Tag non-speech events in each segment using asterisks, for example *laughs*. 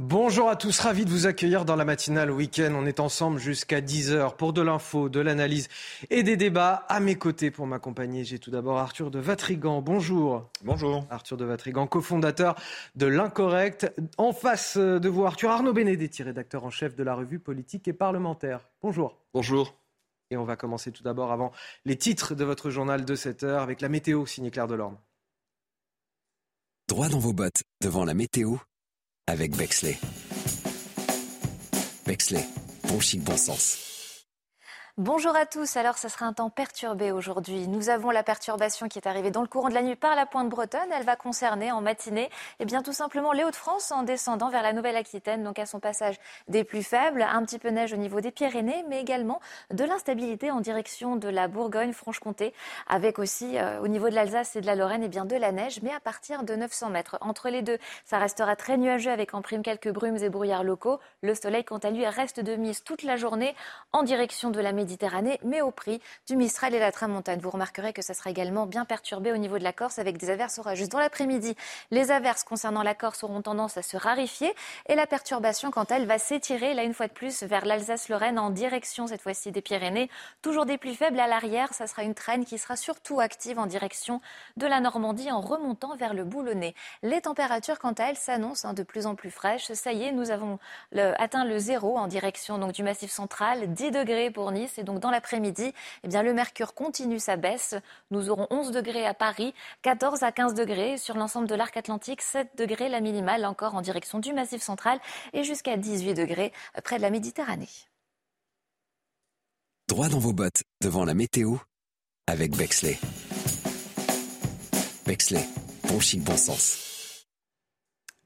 Bonjour à tous, ravi de vous accueillir dans la matinale week-end. On est ensemble jusqu'à 10h pour de l'info, de l'analyse et des débats. À mes côtés pour m'accompagner, j'ai tout d'abord Arthur de Vatrigan. Bonjour. Bonjour. Arthur de Vatrigan, cofondateur de l'Incorrect. En face de vous, Arthur Arnaud Benedetti, rédacteur en chef de la revue politique et parlementaire. Bonjour. Bonjour. Et on va commencer tout d'abord avant les titres de votre journal de 7h avec la météo signée Claire Delorme. Droit dans vos bottes devant la météo avec Bexley. Bexley, bon chic, bon sens. Bonjour à tous. Alors, ce sera un temps perturbé aujourd'hui. Nous avons la perturbation qui est arrivée dans le courant de la nuit par la pointe bretonne. Elle va concerner en matinée, eh bien, tout simplement les Hauts-de-France en descendant vers la Nouvelle-Aquitaine, donc à son passage des plus faibles, un petit peu neige au niveau des Pyrénées, mais également de l'instabilité en direction de la Bourgogne-Franche-Comté, avec aussi euh, au niveau de l'Alsace et de la Lorraine, eh bien, de la neige, mais à partir de 900 mètres. Entre les deux, ça restera très nuageux avec en prime quelques brumes et brouillards locaux. Le soleil, quant à lui, reste de mise toute la journée en direction de la Méditerranée Méditerranée, mais au prix du Mistral et la Tramontane. Vous remarquerez que ça sera également bien perturbé au niveau de la Corse avec des averses orageuses. Dans l'après-midi, les averses concernant la Corse auront tendance à se rarifier et la perturbation, quant à elle, va s'étirer là une fois de plus vers l'Alsace-Lorraine en direction cette fois-ci des Pyrénées. Toujours des plus faibles à l'arrière, ça sera une traîne qui sera surtout active en direction de la Normandie en remontant vers le Boulonnais. Les températures, quant à elles, s'annoncent hein, de plus en plus fraîches. Ça y est, nous avons atteint le zéro en direction donc, du Massif central, 10 degrés pour Nice et donc dans l'après-midi, eh le mercure continue sa baisse. Nous aurons 11 degrés à Paris, 14 à 15 degrés sur l'ensemble de l'arc atlantique, 7 degrés la minimale encore en direction du Massif central et jusqu'à 18 degrés près de la Méditerranée. Droit dans vos bottes devant la météo avec Bexley. Bexley, bon chic, bon sens.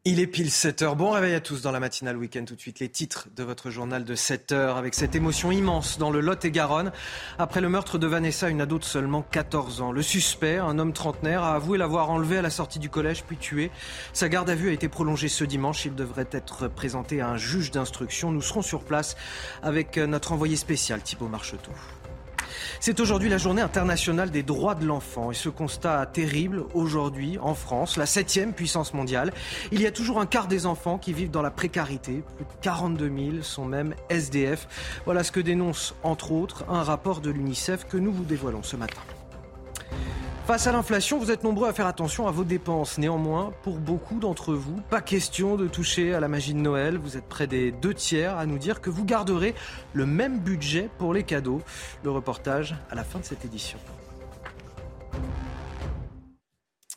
Il est pile 7h. Bon réveil à tous dans la matinale week-end. Tout de suite, les titres de votre journal de 7h avec cette émotion immense dans le Lot-et-Garonne. Après le meurtre de Vanessa, une ado de seulement 14 ans. Le suspect, un homme trentenaire, a avoué l'avoir enlevé à la sortie du collège puis tué. Sa garde à vue a été prolongée ce dimanche. Il devrait être présenté à un juge d'instruction. Nous serons sur place avec notre envoyé spécial, Thibault Marcheteau. C'est aujourd'hui la journée internationale des droits de l'enfant et ce constat terrible aujourd'hui en France, la septième puissance mondiale, il y a toujours un quart des enfants qui vivent dans la précarité, plus de 42 000 sont même SDF. Voilà ce que dénonce entre autres un rapport de l'UNICEF que nous vous dévoilons ce matin. Face à l'inflation, vous êtes nombreux à faire attention à vos dépenses. Néanmoins, pour beaucoup d'entre vous, pas question de toucher à la magie de Noël. Vous êtes près des deux tiers à nous dire que vous garderez le même budget pour les cadeaux. Le reportage à la fin de cette édition.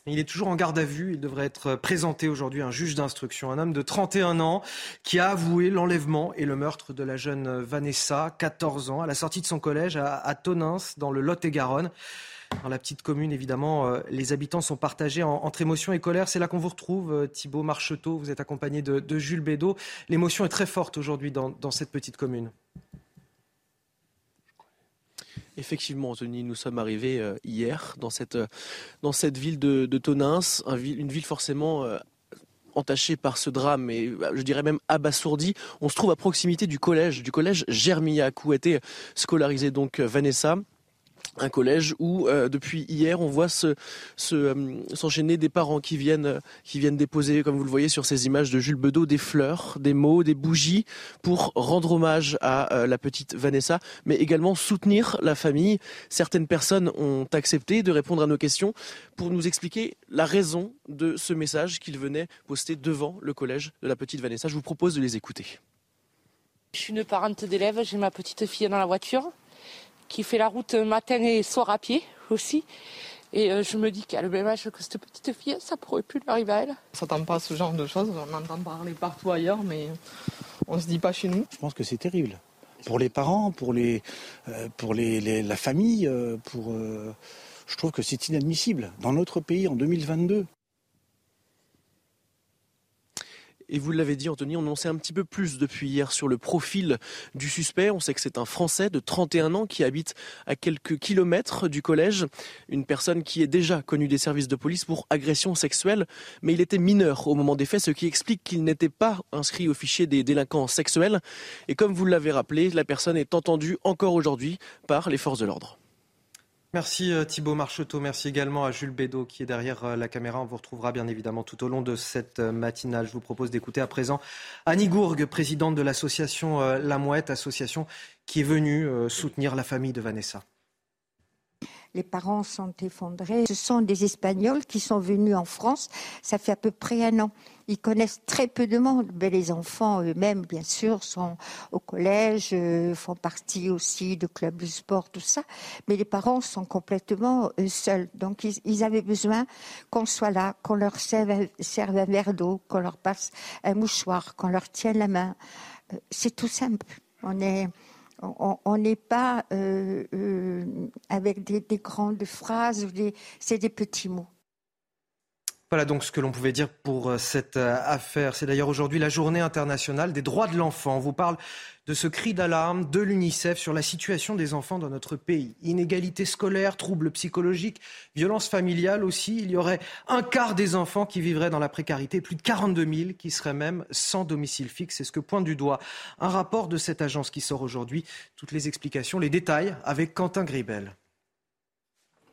Il est toujours en garde à vue. Il devrait être présenté aujourd'hui un juge d'instruction. Un homme de 31 ans qui a avoué l'enlèvement et le meurtre de la jeune Vanessa, 14 ans, à la sortie de son collège à, Tonins, dans le Lot-et-Garonne. Dans la petite commune, évidemment, euh, les habitants sont partagés entre émotion et colère. C'est là qu'on vous retrouve, euh, Thibault Marcheteau. Vous êtes accompagné de, Jules Bédot. L'émotion est très forte aujourd'hui dans, cette petite commune. Effectivement, Anthony, nous sommes arrivés euh, hier dans cette, ville de, de Tonins, une ville forcément entachée par ce drame et je dirais même abasourdie. On se trouve à proximité du collège, du collège Germillac où était scolarisée donc Vanessa un collège où euh, depuis hier on voit euh, s'enchaîner des parents qui viennent qui viennent déposer comme vous le voyez sur ces images de Jules Bedeau des fleurs, des mots, des bougies pour rendre hommage à euh, la petite Vanessa mais également soutenir la famille. Certaines personnes ont accepté de répondre à nos questions pour nous expliquer la raison de ce message qu'ils venaient poster devant le collège de la petite Vanessa. Je vous propose de les écouter. Je suis une parente d'élève, j'ai ma petite fille dans la voiture qui fait la route matin et soir à pied aussi. Et euh, je me dis qu'à le même âge que cette petite fille, ça pourrait plus lui arriver à elle. On s'attend pas à ce genre de choses, on entend parler partout ailleurs, mais on se dit pas chez nous. Je pense que c'est terrible. Pour les parents, pour, les, euh, pour les, la famille, euh, pour, je trouve que c'est inadmissible. Dans notre pays, en 2022, Et vous l'avez dit, Anthony, on en sait un petit peu plus depuis hier sur le profil du suspect. On sait que c'est un Français de 31 ans qui habite à quelques kilomètres du collège. Une personne qui est déjà connue des services de police pour agression sexuelle, mais il était mineur au moment des faits, ce qui explique qu'il n'était pas inscrit au fichier des délinquants sexuels. Et comme vous l'avez rappelé, la personne est entendue encore aujourd'hui par les forces de l'ordre. Merci euh, Thibault Marcheteau, merci également à Jules Bédot qui est derrière euh, la caméra. On vous retrouvera bien évidemment tout au long de cette euh, matinale. Je vous propose d'écouter à présent Annie Gourgue, présidente de l'association La Mouette, association qui est venue soutenir la famille de Vanessa les parents sont effondrés. Ce sont des Espagnols qui sont venus en France, ça fait à peu près un an. Ils connaissent très peu de monde, les enfants eux-mêmes, bien sûr, sont au collège, euh, font partie aussi de clubs de sport, tout ça. Mais les parents sont complètement euh, seuls. Donc ils, avaient besoin qu'on soit là, qu'on leur serve, un verre d'eau, qu'on leur passe un mouchoir, qu'on leur tienne la main. Euh, c'est tout simple. On est on n'est pas euh, euh, avec des, grandes phrases, c'est des petits mots. Voilà donc ce que l'on pouvait dire pour euh, cette affaire. C'est d'ailleurs aujourd'hui la journée internationale des droits de l'enfant. On vous parle de ce cri d'alarme de l'UNICEF sur la situation des enfants dans notre pays. Inégalité scolaire, troubles psychologiques, violence familiale aussi. Il y aurait un quart des enfants qui vivraient dans la précarité, plus de 42 000 qui seraient même sans domicile fixe. C'est ce que pointe du doigt un rapport de cette agence qui sort aujourd'hui. Toutes les explications, les détails avec Quentin Gribel.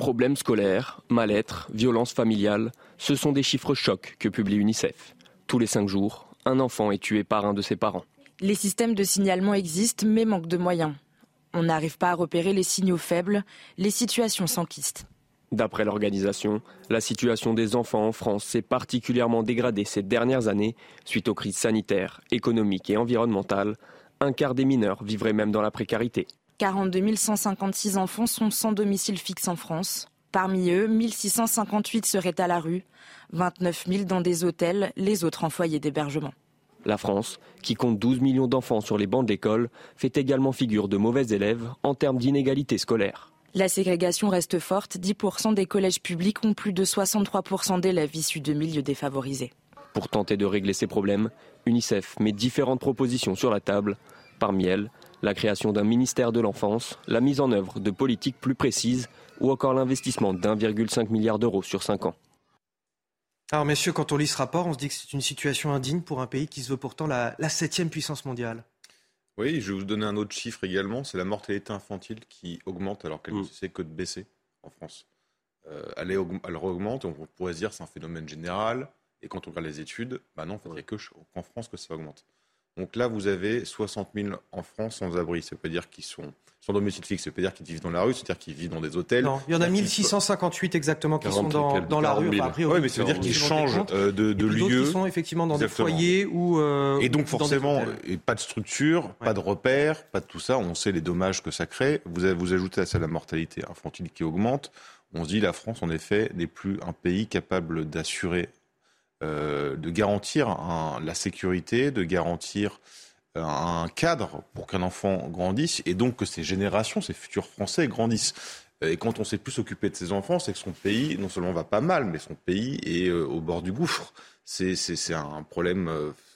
Problèmes scolaires, mal-être, violence familiale, ce sont des chiffres chocs que publie UNICEF. Tous les cinq jours, un enfant est tué par un de ses parents. Les systèmes de signalement existent mais manquent de moyens. On n'arrive pas à repérer les signaux faibles, les situations s'enquistent. D'après l'organisation, la situation des enfants en France s'est particulièrement dégradée ces dernières années suite aux crises sanitaires, économiques et environnementales. Un quart des mineurs vivraient même dans la précarité. 42 156 enfants sont sans domicile fixe en France. Parmi eux, 1658 seraient à la rue, 29 000 dans des hôtels, les autres en foyer d'hébergement. La France, qui compte 12 millions d'enfants sur les bancs d'école, fait également figure de mauvais élèves en termes d'inégalité scolaire. La ségrégation reste forte. 10% des collèges publics ont plus de 63% d'élèves issus de milieux défavorisés. Pour tenter de régler ces problèmes, UNICEF met différentes propositions sur la table. Parmi elles, la création d'un ministère de l'enfance, la mise en œuvre de politiques plus précises ou encore l'investissement d'1,5 milliard d'euros sur 5 ans. Alors messieurs, quand on lit ce rapport, on se dit que c'est une situation indigne pour un pays qui se veut pourtant la, septième puissance mondiale. Oui, je vais vous donner un autre chiffre également, c'est la mortalité infantile qui augmente alors qu'elle ne sait que de baisser en France. Euh, elle, augmente, on pourrait se dire c'est un phénomène général, et quand on regarde les études, bah non, il n'y a qu'en France que ça augmente. Donc là, vous avez 60 000 en France sans abri. Ça veut pas dire qu'ils sont sans domicile fixe, ça veut pas dire qu'ils vivent dans la rue, c'est-à-dire qu'ils vivent dans des hôtels. Non, il y en a 1658 exactement qui sont dans, dans la rue. Enfin, oui, mais ça veut dire qu'ils changent euh, de, de lieu. Qui sont effectivement dans des foyers ou. Euh, et donc forcément, et pas de structure, pas de repères, pas de tout ça. On sait les dommages que ça crée. Vous, avez, vous ajoutez à ça la mortalité infantile qui augmente. On se dit la France, en effet, n'est plus un pays capable d'assurer de garantir la sécurité, de garantir euh, un cadre pour qu'un enfant grandisse et donc que ces générations, ces futurs Français grandissent. Et quand on sait plus s'occuper de ses enfants, c'est que son pays, non seulement va pas mal, mais son pays est euh, au bord du gouffre. C'est un problème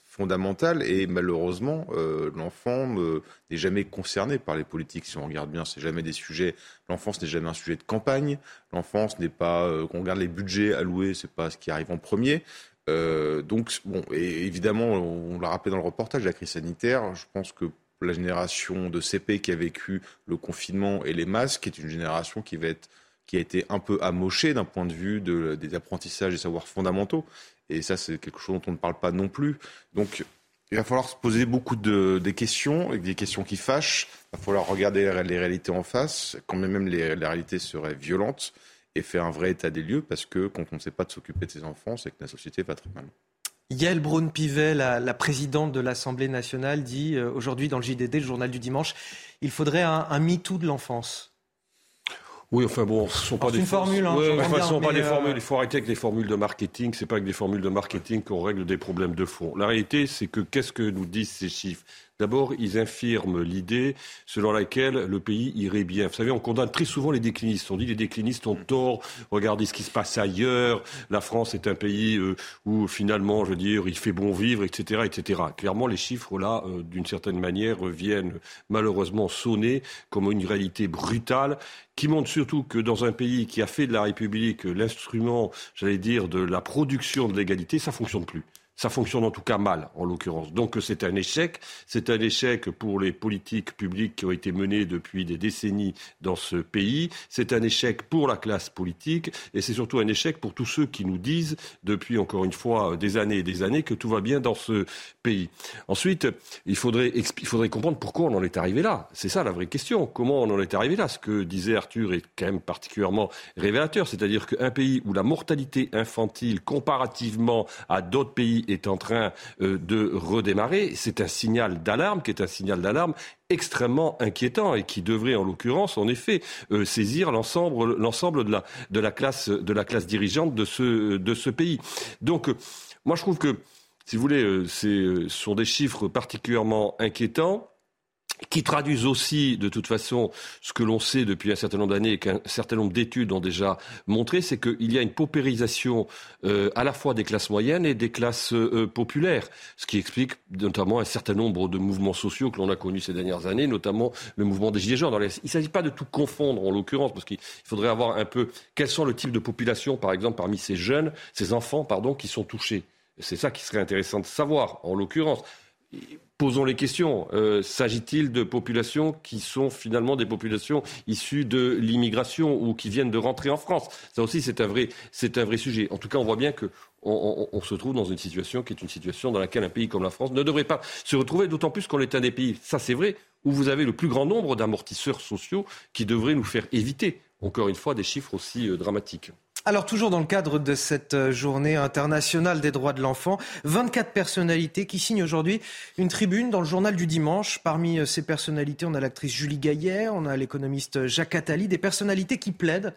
fondamental et malheureusement, l'enfant n'est jamais concerné par les politiques. Si on regarde bien, c'est jamais des sujets. L'enfance n'est jamais un sujet de campagne. L'enfance n'est pas. qu'on regarde les budgets alloués, c'est pas ce qui arrive en premier. Euh, donc, bon, et évidemment, on l'a rappelé dans le reportage, la crise sanitaire, je pense que la génération de CP qui a vécu le confinement et les masques est une génération qui va être qui a été un peu amochée d'un point de vue de, des apprentissages et savoirs fondamentaux. Et ça, c'est quelque chose dont on ne parle pas non plus. Donc, il va falloir se poser beaucoup de questions, des questions qui fâchent. Il va falloir regarder les réalités en face, quand même les réalités seraient violentes et faire un vrai état des lieux parce que quand on ne sait pas de s'occuper de ses enfants, c'est que la société va très mal. Yael Braun-Pivet, la, présidente de l'Assemblée nationale, dit euh, aujourd'hui dans le JDD, le journal du dimanche, il faudrait un, un MeToo de l'enfance. Oui, enfin bon, ce sont pas des formules. Hein, sont pas des euh, formules. Il faut arrêter avec les formules de marketing. C'est pas avec des formules de marketing qu'on règle des problèmes de fond. La réalité, c'est que qu'est-ce que nous disent ces chiffres? D'abord, ils infirment l'idée selon laquelle le pays irait bien. Vous savez, on condamne très souvent les déclinistes. On dit les déclinistes ont tort, regardez ce qui se passe ailleurs. La France est un pays euh, où finalement, je veux dire, il fait bon vivre, etc., etc. Clairement, les chiffres là, euh, d'une certaine manière, viennent malheureusement sonner comme une réalité brutale qui montre surtout que dans un pays qui a fait de la République l'instrument, j'allais dire, de la production de l'égalité, ça fonctionne plus Ça fonctionne en tout cas mal, en l'occurrence. Donc c'est un échec. C'est un échec pour les politiques publiques qui ont été menées depuis des décennies dans ce pays. C'est un échec pour la classe politique. Et c'est surtout un échec pour tous ceux qui nous disent, depuis encore une fois des années et des années, que tout va bien dans ce pays. Ensuite, il faudrait, il faudrait comprendre pourquoi on en est arrivé là. C'est ça la vraie question. Comment on en est arrivé là? Ce que disait Arthur est quand même particulièrement révélateur. C'est-à-dire qu'un pays où la mortalité infantile, comparativement à d'autres pays, est en train euh, de redémarrer. C'est un signal d'alarme qui est un signal d'alarme extrêmement inquiétant et qui devrait en l'occurrence en effet euh, saisir l'ensemble de la classe dirigeante de ce pays. Donc moi je trouve que si vous voulez euh, ce sont des chiffres particulièrement inquiétants qui traduisent aussi, de toute façon, ce que l'on sait depuis un certain nombre d'années et qu'un certain nombre d'études ont déjà montré, c'est qu'il y a une paupérisation euh, à la fois des classes moyennes et des classes euh, populaires, ce qui explique notamment un certain nombre de mouvements sociaux que l'on a connus ces dernières années, notamment le mouvement des Gilets jaunes. il ne s'agit pas de tout confondre, en l'occurrence, parce qu'il faudrait avoir un peu quels sont le type de population, par exemple, parmi ces jeunes, ces enfants, pardon, qui sont touchés. C'est ça qui serait intéressant de savoir, en l'occurrence posons les questions. Euh, s'agit-il de populations qui sont finalement des populations issues de l'immigration ou qui viennent de rentrer en France? Ça aussi, c'est un vrai, sujet. En tout cas, on voit bien que on, se trouve dans une situation qui est une situation dans laquelle un pays comme la France ne devrait pas se retrouver, d'autant plus qu'on est un des pays, ça c'est vrai, où vous avez le plus grand nombre d'amortisseurs sociaux qui devraient nous faire éviter, encore une fois, des chiffres aussi euh, dramatiques. Alors toujours dans le cadre de cette euh, journée internationale des droits de l'enfant, 24 personnalités qui signent aujourd'hui une tribune dans le journal du dimanche. Parmi euh, ces personnalités, on a l'actrice Julie Gaillet, on a l'économiste Jacques Attali, des personnalités qui plaident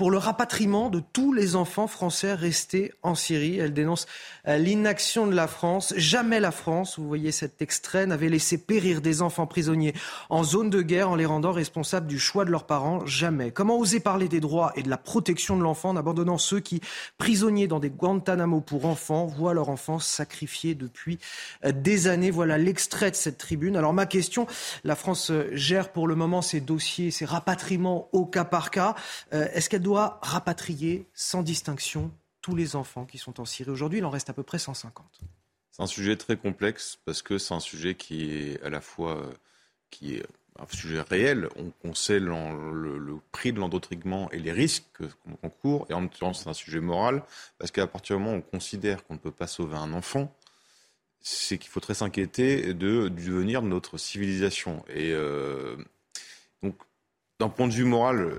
pour le rapatriement de tous les enfants français restés en Syrie. Elle dénonce euh, l'inaction de la France. Jamais la France, vous voyez cet extrait, n'avait laissé périr des enfants prisonniers en zone de guerre en les rendant responsables du choix de leurs parents. Jamais. Comment oser parler des droits et de la protection de l'enfant en abandonnant ceux qui, prisonniers dans des Guantanamo pour enfants, voient leur enfant sacrifiés depuis euh, des années Voilà l'extrait de cette tribune. Alors ma question, la France euh, gère pour le moment ses dossiers, ses rapatriements au cas par cas. Est-ce qu'elle rapatrier sans distinction tous les enfants qui sont en Syrie. Aujourd'hui, il en reste à peu près 150. C'est un sujet très complexe parce que c'est un sujet qui est à la fois euh, qui est un sujet réel. On, sait le, prix de l'endoctrinement et les risques qu'on court. Et en même temps, c'est un sujet moral parce qu'à partir du moment où on considère qu'on ne peut pas sauver un enfant, c'est qu'il faut très s'inquiéter de, du devenir de notre civilisation. Et euh, donc, d'un point de vue moral,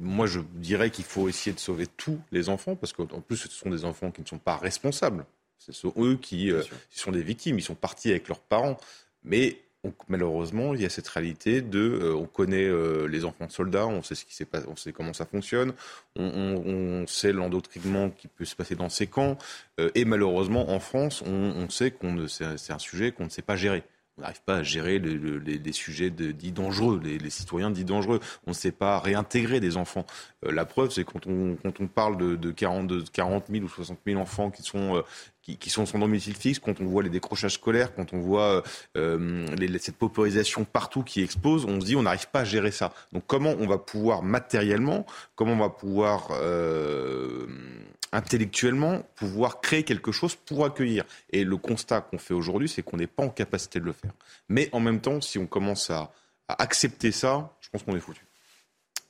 moi je dirais qu'il faut essayer de sauver tous les enfants, parce qu'en plus ce sont des enfants qui ne sont pas responsables. Ce sont eux qui, euh, sont des victimes, ils sont partis avec leurs parents. Mais malheureusement, il y a cette réalité de, euh, on connaît euh, les enfants de soldats, on sait ce qui s'est passé, on sait comment ça fonctionne, on, sait l'endoctrinement qui peut se passer dans ces camps, et malheureusement en France, on, sait qu'on c'est un sujet qu'on ne sait pas gérer on n'arrive pas à gérer les, sujets dits dangereux, les, citoyens dits dangereux. On ne sait pas réintégrer des enfants. Euh, la preuve, c'est quand on, quand on parle de, de, 40, 000 ou 60 000 enfants qui sont, euh, qui, sont sans domicile fixe, quand on voit les décrochages scolaires, quand on voit euh, cette paupérisation partout qui explose, on se dit on n'arrive pas à gérer ça. Donc comment on va pouvoir matériellement, comment on va pouvoir intellectuellement pouvoir créer quelque chose pour accueillir. Et le constat qu'on fait aujourd'hui, c'est qu'on n'est pas en capacité de le faire. Mais en même temps, si on commence à, accepter ça, je pense qu'on est foutu.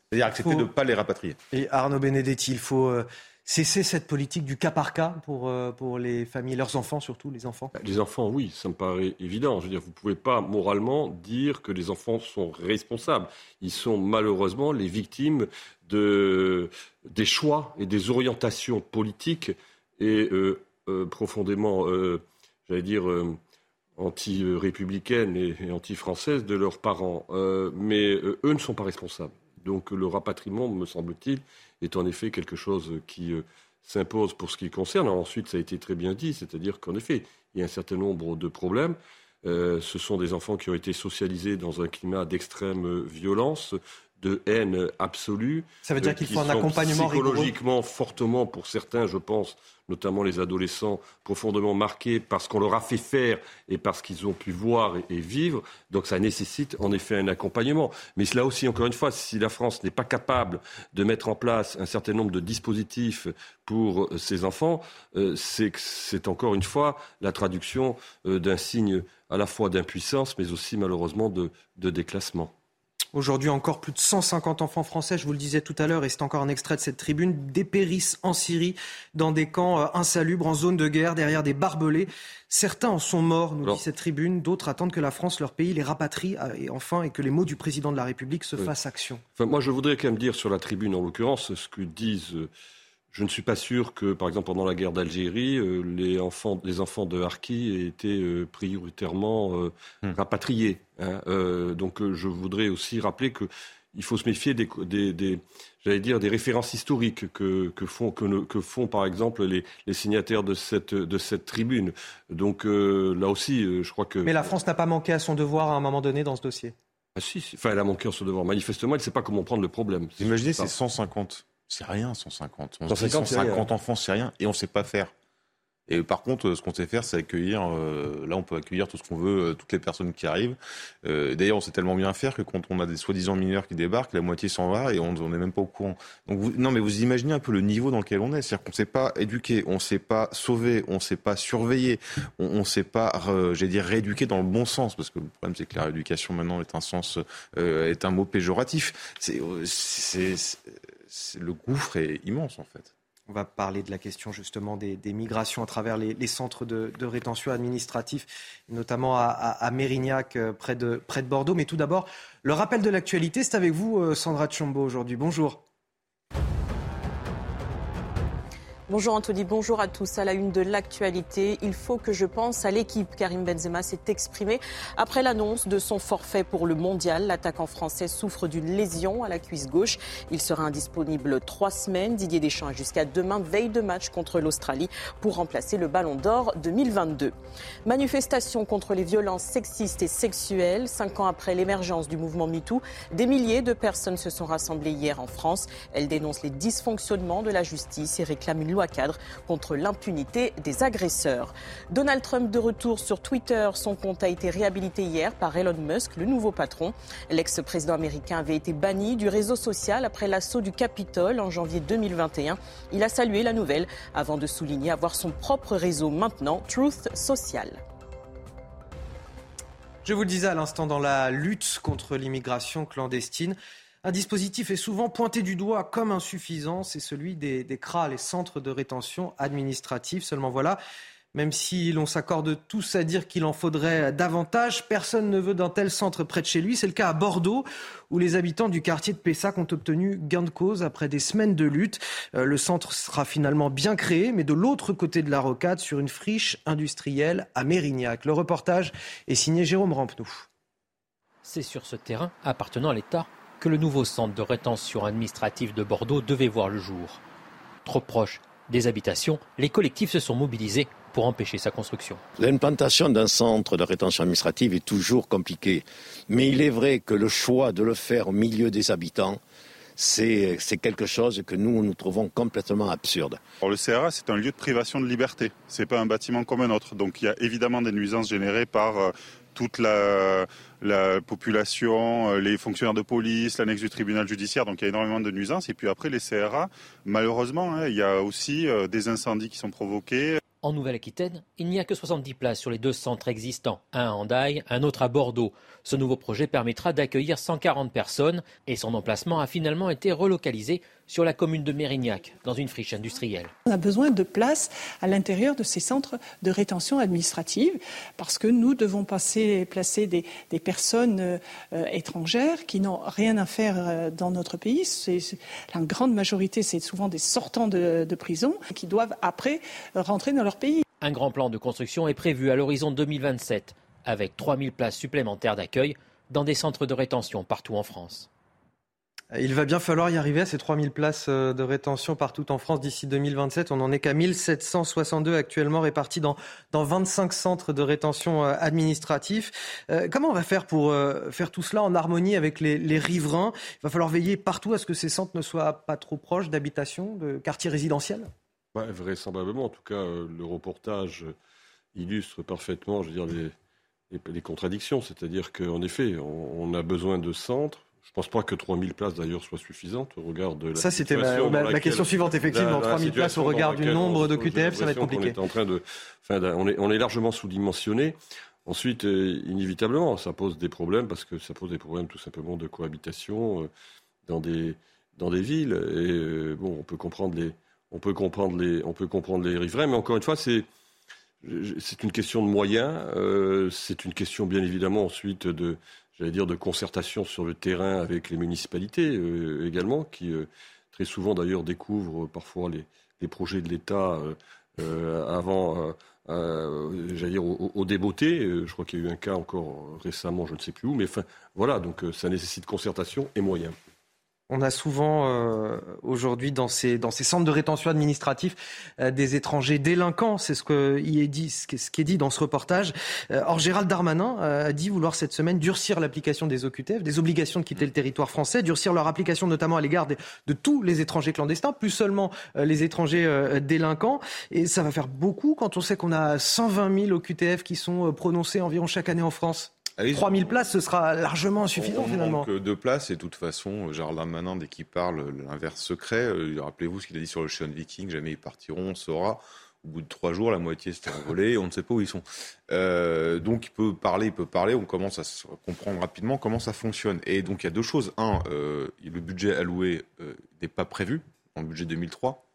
C'est-à-dire accepter de ne pas les rapatrier. Et Arnaud Benedetti, il faut euh, cesser cette politique du cas par cas pour, euh, pour les familles, leurs enfants surtout, les enfants? Bah, Les enfants, oui, ça me paraît évident. Je veux dire, vous ne pouvez pas moralement dire que les enfants sont responsables. Ils sont malheureusement les victimes de, des choix et des orientations politiques et euh, euh, profondément, j'allais dire, anti-républicaines et, et anti-françaises de leurs parents. mais eux ne sont pas responsables. Donc le rapatriement, me semble-t-il, est en effet quelque chose qui euh, s'impose pour ce qui concerne. ensuite, ça a été très bien dit, c'est-à-dire qu'en effet, il y a un certain nombre de problèmes. Euh, ce sont des enfants qui ont été socialisés dans un climat d'extrême violence, de haine absolue. Ça veut dire qu'il faut un accompagnement psychologiquement fortement pour certains, je pense, notamment les adolescents, profondément marqués parce qu'on leur a fait faire et parce qu'ils ont pu voir et, vivre. Donc ça nécessite en effet un accompagnement. Mais cela aussi, encore une fois, si la France n'est pas capable de mettre en place un certain nombre de dispositifs pour ces enfants, euh, c'est encore une fois la traduction euh, d'un signe à la fois d'impuissance, mais aussi malheureusement de déclassement. Aujourd'hui encore, plus de 150 enfants français, je vous le disais tout à l'heure, et c'est encore un extrait de cette tribune, dépérissent en Syrie dans des camps euh, insalubres, en zone de guerre, derrière des barbelés. Certains en sont morts, nous dit cette tribune. D'autres attendent que la France, leur pays, les rapatrie, euh, et enfin, et que les mots du président de la République se fassent action. Enfin, moi, je voudrais quand même dire sur la tribune, en l'occurrence, ce que disent euh, je ne suis pas sûr que, par exemple, pendant la guerre d'Algérie, euh, les, enfants, les enfants de Harki aient été euh, prioritairement euh, hmm. rapatriés. Hein. donc, je voudrais aussi rappeler qu'il faut se méfier des, des, j'allais dire, des références historiques que, que, font, que, que font, par exemple, les, les, signataires de cette, de cette tribune. Donc, là aussi, je crois que. Mais la France n'a pas manqué à son devoir à un moment donné dans ce dossier? Ah si, enfin, elle a manqué à son devoir. Manifestement, elle ne sait pas comment prendre le problème. Imaginez, c'est 150 c'est rien, 150. 150, 150 enfants, c'est rien. Et on ne sait pas faire. Et par contre, ce qu'on sait faire, c'est accueillir. Euh, là, on peut accueillir tout ce qu'on veut, euh, toutes les personnes qui arrivent. Euh, d'ailleurs, on sait tellement bien faire que quand on a des soi-disant mineurs qui débarquent, la moitié s'en va et on n'est même pas au courant. Donc, vous, non, mais vous imaginez un peu le niveau dans lequel on est. C'est-à-dire qu'on ne sait pas éduquer, on ne sait pas sauver, on ne sait pas surveiller, on ne sait pas, j'ai dire, rééduquer dans le bon sens, parce que le problème, c'est que la rééducation maintenant est un sens, est un mot péjoratif. C'est, le gouffre est immense en fait. On va parler de la question justement des, migrations à travers les, centres de, rétention administratifs, notamment à, Mérignac, euh, près de, près de Bordeaux. Mais tout d'abord, le rappel de l'actualité, c'est avec vous, euh, Sandra Tchombo, aujourd'hui. Bonjour. Bonjour Anthony, bonjour à tous. À la une de l'actualité, il faut que je pense à l'équipe. Karim Benzema s'est exprimé après l'annonce de son forfait pour le mondial. L'attaquant français souffre d'une lésion à la cuisse gauche. Il sera indisponible trois semaines. Didier Deschamps jusqu'à demain, veille de match contre l'Australie pour remplacer le Ballon d'Or 2022. Manifestation contre les violences sexistes et sexuelles. Cinq ans après l'émergence du mouvement MeToo, des milliers de personnes se sont rassemblées hier en France. Elles dénoncent les dysfonctionnements de la justice et réclament une loi cadre contre l'impunité des agresseurs. Donald Trump de retour sur Twitter. Son compte a été réhabilité hier par Elon Musk, le nouveau patron. L'ex-président américain avait été banni du réseau social après l'assaut du Capitole en janvier 2021. Il a salué la nouvelle avant de souligner avoir son propre réseau maintenant, Truth Social. Je vous le disais à l'instant, dans la lutte contre l'immigration clandestine, un dispositif est souvent pointé du doigt comme insuffisant, c'est celui des, CRA, les centres de rétention administrative. Seulement voilà, même si l'on s'accorde tous à dire qu'il en faudrait davantage, personne ne veut d'un tel centre près de chez lui. C'est le cas à Bordeaux, où les habitants du quartier de Pessac ont obtenu gain de cause après des semaines de lutte. Euh, le centre sera finalement bien créé, mais de l'autre côté de la rocade, sur une friche industrielle à Mérignac. Le reportage est signé Jérôme Rampenou. C'est sur ce terrain appartenant à l'État que le nouveau centre de rétention administrative de Bordeaux devait voir le jour. Trop proche des habitations, les collectifs se sont mobilisés pour empêcher sa construction. L'implantation d'un centre de rétention administrative est toujours compliquée, mais il est vrai que le choix de le faire au milieu des habitants, c'est quelque chose que nous, nous trouvons complètement absurde. le CRA, c'est un lieu de privation de liberté. Ce n'est pas un bâtiment comme un autre. Donc il y a évidemment des nuisances générées par euh, toute la, population, euh, les fonctionnaires de police, l'annexe du tribunal judiciaire. Donc il y a énormément de nuisances. Et puis après, les CRA, malheureusement, hein, il y a aussi euh, des incendies qui sont provoqués. En Nouvelle-Aquitaine, il n'y a que 70 places sur les deux centres existants, un à Hendaye, un autre à Bordeaux. Ce nouveau projet permettra d'accueillir 140 personnes et son emplacement a finalement été relocalisé sur la commune de Mérignac, dans une friche industrielle. On a besoin de places à l'intérieur de ces centres de rétention administrative parce que nous devons passer, placer des, personnes euh, étrangères qui n'ont rien à faire euh, dans notre pays. C'est, la grande majorité, c'est souvent des sortants de, de prison qui doivent après rentrer dans leur pays. Un grand plan de construction est prévu à l'horizon 2027 avec 3000 places supplémentaires d'accueil dans des centres de rétention partout en France. Il va bien falloir y arriver à ces 3000 places euh, de rétention partout en France d'ici 2027. On n'en est qu'à 1762 actuellement répartis dans, dans 25 centres de rétention euh, administratifs. Euh, comment on va faire pour faire tout cela en harmonie avec les, les, riverains? Il va falloir veiller partout à ce que ces centres ne soient pas trop proches d'habitations, de quartiers résidentiels? Ouais, Vraisemblablement. En tout cas, le reportage illustre parfaitement, je veux dire, les, les, contradictions. C'est-à-dire qu'en effet, on, on a besoin de centres je ne pense pas que 3000 places d'ailleurs soient suffisantes au regard de la Ça, c'était ma, question suivante, effectivement. 3000 places au regard du nombre de QTF, ça va être compliqué. On est, en train de, on est, on est largement sous-dimensionné. Ensuite, euh, inévitablement, ça pose des problèmes parce que ça pose des problèmes tout simplement de cohabitation euh, dans, des, dans des villes. Et euh, bon, on peut comprendre les, on peut comprendre les, on peut comprendre les riverains, mais encore une fois, c'est c'est une question de moyens. c'est une question, bien évidemment, ensuite de j'allais dire, de concertation sur le terrain avec les municipalités euh, également, qui euh, très souvent d'ailleurs découvrent parfois les, projets de l'État euh, avant, j'allais dire, au, au débeauté. je crois qu'il y a eu un cas encore récemment, je ne sais plus où, mais voilà, donc ça nécessite concertation et moyens. On a souvent euh, aujourd'hui dans ces, centres de rétention administratif euh, des étrangers délinquants. C'est ce, que, ce qui est dit dans ce reportage. Euh, or, Gérald Darmanin a dit vouloir cette semaine durcir l'application des OQTF, des obligations de quitter le territoire français, durcir leur application notamment à l'égard de, de, tous les étrangers clandestins, plus seulement les étrangers délinquants. Et ça va faire beaucoup quand on sait qu'on a 120 000 OQTF qui sont prononcés environ chaque année en France. 3000 places, ce sera largement insuffisant on finalement. Manque de places et de toute façon, Gérald Darmanin, dès qu'il parle, l'inverse secret. Euh, rappelez-vous ce qu'il a dit sur le Sean Viking, jamais ils partiront, on saura. Au bout de trois jours, la moitié s'était envolée, on ne sait pas où ils sont. Euh, donc il peut parler, il peut parler, on commence à comprendre rapidement comment ça fonctionne. Et donc il y a deux choses. Un, euh, le budget alloué n'est pas prévu en budget 2003,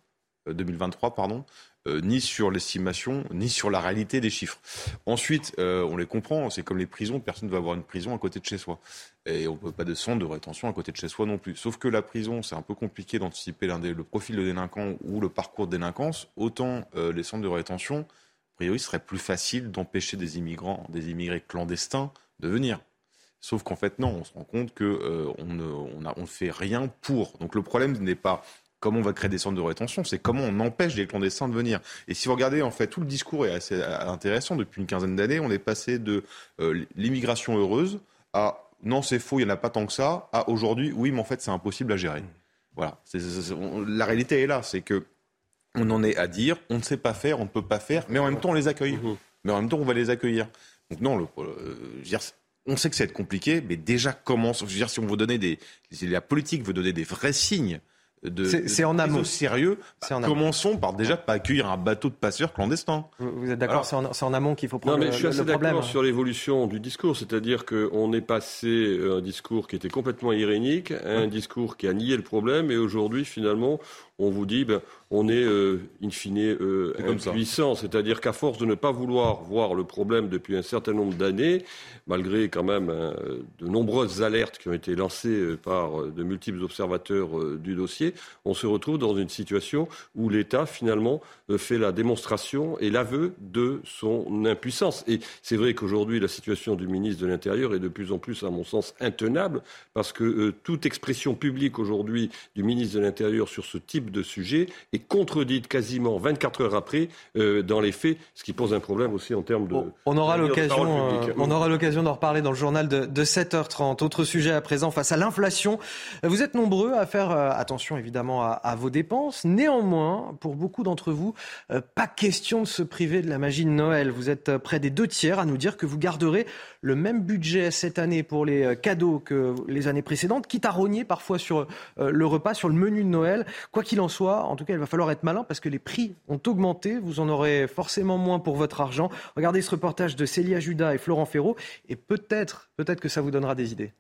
2023, pardon. Euh, ni sur l'estimation, ni sur la réalité des chiffres. Ensuite, euh, on les comprend, c'est comme les prisons, personne ne va avoir une prison à côté de chez soi. Et on ne peut pas de centre de rétention à côté de chez soi non plus. Sauf que la prison, c'est un peu compliqué d'anticiper le profil de délinquant ou le parcours de délinquance. Autant euh, les centres de rétention, a priori, serait plus facile d'empêcher des immigrants, des immigrés clandestins de venir. Sauf qu'en fait, non, on se rend compte qu'on on ne fait rien pour. Donc le problème n'est pas comment on va créer des centres de rétention, c'est comment on empêche les clandestins de venir. Et si vous regardez, en fait, tout le discours est assez intéressant. Depuis une quinzaine d'années, on est passé de euh, l'immigration heureuse à non, c'est faux, il n'y en a pas tant que ça, à aujourd'hui, oui, mais en fait, c'est impossible à gérer. Voilà. la réalité est là, c'est que on en est à dire, on ne sait pas faire, on ne peut pas faire, mais en même temps, on les accueille. Mmh. Mais en même temps, on va les accueillir. Donc non, le, euh, on sait que ça va être compliqué, mais déjà commence. Je veux dire, si on veut donner des, si la politique veut donner des vrais signes c'est en amont. sérieux, bah, commençons par déjà pas accueillir un bateau de passeurs clandestins. Vous, êtes d'accord, c'est en, amont qu'il faut prendre non, mais je suis assez d'accord sur l'évolution du discours, c'est-à-dire qu'on est passé euh, un discours qui était complètement irénique à un discours qui a nié le problème, et aujourd'hui, finalement, on vous dit, ben, on est euh, in fine euh, impuissant. C'est-à-dire qu'à force de ne pas vouloir voir le problème depuis un certain nombre d'années, malgré quand même hein, de nombreuses alertes qui ont été lancées euh, par de multiples observateurs du dossier, on se retrouve dans une situation où l'État finalement fait la démonstration et l'aveu de son impuissance. Et c'est vrai qu'aujourd'hui, la situation du ministre de l'Intérieur est de plus en plus, à mon sens, intenable, parce que toute expression publique aujourd'hui du ministre de l'Intérieur sur ce type de sujet est contredite quasiment 24 heures après euh, dans les faits, ce qui pose un problème aussi en termes de. On aura l'occasion, euh, on aura l'occasion d'en reparler dans le journal de, 7h30. Autre sujet à présent face à l'inflation. Vous êtes nombreux à faire euh, attention évidemment à, vos dépenses. Néanmoins, pour beaucoup d'entre vous, pas question de se priver de la magie de Noël. Vous êtes près des deux tiers à nous dire que vous garderez le même budget cette année pour les cadeaux que les années précédentes, quitte à rogner parfois sur le repas, sur le menu de Noël. Quoi qu'il en soit, en tout cas, il va falloir être malin parce que les prix ont augmenté. Vous en aurez forcément moins pour votre argent. Regardez ce reportage de Célia Judas et Florent Ferraud et peut-être, peut-être que ça vous donnera des idées.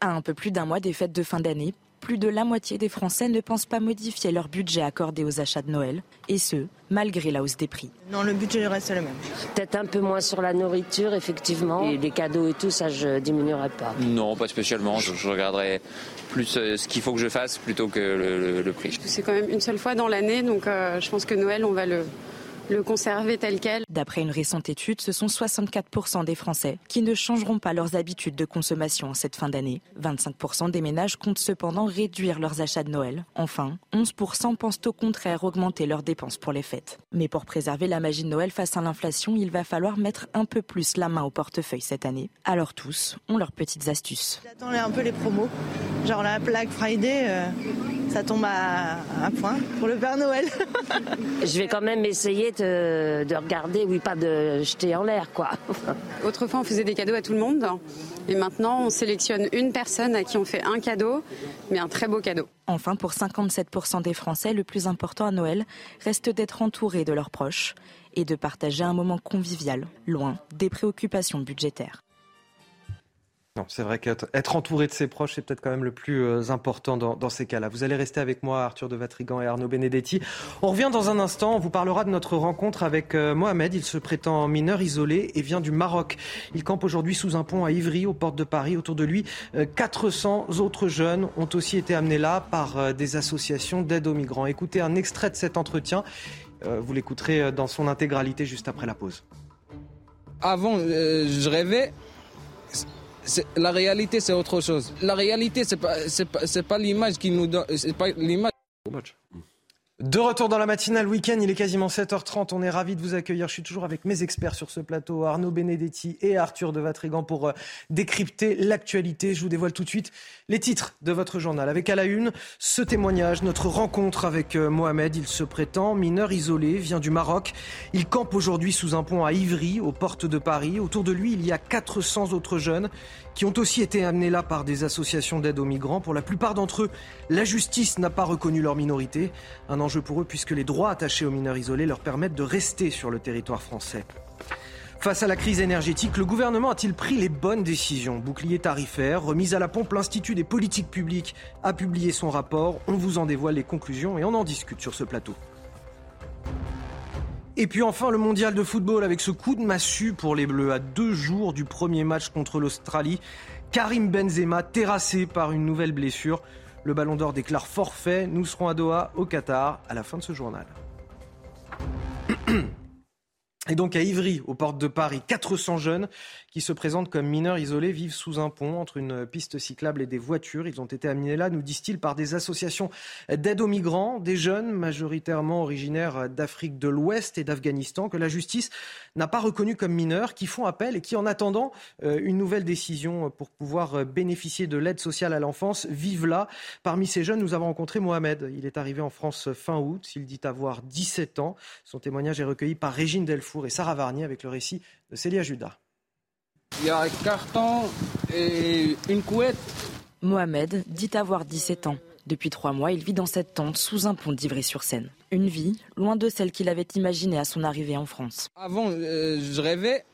À un peu plus d'un mois des fêtes de fin d'année, plus de la moitié des Français ne pensent pas modifier leur budget accordé aux achats de Noël, et ce, malgré la hausse des prix. Non, le budget reste le même. Peut-être un peu moins sur la nourriture, effectivement. Et les cadeaux et tout, ça, je diminuerai pas. Non, pas spécialement. Je, regarderai plus euh, ce qu'il faut que je fasse plutôt que le, prix. C'est quand même une seule fois dans l'année, donc euh, je pense que Noël, on va le le conserver tel quel. D'après une récente étude, ce sont 64% des Français qui ne changeront pas leurs habitudes de consommation en cette fin d'année. 25% des ménages comptent cependant réduire leurs achats de Noël. Enfin, 11% pensent au contraire augmenter leurs dépenses pour les fêtes. Mais pour préserver la magie de Noël face à l'inflation, il va falloir mettre un peu plus la main au portefeuille cette année. Alors tous ont leurs petites astuces. J'attends un peu les promos, genre la Black Friday. Euh, ça tombe à un point pour le Père Noël. Je vais quand même essayer de, de, regarder, oui, pas de jeter en l'air, quoi. Autrefois, on faisait des cadeaux à tout le monde. Et maintenant, on sélectionne une personne à qui on fait un cadeau, mais un très beau cadeau. Enfin, pour 57% des Français, le plus important à Noël reste d'être entouré de leurs proches et de partager un moment convivial, loin des préoccupations budgétaires c'est vrai qu'être entouré de ses proches, c'est peut-être quand même le plus euh, important dans, ces cas-là. Vous allez rester avec moi, Arthur de Vatrigan et Arnaud Benedetti. On revient dans un instant. On vous parlera de notre rencontre avec euh, Mohamed. Il se prétend mineur isolé et vient du Maroc. Il campe aujourd'hui sous un pont à Ivry, aux portes de Paris. Autour de lui, 400 euh, autres jeunes ont aussi été amenés là par des associations d'aide aux migrants. Écoutez un extrait de cet entretien. Vous l'écouterez dans son intégralité juste après la pause. Avant, je rêvais la réalité, c'est autre chose. La réalité, c'est pas, pas, pas l'image qui nous donne, c'est pas l'image. De retour dans la matinale week-end, il est quasiment 7h30. On est ravis de vous accueillir. Je suis toujours avec mes experts sur ce plateau, Arnaud Benedetti et Arthur de Vatrigan, pour euh, décrypter l'actualité. Je vous dévoile tout de suite les titres de votre journal. Avec à la une ce témoignage, notre rencontre avec euh, Mohamed. Il se prétend mineur isolé, vient du Maroc. Il campe aujourd'hui sous un pont à Ivry, aux portes de Paris. Autour de lui, il y a 400 autres jeunes qui ont aussi été amenés là par des associations d'aide aux migrants. Pour la plupart d'entre eux, la justice n'a pas reconnu leur minorité. Un enjeu pour eux puisque les droits attachés aux mineurs isolés leur permettent de rester sur le territoire français. Face à la crise énergétique, le gouvernement a-t-il pris les bonnes décisions? Bouclier tarifaire, remise à la pompe, l'Institut des politiques publiques a publié son rapport. On vous en dévoile les conclusions et on en discute sur ce plateau. Et puis enfin le mondial de football avec ce coup de massue pour les Bleus à deux jours du premier match contre l'Australie. Karim Benzema terrassé par une nouvelle blessure. Le ballon d'or déclare forfait. Nous serons à Doha, au Qatar, à la fin de ce journal. *clears throat* Et donc à Ivry, aux portes de Paris, 400 jeunes qui se présentent comme mineurs isolés vivent sous un pont entre une piste cyclable et des voitures. Ils ont été amenés là, nous disent-ils, par des associations d'aide aux migrants, des jeunes majoritairement originaires d'Afrique de l'Ouest et d'Afghanistan que la justice n'a pas reconnus comme mineurs, qui font appel et qui, en attendant euh, une nouvelle décision pour pouvoir bénéficier de l'aide sociale à l'enfance, vivent là. Parmi ces jeunes, nous avons rencontré Mohamed. Il est arrivé en France fin août. Il dit avoir 17 ans. Son témoignage est recueilli par Régine Delfour et Sarah Varnier avec le récit de Célia Judas. Il y a un carton et une couette. Mohamed dit avoir 17 ans. Depuis trois mois, il vit dans cette tente sous un pont d'Ivry-sur-Seine. Une vie loin de celle qu'il avait imaginée à son arrivée en France. Avant, euh, je rêvais.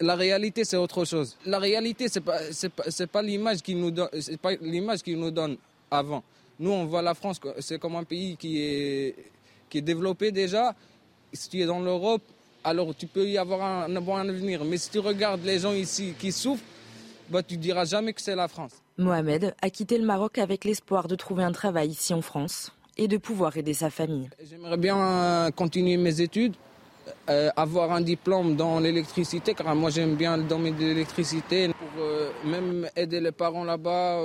La réalité, c'est autre chose. La réalité, c'est pas, pas, pas l'image qui nous donne, c'est pas l'image qui nous donne avant. Nous, on voit la France, c'est comme un pays qui est, qui est développé déjà. Si tu es dans l'Europe, alors tu peux y avoir un, bon avenir. Mais si tu regardes les gens ici qui souffrent, bah, tu ne diras jamais que c'est la France. Mohamed a quitté le Maroc avec l'espoir de trouver un travail ici en France et de pouvoir aider sa famille. J'aimerais bien euh, continuer mes études, euh, avoir un diplôme dans l'électricité, car moi j'aime bien le domaine de l'électricité, pour euh, même aider les parents là-bas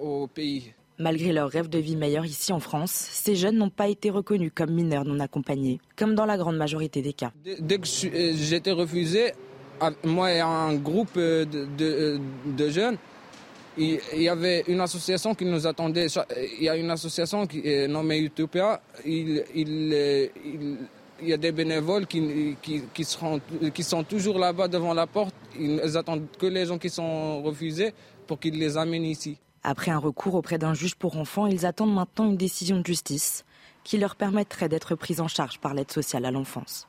au pays. Malgré leur rêve de vie meilleure ici en France, ces jeunes n'ont pas été reconnus comme mineurs non accompagnés, comme dans la grande majorité des cas. Dès que euh, j'étais refusé, moi et un groupe euh, euh, de, jeunes, il y avait une association qui nous attendait. Il y a une association qui est nommée Utopia. Il, y a des bénévoles qui, qui, sont toujours là-bas devant la porte. Ils attendent que les gens qui sont refusés pour qu'ils les amènent ici. Après un recours auprès d'un juge pour enfants, ils attendent maintenant une décision de justice qui leur permettrait d'être pris en charge par l'aide sociale à l'enfance.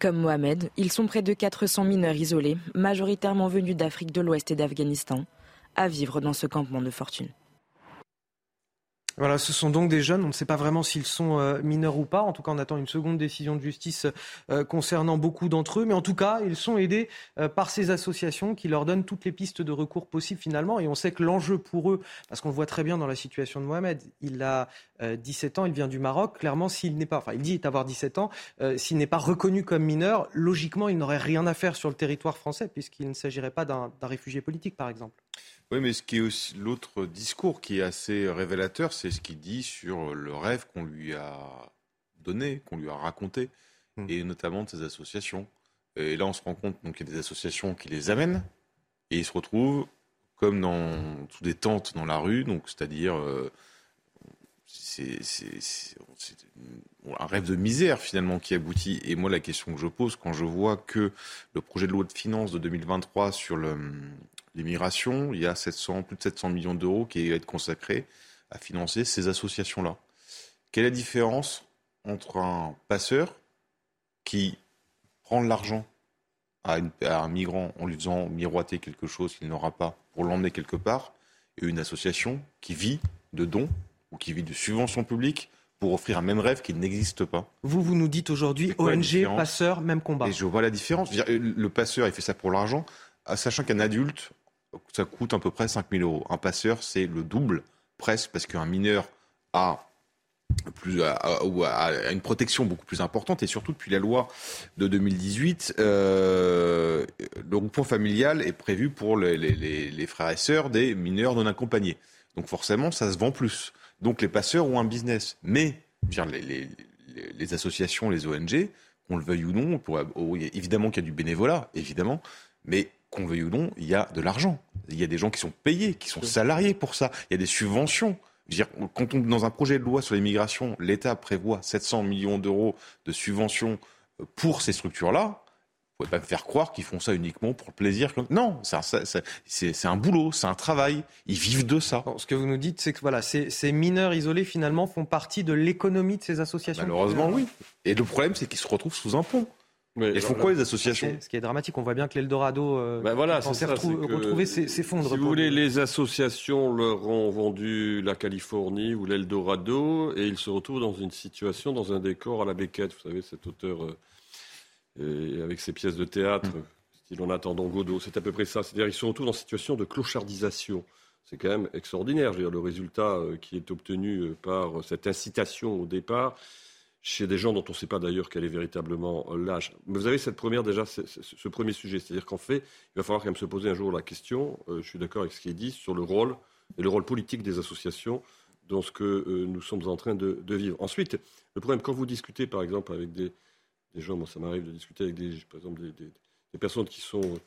Comme Mohamed, ils sont près de 400 mineurs isolés, majoritairement venus d'Afrique de l'Ouest et d'Afghanistan, à vivre dans ce campement de fortune. Voilà, ce sont donc des jeunes, on ne sait pas vraiment s'ils sont euh, mineurs ou pas. En tout cas, on attend une seconde décision de justice euh, concernant beaucoup d'entre eux. Mais en tout cas, ils sont aidés euh, par ces associations qui leur donnent toutes les pistes de recours possibles finalement. Et on sait que l'enjeu pour eux, parce qu'on le voit très bien dans la situation de Mohamed, il a 17 ans, il vient du Maroc. Clairement, s'il n'est pas, enfin, il dit avoir 17 ans, s'il n'est pas reconnu comme mineur, logiquement, il n'aurait rien à faire sur le territoire français puisqu'il ne s'agirait pas d'un réfugié politique, par exemple. Oui, mais ce qui est aussi l'autre discours qui est assez révélateur, c'est ce qu'il dit sur le rêve qu'on lui a donné, qu'on lui a raconté, hmm. et notamment de ces associations. Et là, on se rend compte qu'il y a des associations qui les amènent, et ils se retrouvent comme dans sous des tentes dans la rue, donc c'est-à-dire euh, c'est un rêve de misère finalement qui aboutit. Et moi, la question que je pose quand je vois que le projet de loi de finances de 2023 sur le, l'immigration, il y a 700, plus de 700 millions d'euros qui vont être consacrés à financer ces associations-là. Quelle est la différence entre un passeur qui prend de l'argent à, un migrant en lui faisant miroiter quelque chose qu'il n'aura pas pour l'emmener quelque part, et une association qui vit de dons ou qui vit de subventions publiques pour offrir un même rêve qui n'existe pas? Vous, vous nous dites aujourd'hui ONG, passeur, même combat. Et je vois la différence. Le passeur, il fait ça pour l'argent, sachant qu'un adulte, ça coûte à peu près 5 000 euros. Un passeur, c'est le double, presque, parce qu'un mineur a plus, une protection beaucoup plus importante et surtout depuis la loi de 2018, euh, le groupement familial est prévu pour les, frères et sœurs des mineurs non accompagnés. Donc forcément, ça se vend plus. Donc les passeurs ont un business. Mais les, les associations, les ONG, qu'on le veuille ou non, pour, oh, évidemment qu'il y a du bénévolat, évidemment, mais qu'on veuille ou non, il y a de l'argent. Il y a des gens qui sont payés, qui sont salariés pour ça. Il y a des subventions. dire, quand on, dans un projet de loi sur l'immigration, l'État prévoit 700 millions d'euros de subventions euh, pour ces structures-là, vous pouvez pas me faire croire qu'ils font ça uniquement pour le plaisir. Non, c'est un, boulot, c'est un travail. Ils vivent de ça. ce que vous nous dites, c'est que voilà, ces, ces, mineurs isolés finalement font partie de l'économie de ces associations. Malheureusement, oui. Et le problème, c'est qu'ils se retrouvent sous un pont. Mais Elles font quoi les associations Ce qui est dramatique, on voit bien que l'Eldorado euh, ben voilà, c'est retrouver s'effondre. Si vous voulez, les associations leur ont vendu la Californie ou l'Eldorado et ils se retrouvent dans une situation, dans un décor à la Beckett, vous savez, cet auteur euh, avec ses pièces de théâtre, mm. style En attendant Godot, c'est à peu près ça. C'est-à-dire qu'ils se retrouvent dans une situation de clochardisation. C'est quand même extraordinaire. Je veux dire, le résultat euh, qui est obtenu par cette incitation au départ, chez des gens dont on ne sait pas d'ailleurs quel est véritablement l'âge. Mais vous avez cette première déjà, ce, premier sujet, c'est-à-dire qu'en fait, il va falloir quand même se poser un jour la question. Euh, je suis d'accord avec ce qui est dit sur le rôle et le rôle politique des associations dans ce que euh, nous sommes en train de, vivre. Ensuite, le problème quand vous discutez, par exemple, avec des, gens, moi ça m'arrive de discuter avec des, par exemple, des, personnes qui sont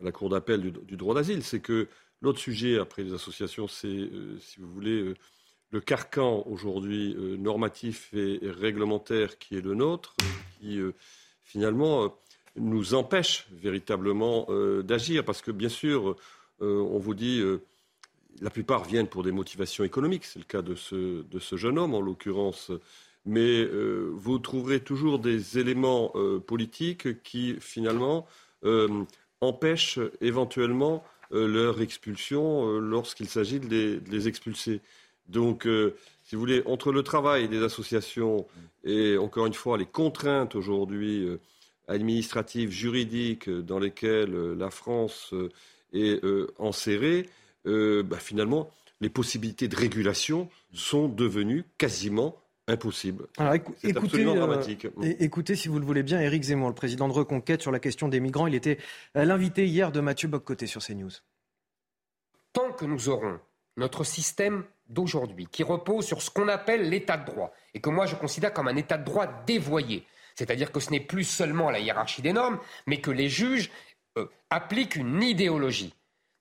à la cour d'appel du, droit d'asile, c'est que l'autre sujet après les associations, c'est, euh, si vous voulez le carcan aujourd'hui euh, normatif et, réglementaire qui est le nôtre, qui euh, finalement euh, nous empêche véritablement d'agir. Parce que bien sûr, on vous dit, la plupart viennent pour des motivations économiques, c'est le cas de ce, jeune homme en l'occurrence, mais vous trouverez toujours des éléments politiques qui finalement empêchent éventuellement leur expulsion lorsqu'il s'agit de les expulser. Donc, euh, si vous voulez, entre le travail des associations et, encore une fois, les contraintes aujourd'hui euh, administratives, juridiques, euh, dans lesquelles la France est enserrée, bah, finalement, les possibilités de régulation sont devenues quasiment impossibles. Alors, écoutez, dramatique. écoutez, si vous le voulez bien, Éric Zemmour, le président de Reconquête sur la question des migrants. Il était l'invité hier de Mathieu Boccoté sur CNews. Tant que nous aurons notre système d'aujourd'hui, qui repose sur ce qu'on appelle l'état de droit, et que moi je considère comme un état de droit dévoyé. C'est-à-dire que ce n'est plus seulement la hiérarchie des normes, mais que les juges euh, appliquent une idéologie.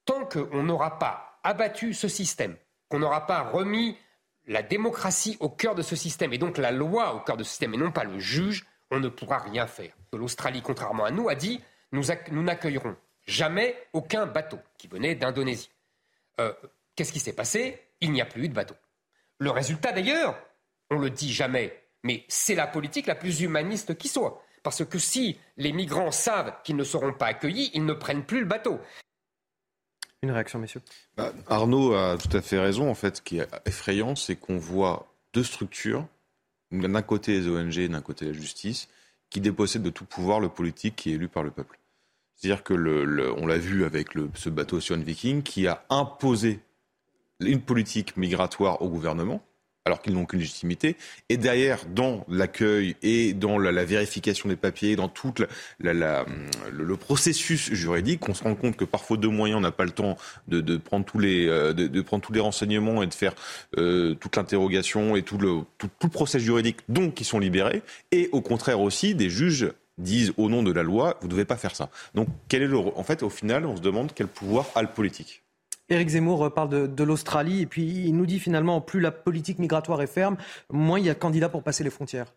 Tant qu'on n'aura pas abattu ce système, qu'on n'aura pas remis la démocratie au cœur de ce système, et donc la loi au cœur de ce système, et non pas le juge, on ne pourra rien faire. L'Australie, contrairement à nous, a dit nous, n'accueillerons jamais aucun bateau qui venait d'Indonésie. Euh, qu'est-ce qui s'est passé? Il n'y a plus eu de bateau. Le résultat d'ailleurs, on le dit jamais, mais c'est la politique la plus humaniste qui soit. Parce que si les migrants savent qu'ils ne seront pas accueillis, ils ne prennent plus le bateau. Une réaction, messieurs? Bah, Arnaud a tout à fait raison. En fait, ce qui est effrayant, c'est qu'on voit deux structures, d'un côté les ONG, d'un côté la justice, qui dépossèdent de tout pouvoir le politique qui est élu par le peuple. C'est-à-dire que le, on l'a vu avec ce bateau Swan Viking qui a imposé une politique migratoire au gouvernement, alors qu'ils n'ont qu'une légitimité. Et derrière, dans l'accueil et dans la, vérification des papiers, dans tout le, processus juridique, on se rend compte que par faute de moyens, on n'a pas le temps de, prendre tous les, euh, de, prendre tous les renseignements et de faire euh, toute l'interrogation et tout le, tout, le procès juridique, donc qui sont libérés. Et au contraire aussi, des juges disent au nom de la loi, vous ne devez pas faire ça. Donc, quel est le, en fait, au final, on se demande quel pouvoir a le politique. Éric Zemmour parle de, l'Australie et puis il nous dit finalement plus la politique migratoire est ferme, moins il y a de candidats pour passer les frontières.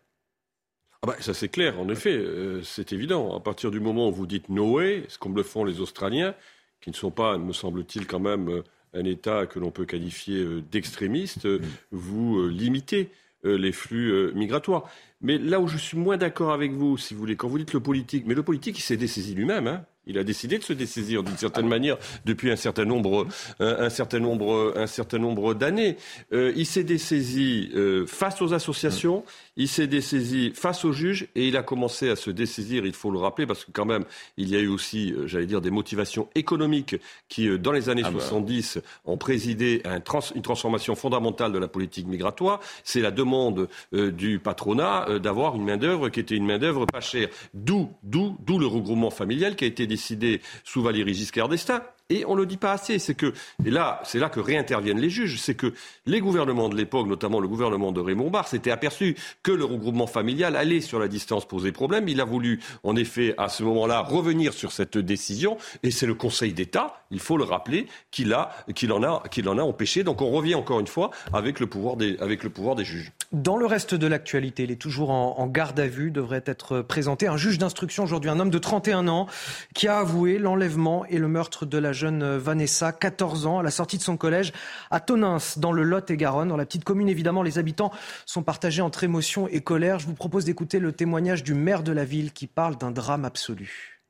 Ah bah, ça c'est clair, en effet, euh, c'est évident. À partir du moment où vous dites no way, ce comme le font les Australiens, qui ne sont pas, me semble-t-il, quand même euh, un État que l'on peut qualifier euh, d'extrémiste, vous limitez les flux migratoires. Mais là où je suis moins d'accord avec vous, si vous voulez, quand vous dites le politique, mais le politique il s'est dessaisi lui-même. Hein il a décidé de se dessaisir d'une certaine manière depuis un certain nombre, un, certain nombre, un certain nombre d'années. Euh, il s'est dessaisi euh, face aux associations, il s'est dessaisi face aux juges et il a commencé à se dessaisir, il faut le rappeler, parce que quand même, il y a eu aussi, euh, j'allais dire, des motivations économiques qui, dans les années 70, ah bah. ont présidé à une transformation fondamentale de la politique migratoire. C'est la demande du patronat d'avoir une main-d'œuvre qui était une main-d'œuvre pas chère. D'où, d'où, d'où le regroupement familial qui a été décidé décidé sous Valéry Giscard d'Estaing. Et on ne le dit pas assez, c'est que, et là, c'est là que réinterviennent les juges, c'est que les gouvernements de l'époque, notamment le gouvernement de Raymond Barre, s'étaient aperçus que le regroupement familial allait sur la distance poser problème. Il a voulu, en effet, à ce moment-là, revenir sur cette décision, et c'est le Conseil d'État, il faut le rappeler, qui, qui, en a, qui en a empêché. Donc on revient encore une fois avec le pouvoir des, avec le pouvoir des juges. Dans le reste de l'actualité, il est toujours en, en garde à vue, devrait être présenté un juge d'instruction aujourd'hui, un homme de 31 ans, qui a avoué l'enlèvement et le meurtre de la jeune Vanessa, 14 ans, à la sortie de son collège à Tonins, dans le Lot-et-Garonne. Dans la petite commune, évidemment, les habitants sont partagés entre émotion et colère. Je vous propose d'écouter le témoignage du maire de la ville qui parle d'un drame absolu.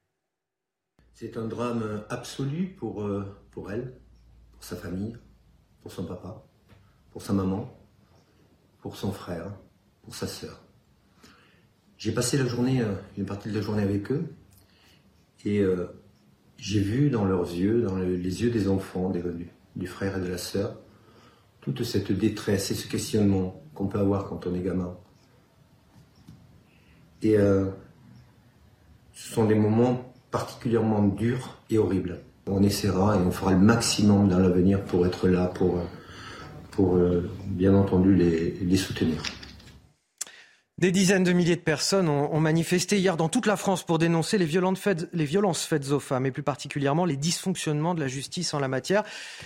C'est un drame absolu pour, euh, pour elle, pour sa famille, pour son papa, pour sa maman, pour son frère, pour sa sœur. J'ai passé la journée, euh, une partie de la journée avec eux, et euh, j'ai vu dans leurs yeux, dans les yeux des enfants, des, du, frère et de la sœur, toute cette détresse et ce questionnement qu'on peut avoir quand on est gamin. Et euh, ce sont des moments particulièrement durs et horribles. On essaiera et on fera le maximum dans l'avenir pour être là, pour, pour euh, bien entendu les soutenir. Des dizaines de milliers de personnes ont, manifesté hier dans toute la France pour dénoncer les, violences faites aux femmes et plus particulièrement les dysfonctionnements de la justice en la matière.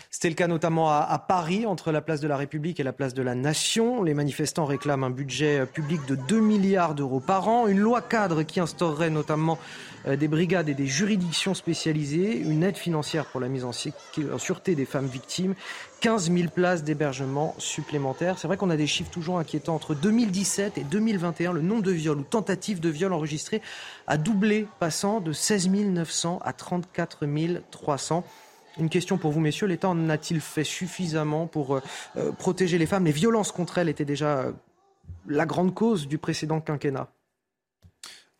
C'était le cas notamment à, Paris, entre la place de la République et la place de la Nation. Les manifestants réclament un budget public de 2 milliards d'euros par an, une loi cadre qui instaurerait notamment des brigades et des juridictions spécialisées, une aide financière pour la mise en sûreté des femmes victimes 15 000 places d'hébergement supplémentaires. C'est vrai qu'on a des chiffres toujours inquiétants. Entre 2017 et 2021, le nombre de viols ou tentatives de viols enregistrés a doublé, passant de 16 900 à 34 300. Une question pour vous, messieurs. L'État en a-t-il fait suffisamment pour euh, euh, protéger les femmes? Les violences contre elles étaient déjà la grande cause du précédent quinquennat.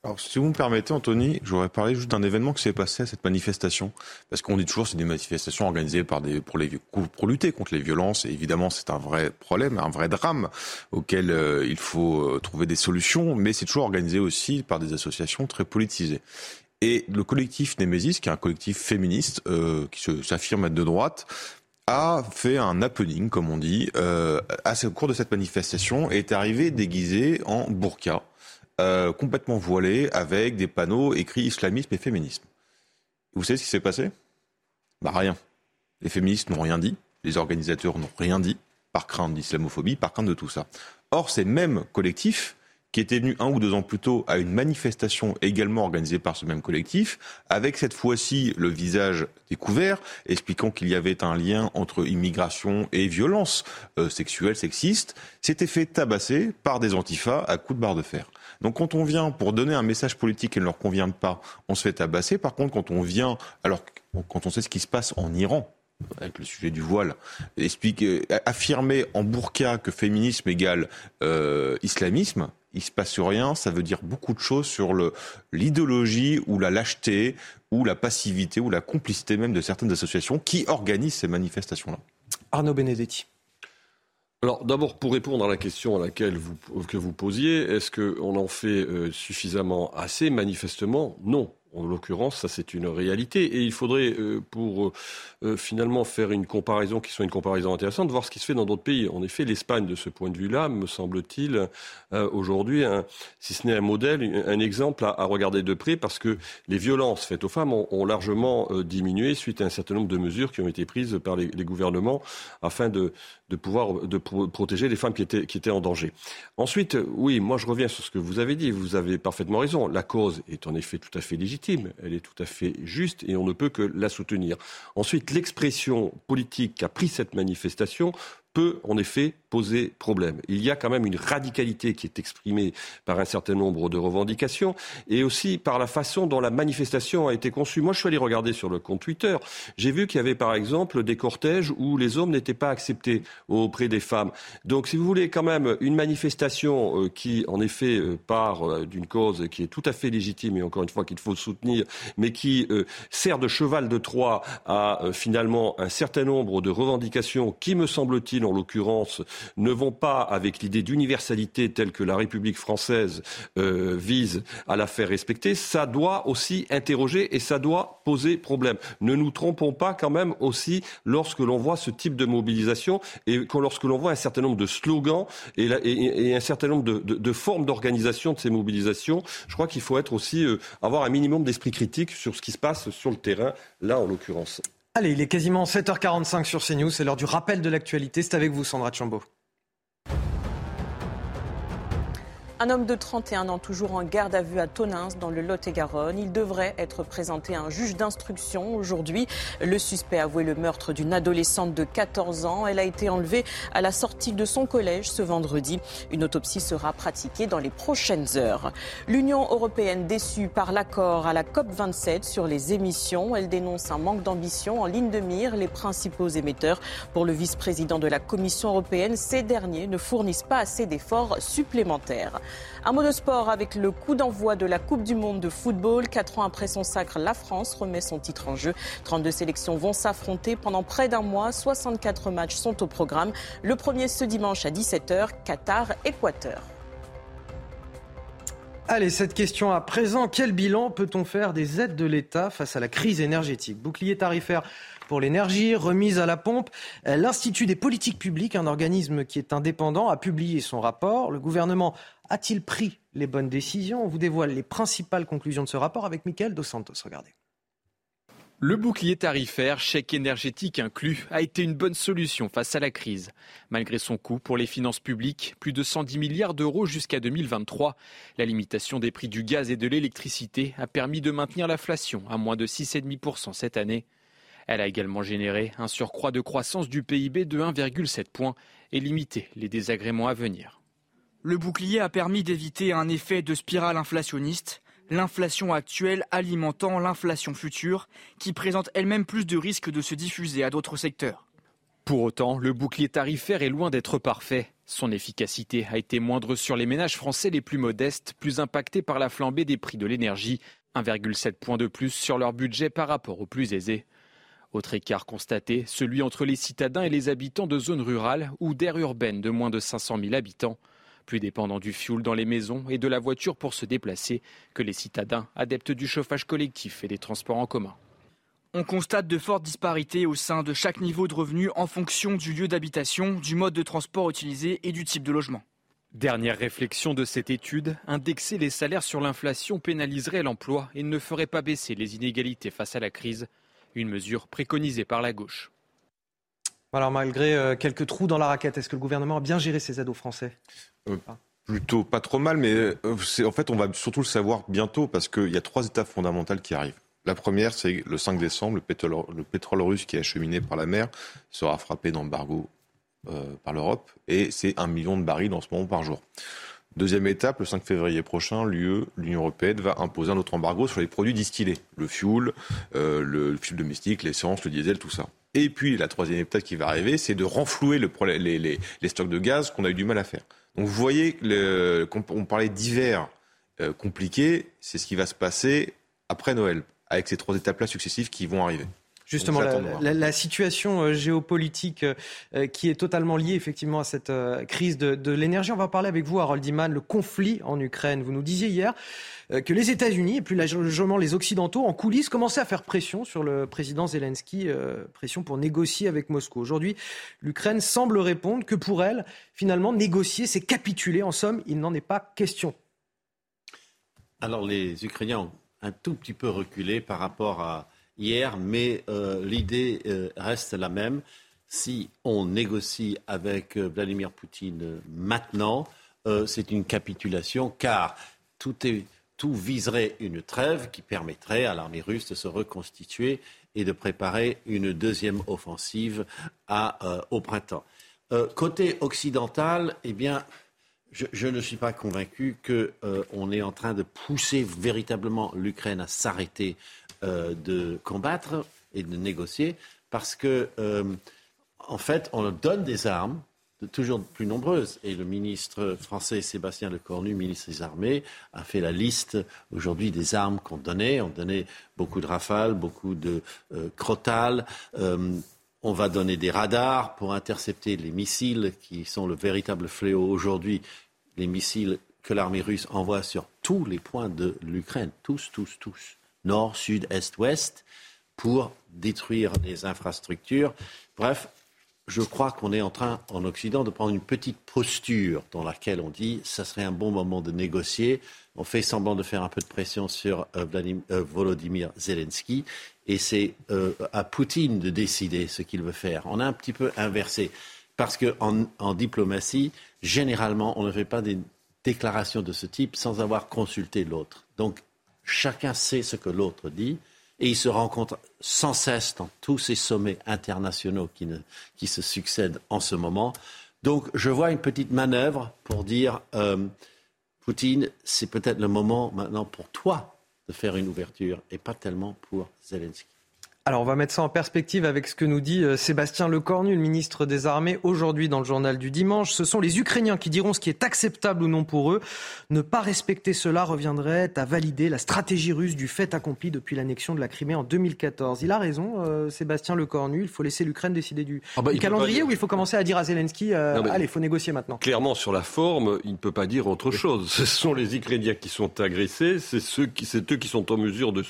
Alors, si vous me permettez, Anthony, je voudrais parler juste d'un événement qui s'est passé à cette manifestation. Parce qu'on dit toujours c'est des manifestations organisées par des, pour, les, pour lutter contre les violences. Et évidemment, c'est un vrai problème, un vrai drame auquel euh, il faut euh, trouver des solutions. Mais c'est toujours organisé aussi par des associations très politisées. Et le collectif Némésis, qui est un collectif féministe euh, qui s'affirme être de droite, a fait un happening, comme on dit, euh, à, au cours de cette manifestation et est arrivé déguisé en burqa euh, complètement voilé avec des panneaux écrits islamisme et féminisme. Vous savez ce qui s'est passé? Bah rien. Les féministes n'ont rien dit, les organisateurs n'ont rien dit, par crainte d'islamophobie, par crainte de tout ça. Or, ces mêmes collectifs qui étaient venus un ou deux ans plus tôt à une manifestation également organisée par ce même collectif, avec cette fois-ci le visage découvert, expliquant qu'il y avait un lien entre immigration et violence euh, sexuelle, sexiste, s'était fait tabasser par des antifas à coups de barre de fer. Donc quand on vient pour donner un message politique qui ne leur convient pas, on se fait tabasser. Par contre, quand on vient, alors quand on sait ce qui se passe en Iran, avec le sujet du voile, explique, affirmer en burqa que féminisme égale islamisme, il se passe rien, ça veut dire beaucoup de choses sur l'idéologie ou la lâcheté ou la passivité ou la complicité même de certaines associations qui organisent ces manifestations-là. Arnaud Benedetti. Alors d'abord, pour répondre à la question à laquelle vous, que vous posiez, est-ce qu'on en fait euh, suffisamment assez Manifestement, non. En l'occurrence, ça c'est une réalité. Et il faudrait, euh, pour euh, euh, finalement faire une comparaison qui soit une comparaison intéressante, voir ce qui se fait dans d'autres pays. En effet, l'Espagne, de ce point de vue-là, me semble-t-il, aujourd'hui, si ce n'est un modèle, un exemple à, regarder de près, parce que les violences faites aux femmes ont, largement diminué suite à un certain nombre de mesures qui ont été prises par les, gouvernements afin de, de pouvoir protéger les femmes qui étaient, qui étaient en danger. Ensuite, oui, moi je reviens sur ce que vous avez dit. Vous avez parfaitement raison. La cause est en effet tout à fait légitime elle est tout à fait juste et on ne peut que la soutenir. Ensuite, l'expression politique qu'a pris cette manifestation peut en effet poser problème. Il y a quand même une radicalité qui est exprimée par un certain nombre de revendications et aussi par la façon dont la manifestation a été conçue. Moi, je suis allé regarder sur le compte Twitter. J'ai vu qu'il y avait par exemple des cortèges où les hommes n'étaient pas acceptés auprès des femmes. Donc, si vous voulez quand même une manifestation euh, qui, en effet, euh, part euh, d'une cause qui est tout à fait légitime et encore une fois qu'il faut soutenir, mais qui sert de cheval de Troie à finalement un certain nombre de revendications qui, me semble-t-il, en l'occurrence, ne vont pas avec l'idée d'universalité telle que la République française euh, vise à la faire respecter, ça doit aussi interroger et ça doit poser problème. Ne nous trompons pas quand même aussi lorsque l'on voit ce type de mobilisation et lorsque l'on voit un certain nombre de slogans et, un certain nombre de, formes d'organisation de ces mobilisations. Je crois qu'il faut être aussi euh, avoir un minimum d'esprit critique sur ce qui se passe sur le terrain, là en l'occurrence. Allez, il est quasiment 7h45 sur CNews, c'est l'heure du rappel de l'actualité. C'est avec vous, Sandra Chambaud. Un homme de 31 ans, toujours en garde à vue à Tonins, dans le Lot-et-Garonne. Il devrait être présenté à un juge d'instruction aujourd'hui. Le suspect a avoué le meurtre d'une adolescente de 14 ans. Elle a été enlevée à la sortie de son collège ce vendredi. Une autopsie sera pratiquée dans les prochaines heures. L'Union européenne déçue par l'accord à la COP27 sur les émissions. Elle dénonce un manque d'ambition en ligne de mire les principaux émetteurs. Pour le vice-président de la Commission européenne, ces derniers ne fournissent pas assez d'efforts supplémentaires. Un mot de sport avec le coup d'envoi de la Coupe du Monde de football. Quatre ans après son sacre, la France remet son titre en jeu. 32 sélections vont s'affronter pendant près d'un mois. 64 matchs sont au programme. Le premier ce dimanche à 17h, Qatar-Équateur. Allez, cette question à présent. Quel bilan peut-on faire des aides de l'État face à la crise énergétique? Bouclier tarifaire pour l'énergie, remise à la pompe. L'Institut des politiques publiques, un organisme qui est indépendant, a publié son rapport. Le gouvernement a-t-il pris les bonnes décisions? On vous dévoile les principales conclusions de ce rapport avec Michael Dos Santos. Regardez. Le bouclier tarifaire, chèque énergétique inclus, a été une bonne solution face à la crise. Malgré son coût pour les finances publiques, plus de 110 milliards d'euros jusqu'à 2023, la limitation des prix du gaz et de l'électricité a permis de maintenir l'inflation à moins de 6,5% cette année. Elle a également généré un surcroît de croissance du PIB de 1,7 points et limité les désagréments à venir. Le bouclier a permis d'éviter un effet de spirale inflationniste, l'inflation actuelle alimentant l'inflation future, qui présente elle-même plus de risques de se diffuser à d'autres secteurs. Pour autant, le bouclier tarifaire est loin d'être parfait. Son efficacité a été moindre sur les ménages français les plus modestes, plus impactés par la flambée des prix de l'énergie, 1,7 point de plus sur leur budget par rapport aux plus aisés. Autre écart constaté, celui entre les citadins et les habitants de zones rurales ou d'aires urbaines de moins de 500 000 habitants plus dépendants du fioul dans les maisons et de la voiture pour se déplacer que les citadins adeptes du chauffage collectif et des transports en commun. On constate de fortes disparités au sein de chaque niveau de revenu en fonction du lieu d'habitation, du mode de transport utilisé et du type de logement. Dernière réflexion de cette étude, indexer les salaires sur l'inflation pénaliserait l'emploi et ne ferait pas baisser les inégalités face à la crise, une mesure préconisée par la gauche. Alors malgré euh, quelques trous dans la raquette, est-ce que le gouvernement a bien géré ses aides aux Français? Euh, Plutôt pas trop mal, mais euh, en fait on va surtout le savoir bientôt parce qu'il y a trois étapes fondamentales qui arrivent. La première, c'est le 5 décembre, le pétrole, le pétrole, russe qui est acheminé par la mer sera frappé d'embargo par l'Europe et c'est un million de barils en ce moment par jour. Deuxième étape, le 5 février prochain, l'Union européenne, va imposer un autre embargo sur les produits distillés, le fuel, euh, le fuel domestique, l'essence, le diesel, tout ça. Et puis la troisième étape qui va arriver, c'est de renflouer le, les, stocks de gaz qu'on a eu du mal à faire. Donc vous voyez, on parlait d'hiver euh, compliqué, c'est ce qui va se passer après Noël, avec ces trois étapes-là successives qui vont arriver. Justement, la, situation euh, géopolitique euh, qui est totalement liée effectivement à cette euh, crise de, l'énergie. On va parler avec vous, Harold Iman, le conflit en Ukraine. Vous nous disiez hier que les États-Unis et plus largement les Occidentaux en coulisses commençaient à faire pression sur le président Zelensky, pression pour négocier avec Moscou. Aujourd'hui, l'Ukraine semble répondre que pour elle, finalement, négocier, c'est capituler. En somme, il n'en est pas question. Alors les Ukrainiens ont un tout petit peu reculé par rapport à hier, mais euh, l'idée euh, reste la même. Si on négocie avec euh, Vladimir Poutine maintenant, c'est une capitulation, car tout, viserait une trêve qui permettrait à l'armée russe de se reconstituer et de préparer une deuxième offensive au printemps. côté occidental, eh bien, je, ne suis pas convaincu qu'on est en train de pousser véritablement l'Ukraine à s'arrêter euh, de combattre et de négocier parce que, euh, en fait, on donne des armes toujours plus nombreuses. Et le ministre français Sébastien Lecornu, ministre des Armées, a fait la liste aujourd'hui des armes qu'on donnait. On donnait beaucoup de rafales, beaucoup de euh, crotales. on va donner des radars pour intercepter les missiles qui sont le véritable fléau aujourd'hui. Les missiles que l'armée russe envoie sur tous les points de l'Ukraine. Tous, tous, tous nord, sud, est, ouest, pour détruire les infrastructures. Bref, je crois qu'on est en train, en Occident, de prendre une petite posture dans laquelle on dit ça serait un bon moment de négocier. On fait semblant de faire un peu de pression sur euh, euh, Volodymyr Zelensky et c'est euh, à Poutine de décider ce qu'il veut faire. On a un petit peu inversé parce qu'en en diplomatie, généralement, on ne fait pas des déclarations de ce type sans avoir consulté l'autre. Donc, Chacun sait ce que l'autre dit et il se rencontre sans cesse dans tous ces sommets internationaux qui, qui se succèdent en ce moment. Donc je vois une petite manœuvre pour dire, euh, Poutine, c'est peut-être le moment maintenant pour toi de faire une ouverture et pas tellement pour Zelensky. Alors on va mettre ça en perspective avec ce que nous dit euh, Sébastien Lecornu, le ministre des Armées, aujourd'hui dans le journal du dimanche. Ce sont les Ukrainiens qui diront ce qui est acceptable ou non pour eux. Ne pas respecter cela reviendrait à valider la stratégie russe du fait accompli depuis l'annexion de la Crimée en 2014. Il a raison, euh, Sébastien Lecornu, il faut laisser l'Ukraine décider du, ah bah, calendrier ou il faut commencer à dire à Zelensky, euh, allez, il faut négocier maintenant. Clairement, sur la forme, il ne peut pas dire autre chose. Ce sont les Ukrainiens qui sont agressés, c'est eux qui sont en mesure de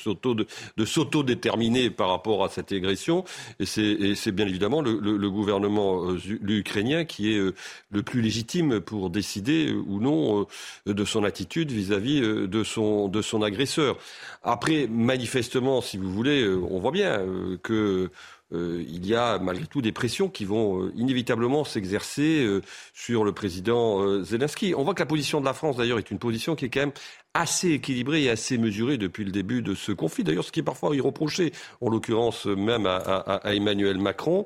s'auto-déterminer par rapport rapport à cette agression. Et c'est bien évidemment le, gouvernement euh, ukrainien qui est euh, le plus légitime pour décider euh, ou non de son attitude vis-à-vis de, son, de son agresseur. Après, manifestement, si vous voulez, on voit bien que euh, il y a malgré tout des pressions qui vont euh, inévitablement s'exercer euh, sur le président Zelensky. On voit que la position de la France, d'ailleurs, est une position qui est quand même assez équilibrée et assez mesurée depuis le début de ce conflit. D'ailleurs, ce qui est parfois irreproché, en l'occurrence même à, Emmanuel Macron,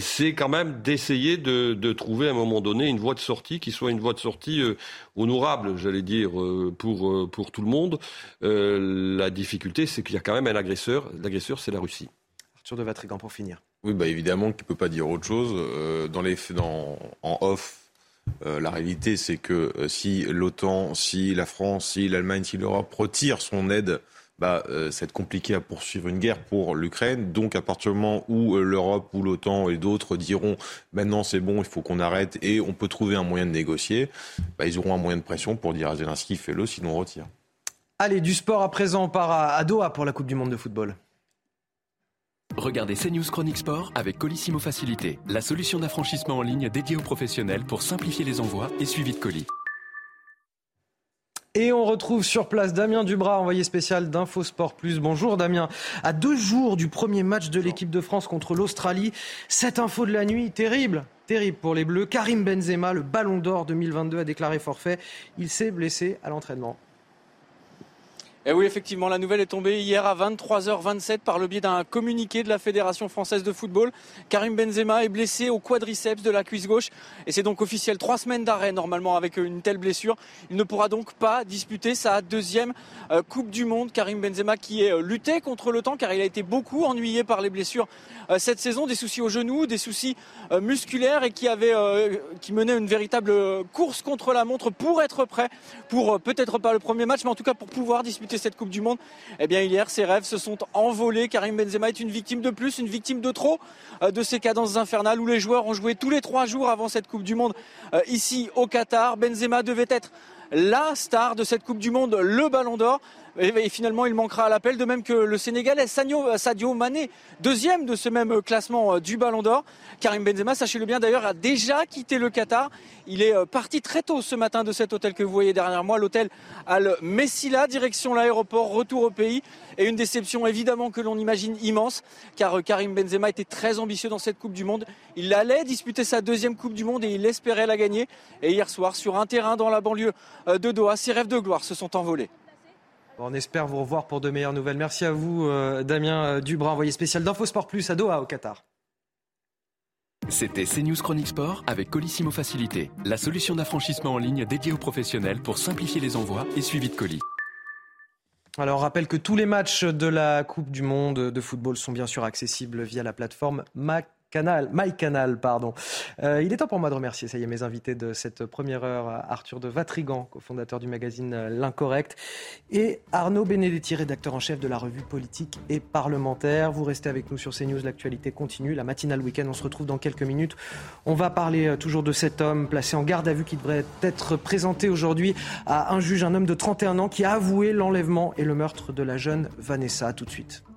c'est quand même d'essayer de, trouver à un moment donné une voie de sortie qui soit une voie de sortie honorable, j'allais dire, pour, pour tout le monde. la difficulté, c'est qu'il y a quand même un agresseur. L'agresseur, c'est la Russie de Vatrigan pour finir. Oui, bah évidemment qu'il ne peut pas dire autre chose. Euh, dans les, dans, en off, euh, la réalité, c'est que euh, si l'OTAN, si la France, si l'Allemagne, si l'Europe retire son aide, bah, ça va être compliqué à poursuivre une guerre pour l'Ukraine. Donc, à partir du moment où l'Europe ou l'OTAN et d'autres diront maintenant c'est bon, il faut qu'on arrête et on peut trouver un moyen de négocier, bah, ils auront un moyen de pression pour dire à Zelensky fais-le, sinon on retire. Allez, du sport à présent, on part à Doha pour la Coupe du Monde de football. Regardez CNews Chronique Sport avec Colissimo Facilité, la solution d'affranchissement en ligne dédiée aux professionnels pour simplifier les envois et suivi de colis. Et on retrouve sur place Damien Dubras, envoyé spécial d'Infosport Plus. Bonjour Damien. À deux jours du premier match de l'équipe de France contre l'Australie, cette info de la nuit, terrible, terrible pour les Bleus. Karim Benzema, le ballon d'or 2022, a déclaré forfait. Il s'est blessé à l'entraînement. Et oui, effectivement, la nouvelle est tombée hier à 23h27 par le biais d'un communiqué de la Fédération française de football. Karim Benzema est blessé au quadriceps de la cuisse gauche et c'est donc officiel. Trois semaines d'arrêt normalement avec une telle blessure. Il ne pourra donc pas disputer sa deuxième euh, Coupe du Monde. Karim Benzema qui est euh, lutté contre le temps car il a été beaucoup ennuyé par les blessures euh, cette saison, des soucis au genou, des soucis musculaires et qui qui menait une véritable course contre la montre pour être prêt pour peut-être pas le premier match, mais en tout cas pour pouvoir disputer cette Coupe du Monde. Eh bien hier, ses rêves se sont envolés. Karim Benzema est une victime de plus, une victime de trop de ces cadences infernales où les joueurs ont joué tous les trois jours avant cette Coupe du Monde ici au Qatar. Benzema devait être la star de cette Coupe du Monde, le Ballon d'Or. Et, finalement, il manquera à l'appel, de même que le Sénégalais Sadio Mané, deuxième de ce même classement euh, du Ballon d'Or. Karim Benzema, sachez-le bien d'ailleurs, a déjà quitté le Qatar. Il est euh, parti très tôt ce matin de cet hôtel que vous voyez derrière moi, l'hôtel Al Messila, direction l'aéroport, retour au pays. Et une déception évidemment que l'on imagine immense, car euh, Karim Benzema était très ambitieux dans cette Coupe du Monde. Il allait disputer sa deuxième Coupe du Monde et il espérait la gagner. Et hier soir, sur un terrain dans la banlieue de Doha, ses rêves de gloire se sont envolés. On espère vous revoir pour de meilleures nouvelles. Merci à vous, euh, Damien euh, Dubras, envoyé spécial d'InfoSport Plus à Doha, au Qatar. C'était CNews Chronique Sport avec Colissimo Facilité, la solution d'affranchissement en ligne dédiée aux professionnels pour simplifier les envois et suivi de colis. Alors, on rappelle que tous les matchs de la Coupe du Monde de football sont bien sûr accessibles via la plateforme Mac Canal, MyCanal, pardon. Euh, il est temps pour moi de remercier, ça y est, mes invités de cette première heure, Arthur de Vatrigan, cofondateur du magazine euh, L'Incorrect, et Arnaud Benedetti, rédacteur en chef de la revue politique et parlementaire. Vous restez avec nous sur CNews, l'actualité continue, la matinale week-end, on se retrouve dans quelques minutes. On va parler euh, toujours de cet homme placé en garde à vue qui devrait être présenté aujourd'hui à un juge, un homme de 31 ans qui a avoué l'enlèvement et le meurtre de la jeune Vanessa. tout de suite.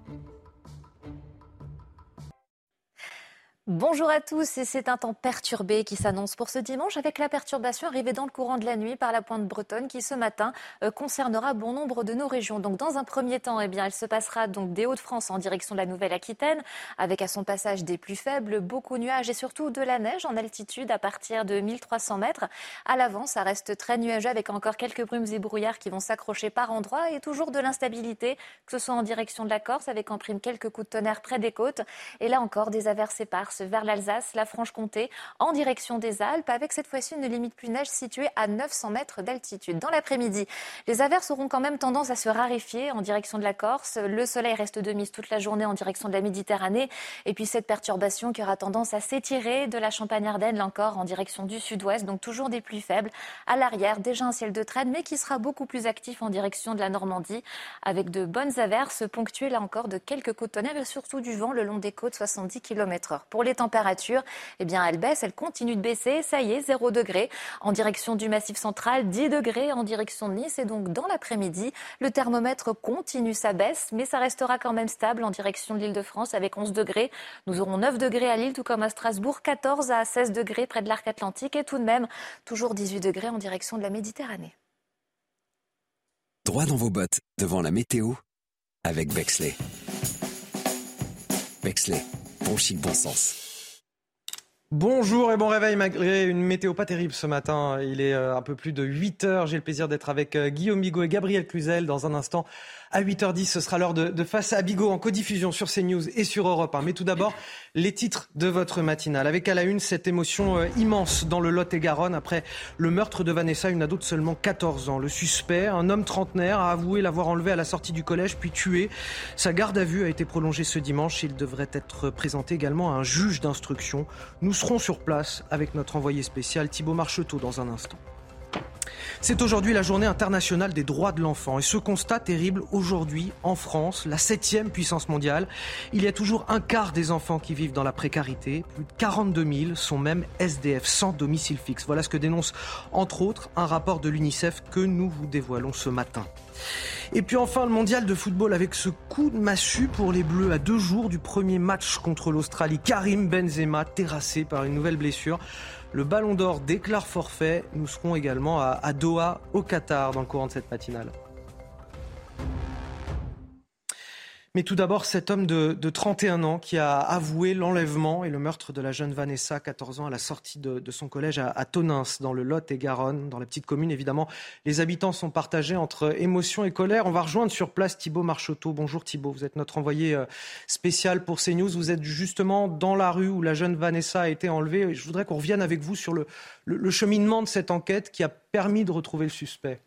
Bonjour à tous et c'est un temps perturbé qui s'annonce pour ce dimanche avec la perturbation arrivée dans le courant de la nuit par la pointe bretonne qui ce matin euh, concernera bon nombre de nos régions. Donc dans un premier temps, eh bien, elle se passera donc des Hauts-de-France en direction de la Nouvelle-Aquitaine avec à son passage des plus faibles, beaucoup nuages et surtout de la neige en altitude à partir de 1300 mètres. À l'avant, ça reste très nuageux avec encore quelques brumes et brouillards qui vont s'accrocher par endroits et toujours de l'instabilité, que ce soit en direction de la Corse avec en prime quelques coups de tonnerre près des côtes et là encore des averses éparses vers l'Alsace, la Franche-Comté, en direction des Alpes, avec cette fois-ci une limite plus neige située à 900 mètres d'altitude. Dans l'après-midi, les averses auront quand même tendance à se raréfier en direction de la Corse. Le soleil reste de mise toute la journée en direction de la Méditerranée. Et puis cette perturbation qui aura tendance à s'étirer de la Champagne-Ardenne, encore en direction du sud-ouest, donc toujours des pluies faibles. À l'arrière, déjà un ciel de traîne, mais qui sera beaucoup plus actif en direction de la Normandie, avec de bonnes averses ponctuées là encore de quelques côtes tonnerres et surtout du vent le long des côtes 70 km heure. Les températures, eh bien, elles baissent, elles continuent de baisser. Ça y est, 0 degré en direction du Massif central, 10 degrés en direction de Nice. Et donc, dans l'après-midi, le thermomètre continue sa baisse, mais ça restera quand même stable en direction de l'île de France avec 11 degrés. Nous aurons 9 degrés à Lille, tout comme à Strasbourg, 14 à 16 degrés près de l'arc atlantique et tout de même toujours 18 degrés en direction de la Méditerranée. Droit dans vos bottes devant la météo avec Bexley. Bexley, bon chic, bon sens. Bonjour et bon réveil malgré une météo pas terrible ce matin. Il est euh, un peu plus de 8 heures. J'ai le plaisir d'être avec euh, Guillaume Bigot et Gabriel Cluzel dans un instant. À 8h10, ce sera l'heure de, Face à Bigot en codiffusion sur CNews et sur Europe 1. Mais tout d'abord, les titres de votre matinale. Avec à la une cette émotion euh, immense dans le Lot-et-Garonne après le meurtre de Vanessa, une ado de seulement 14 ans. Le suspect, un homme trentenaire, a avoué l'avoir enlevé à la sortie du collège puis tué. Sa garde à vue a été prolongée ce dimanche. Il devrait être présenté également à un juge d'instruction. Nous serons sur place avec notre envoyé spécial Thibault Marcheteau dans un instant. C'est aujourd'hui la journée internationale des droits de l'enfant. Et ce constat terrible, aujourd'hui, en France, la septième puissance mondiale, il y a toujours un quart des enfants qui vivent dans la précarité. Plus de 42 000 sont même SDF, sans domicile fixe. Voilà ce que dénonce, entre autres, un rapport de l'UNICEF que nous vous dévoilons ce matin. Et puis enfin le mondial de football avec ce coup de massue pour les Bleus à deux jours du premier match contre l'Australie. Karim Benzema terrassé par une nouvelle blessure. Le Ballon d'Or déclare forfait. Nous serons également à, Doha, au Qatar, dans le courant de cette matinale. Mais tout d'abord, cet homme de, 31 ans qui a avoué l'enlèvement et le meurtre de la jeune Vanessa, 14 ans, à la sortie de, son collège à, à Tonins, dans le Lot et Garonne, dans la petite commune. Évidemment, les habitants sont partagés entre émotion et colère. On va rejoindre sur place Thibault Marcheteau. Bonjour Thibault, vous êtes notre envoyé euh, spécial pour CNews. Vous êtes justement dans la rue où la jeune Vanessa a été enlevée. Je voudrais qu'on revienne avec vous sur le cheminement de cette enquête qui a permis de retrouver le suspect.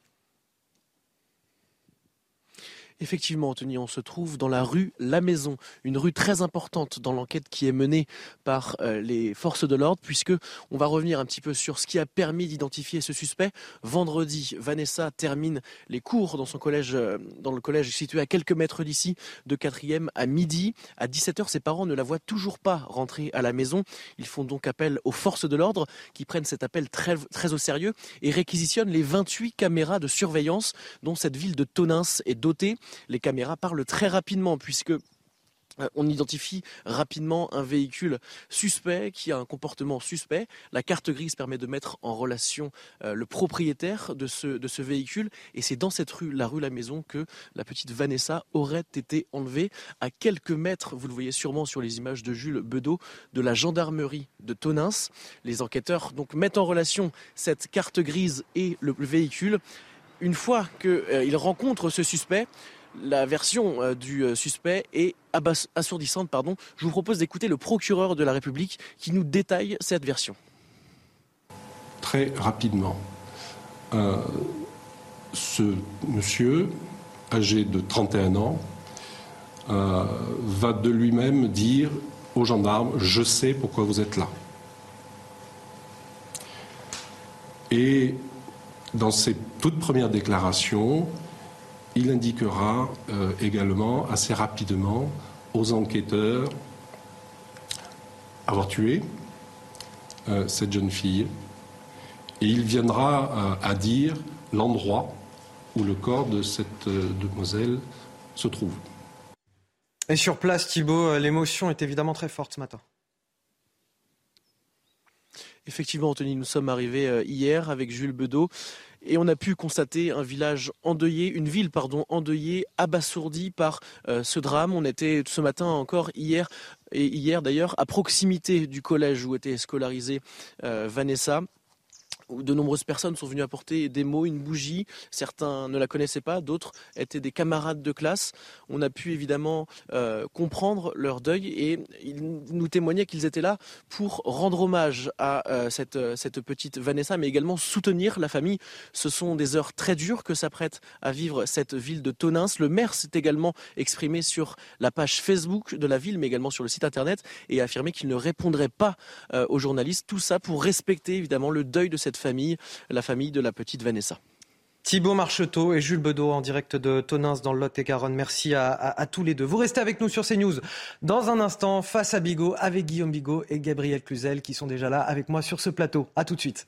Effectivement, Anthony, on se trouve dans la rue La Maison, une rue très importante dans l'enquête qui est menée par euh, les forces de l'ordre, puisque on va revenir un petit peu sur ce qui a permis d'identifier ce suspect. Vendredi, Vanessa termine les cours dans son collège, euh, dans le collège situé à quelques mètres d'ici, de 4e à midi. À 17h, ses parents ne la voient toujours pas rentrer à la maison. Ils font donc appel aux forces de l'ordre qui prennent cet appel très, très au sérieux et réquisitionnent les 28 caméras de surveillance dont cette ville de Tonins est dotée les caméras parlent très rapidement puisque euh, on identifie rapidement un véhicule suspect qui a un comportement suspect. La carte grise permet de mettre en relation euh, le propriétaire de ce, véhicule. Et c'est dans cette rue, la rue La Maison, que la petite Vanessa aurait été enlevée à quelques mètres, vous le voyez sûrement sur les images de Jules Bedeau, de la gendarmerie de Tonins. Les enquêteurs donc mettent en relation cette carte grise et le véhicule. Une fois qu'ils euh, rencontrent ce suspect, la version euh, du euh, suspect est assourdissante. Pardon. Je vous propose d'écouter le procureur de la République qui nous détaille cette version. Très rapidement, ce monsieur, âgé de 31 ans, va de lui-même dire aux gendarmes, je sais pourquoi vous êtes là. Et dans ses toutes premières déclarations, il indiquera euh, également assez rapidement aux enquêteurs avoir tué euh, cette jeune fille et il viendra euh, à dire l'endroit où le corps de cette demoiselle se trouve. Et sur place, Thibault, l'émotion est évidemment très forte ce matin. Effectivement, Anthony, nous sommes arrivés hier avec Jules Bedeau et on a pu constater un village endeuillé, une ville pardon endeuillée, abasourdie par euh, ce drame. On était ce matin encore hier et hier d'ailleurs à proximité du collège où était scolarisée euh, Vanessa de nombreuses personnes sont venues apporter des mots, une bougie. Certains ne la connaissaient pas, d'autres étaient des camarades de classe. On a pu évidemment euh, comprendre leur deuil et ils nous témoignaient qu'ils étaient là pour rendre hommage à euh, cette, cette petite Vanessa, mais également soutenir la famille. Ce sont des heures très dures que s'apprête à vivre cette ville de Tonins. Le maire s'est également exprimé sur la page Facebook de la ville, mais également sur le site internet et a affirmé qu'il ne répondrait pas euh, aux journalistes. Tout ça pour respecter évidemment le deuil de cette famille, la famille de la petite Vanessa. Thibault Marcheteau et Jules Bedeau en direct de Tonins dans le Lot-et-Garonne. Merci à, tous les deux. Vous restez avec nous sur CNews dans un instant face à Bigot avec Guillaume Bigot et Gabriel Cluzel qui sont déjà là avec moi sur ce plateau. À tout de suite.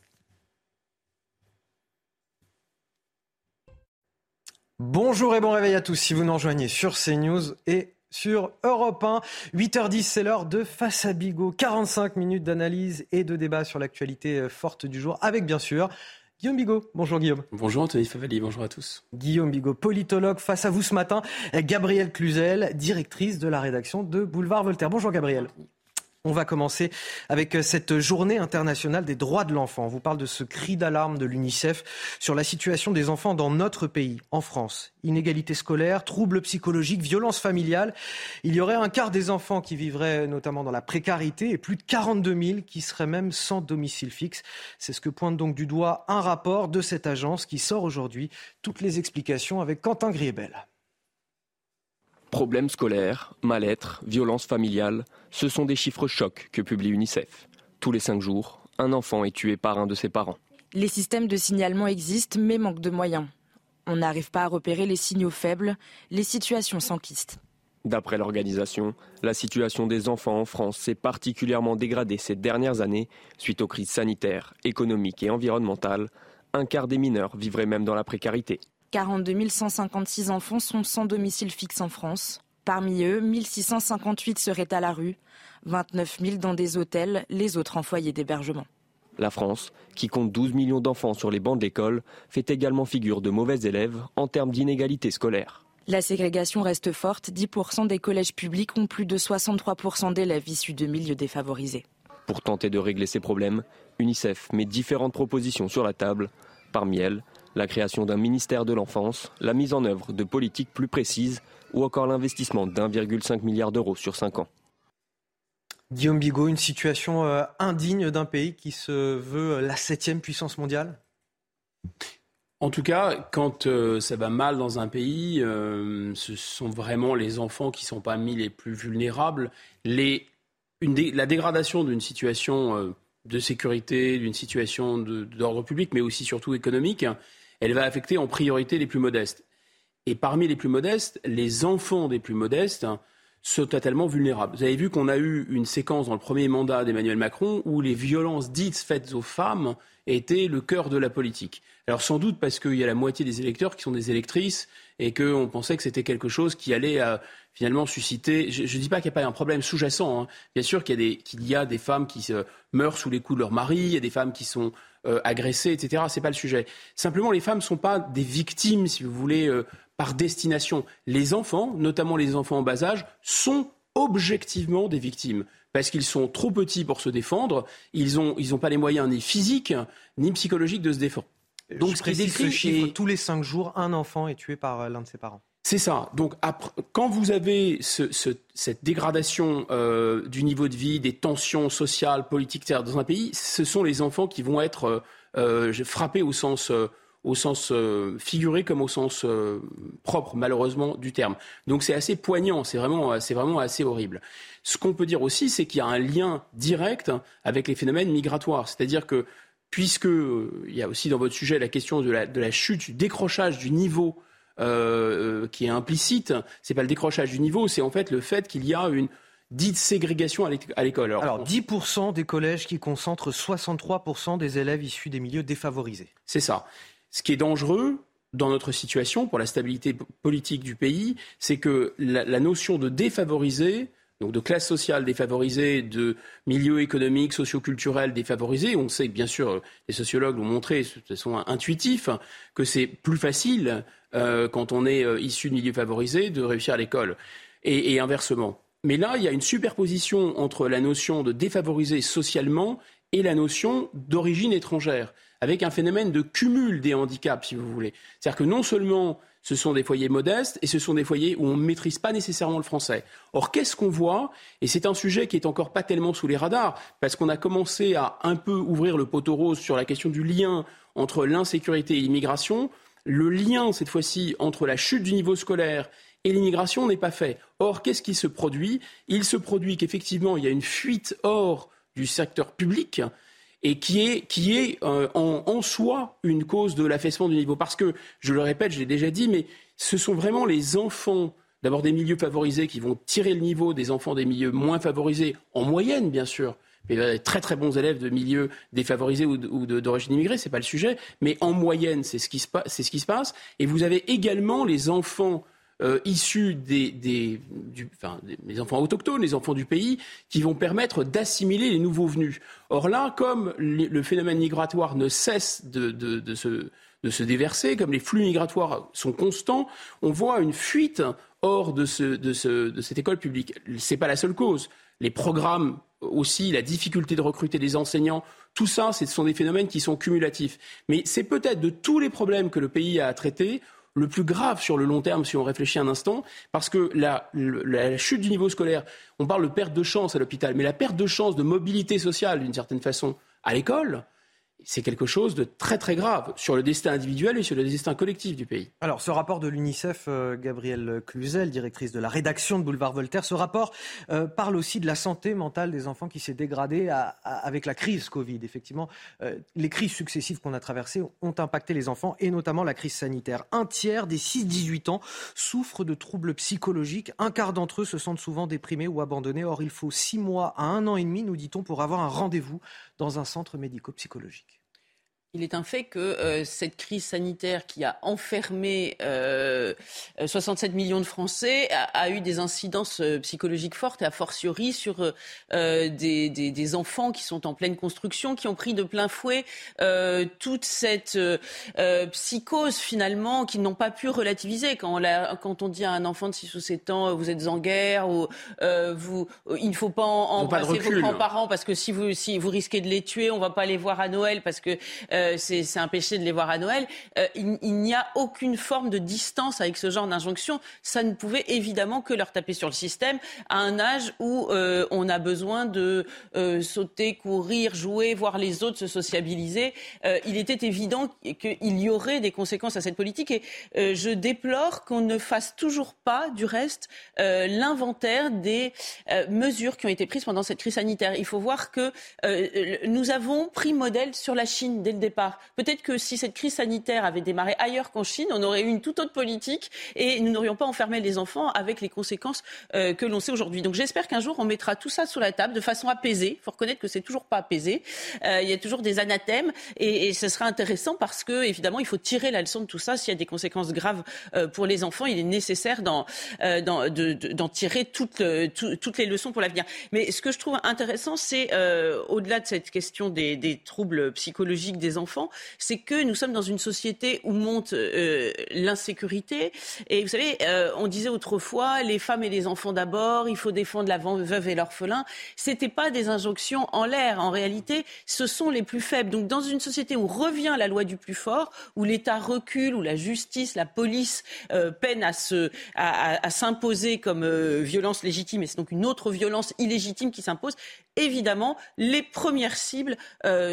Bonjour et bon réveil à tous si vous nous rejoignez sur CNews et sur Europe 1. 8h10, c'est l'heure de Face à Bigot. 45 minutes d'analyse et de débat sur l'actualité euh, forte du jour, avec bien sûr Guillaume Bigot. Bonjour Guillaume. Bonjour Anthony Favali, bonjour à tous. Guillaume Bigot, politologue, face à vous ce matin. Gabrielle Cluzel, directrice de la rédaction de Boulevard Voltaire. Bonjour Gabrielle. On va commencer avec euh, cette journée internationale des droits de l'enfant. On vous parle de ce cri d'alarme de l'UNICEF sur la situation des enfants dans notre pays, en France. Inégalité scolaire, troubles psychologiques, violences familiales. Il y aurait un quart des enfants qui vivraient notamment dans la précarité et plus de 42 000 qui seraient même sans domicile fixe. C'est ce que pointe donc du doigt un rapport de cette agence qui sort aujourd'hui. Toutes les explications avec Quentin Griebel. Problèmes scolaires, mal-être, violences familiales, ce sont des chiffres chocs que publie UNICEF. Tous les cinq jours, un enfant est tué par un de ses parents. Les systèmes de signalement existent mais manquent de moyens. On n'arrive pas à repérer les signaux faibles, les situations s'enquistent. D'après l'organisation, la situation des enfants en France s'est particulièrement dégradée ces dernières années suite aux crises sanitaires, économiques et environnementales. Un quart des mineurs vivraient même dans la précarité. 42 156 enfants sont sans domicile fixe en France. Parmi eux, 1658 seraient à la rue, 29 000 dans des hôtels, les autres en foyer d'hébergement. La France, qui compte 12 millions d'enfants sur les bancs de l'école, fait également figure de mauvais élèves en termes d'inégalité scolaire. La ségrégation reste forte. 10% des collèges publics ont plus de 63% d'élèves issus de milieux défavorisés. Pour tenter de régler ces problèmes, UNICEF met différentes propositions sur la table. Parmi elles, la création d'un ministère de l'enfance, la mise en œuvre de politiques plus précises ou encore l'investissement d'1,5 milliard d'euros sur 5 ans. Guillaume Bigot, une situation euh, indigne d'un pays qui se veut la septième puissance mondiale? En tout cas, quand euh, ça va mal dans un pays, euh, ce sont vraiment les enfants qui ne sont pas mis les plus vulnérables. la dégradation d'une situation euh, de sécurité, d'une situation d'ordre public, mais aussi surtout économique, elle va affecter en priorité les plus modestes. Et parmi les plus modestes, les enfants des plus modestes sont totalement vulnérables. Vous avez vu qu'on a eu une séquence dans le premier mandat d'Emmanuel Macron où les violences dites faites aux femmes étaient le cœur de la politique. Alors sans doute parce qu'il y a la moitié des électeurs qui sont des électrices et qu'on pensait que c'était quelque chose qui allait euh, finalement susciter. Je ne dis pas qu'il n'y a pas un problème sous-jacent. Hein. Bien sûr qu'il y, a des femmes qui meurent sous les coups de leur mari, il y a des femmes qui sont euh, agressées, etc. C'est pas le sujet. Simplement, les femmes ne sont pas des victimes, si vous voulez, euh, par destination. Les enfants, notamment les enfants en bas âge, sont objectivement des victimes parce qu'ils sont trop petits pour se défendre, ils n'ont ils ont pas les moyens ni physiques ni psychologiques de se défendre. Donc, Je ce qui ce chiffre, tous les cinq jours, un enfant est tué par euh, l'un de ses parents. C'est ça. Donc, après, quand vous avez ce, cette dégradation euh, du niveau de vie, des tensions sociales, politiques dans un pays, ce sont les enfants qui vont être euh, euh frappés au sens, euh, au sens figuré comme au sens propre, malheureusement, du terme. Donc, c'est assez poignant. C'est vraiment, c'est vraiment assez horrible. Ce qu'on peut dire aussi, c'est qu'il y a un lien direct avec les phénomènes migratoires. C'est-à-dire que puisque euh, il y a aussi dans votre sujet la question de la, de la chute, du décrochage du niveau euh, euh, qui est implicite. C'est pas le décrochage du niveau, c'est en fait le fait qu'il y a une dite ségrégation à l'école. Alors, Alors 10% des collèges qui concentrent 63% des élèves issus des milieux défavorisés. C'est ça. Ce qui est dangereux, dans notre situation, pour la stabilité politique du pays, c'est que la, notion de défavorisé donc de classe sociale défavorisée, de milieux économiques, socioculturels défavorisés. On sait, bien sûr, les sociologues l'ont montré de façon intuitive, que c'est plus facile, euh, quand on est euh, issu de milieux favorisés, de réussir à l'école, et, et, inversement. Mais là, il y a une superposition entre la notion de défavorisé socialement et la notion d'origine étrangère, avec un phénomène de cumul des handicaps, si vous voulez. C'est-à-dire que non seulement ce sont des foyers modestes et ce sont des foyers où on ne maîtrise pas nécessairement le français. Or, qu'est-ce qu'on voit? Et c'est un sujet qui est encore pas tellement sous les radars, parce qu'on a commencé à un peu ouvrir le poteau rose sur la question du lien entre l'insécurité et l'immigration. Le lien, cette fois-ci, entre la chute du niveau scolaire et l'immigration n'est pas fait. Or, qu'est-ce qui se produit? Il se produit qu'effectivement, il y a une fuite hors du secteur public et qui est, qui est euh, en, en, soi une cause de l'affaissement du niveau. Parce que, je le répète, je l'ai déjà dit, mais ce sont vraiment les enfants d'abord des milieux favorisés qui vont tirer le niveau des enfants des milieux moins favorisés, en moyenne bien sûr. Mais a très très bons élèves de milieux défavorisés ou d'origine immigrée, c'est pas le sujet. Mais en moyenne, c'est ce qui se passe. Et vous avez également les enfants euh, issus des, enfants autochtones, les enfants du pays, qui vont permettre d'assimiler les nouveaux venus. Or là, comme le phénomène migratoire ne cesse de, se, déverser, comme les flux migratoires sont constants, on voit une fuite hors de, de cette école publique. Ce n'est pas la seule cause. Les programmes aussi, la difficulté de recruter des enseignants, tout ça, ce sont des phénomènes qui sont cumulatifs. Mais c'est peut-être de tous les problèmes que le pays a à traiter, le plus grave sur le long terme, si on réfléchit un instant, parce que la, chute du niveau scolaire, on parle de perte de chance à l'hôpital, mais la perte de chance de mobilité sociale, d'une certaine façon, à l'école, c'est quelque chose de très très grave sur le destin individuel et sur le destin collectif du pays. Alors ce rapport de l'UNICEF, euh, Gabrielle Cluzel, directrice de la rédaction de Boulevard Voltaire, ce rapport euh, parle aussi de la santé mentale des enfants qui s'est dégradée avec la crise Covid. Effectivement, euh, les crises successives qu'on a traversées ont impacté les enfants et notamment la crise sanitaire. Un tiers des 6-18 ans souffrent de troubles psychologiques. Un quart d'entre eux se sentent souvent déprimés ou abandonnés. Or, il faut 6 mois à un an et demi, nous dit-on, pour avoir un rendez-vous dans un centre médico-psychologique. Il est un fait que euh, cette crise sanitaire qui a enfermé 67 millions de Français a, eu des incidences psychologiques fortes et a fortiori sur des, des, enfants qui sont en pleine construction, qui ont pris de plein fouet toute cette psychose finalement, qu'ils n'ont pas pu relativiser. Quand on, quand on dit à un enfant de 6 ou 7 ans, vous êtes en guerre, ou vous, il ne faut pas embrasser vos grands-parents parce que si vous, si vous risquez de les tuer, on ne va pas les voir à Noël parce que euh, c'est un péché de les voir à Noël. Euh, il, n'y a aucune forme de distance avec ce genre d'injonction. Ça ne pouvait évidemment que leur taper sur le système à un âge où euh, on a besoin de sauter, courir, jouer, voir les autres se sociabiliser. il était évident qu'il y aurait des conséquences à cette politique et je déplore qu'on ne fasse toujours pas, du reste, l'inventaire des mesures qui ont été prises pendant cette crise sanitaire. Il faut voir que nous avons pris modèle sur la Chine dès le départ. Peut-être que si cette crise sanitaire avait démarré ailleurs qu'en Chine, on aurait eu une toute autre politique et nous n'aurions pas enfermé les enfants avec les conséquences euh, que l'on sait aujourd'hui. Donc j'espère qu'un jour on mettra tout ça sur la table de façon apaisée. Il faut reconnaître que c'est toujours pas apaisé. Euh, il y a toujours des anathèmes et, ce sera intéressant parce que évidemment il faut tirer la leçon de tout ça. S'il y a des conséquences graves euh, pour les enfants, il est nécessaire d'en tirer toutes, les leçons pour l'avenir. Mais ce que je trouve intéressant, c'est au-delà de cette question des, des troubles psychologiques des enfants, c'est que nous sommes dans une société où monte euh, l'insécurité. Et vous savez, euh, on disait autrefois les femmes et les enfants d'abord, il faut défendre la veuve et l'orphelin. C'était pas des injonctions en l'air. En réalité, ce sont les plus faibles. Donc, dans une société où revient la loi du plus fort, où l'État recule, où la justice, la police euh, peine à à, à s'imposer comme violence légitime, et c'est donc une autre violence illégitime qui s'impose. Évidemment, les premières cibles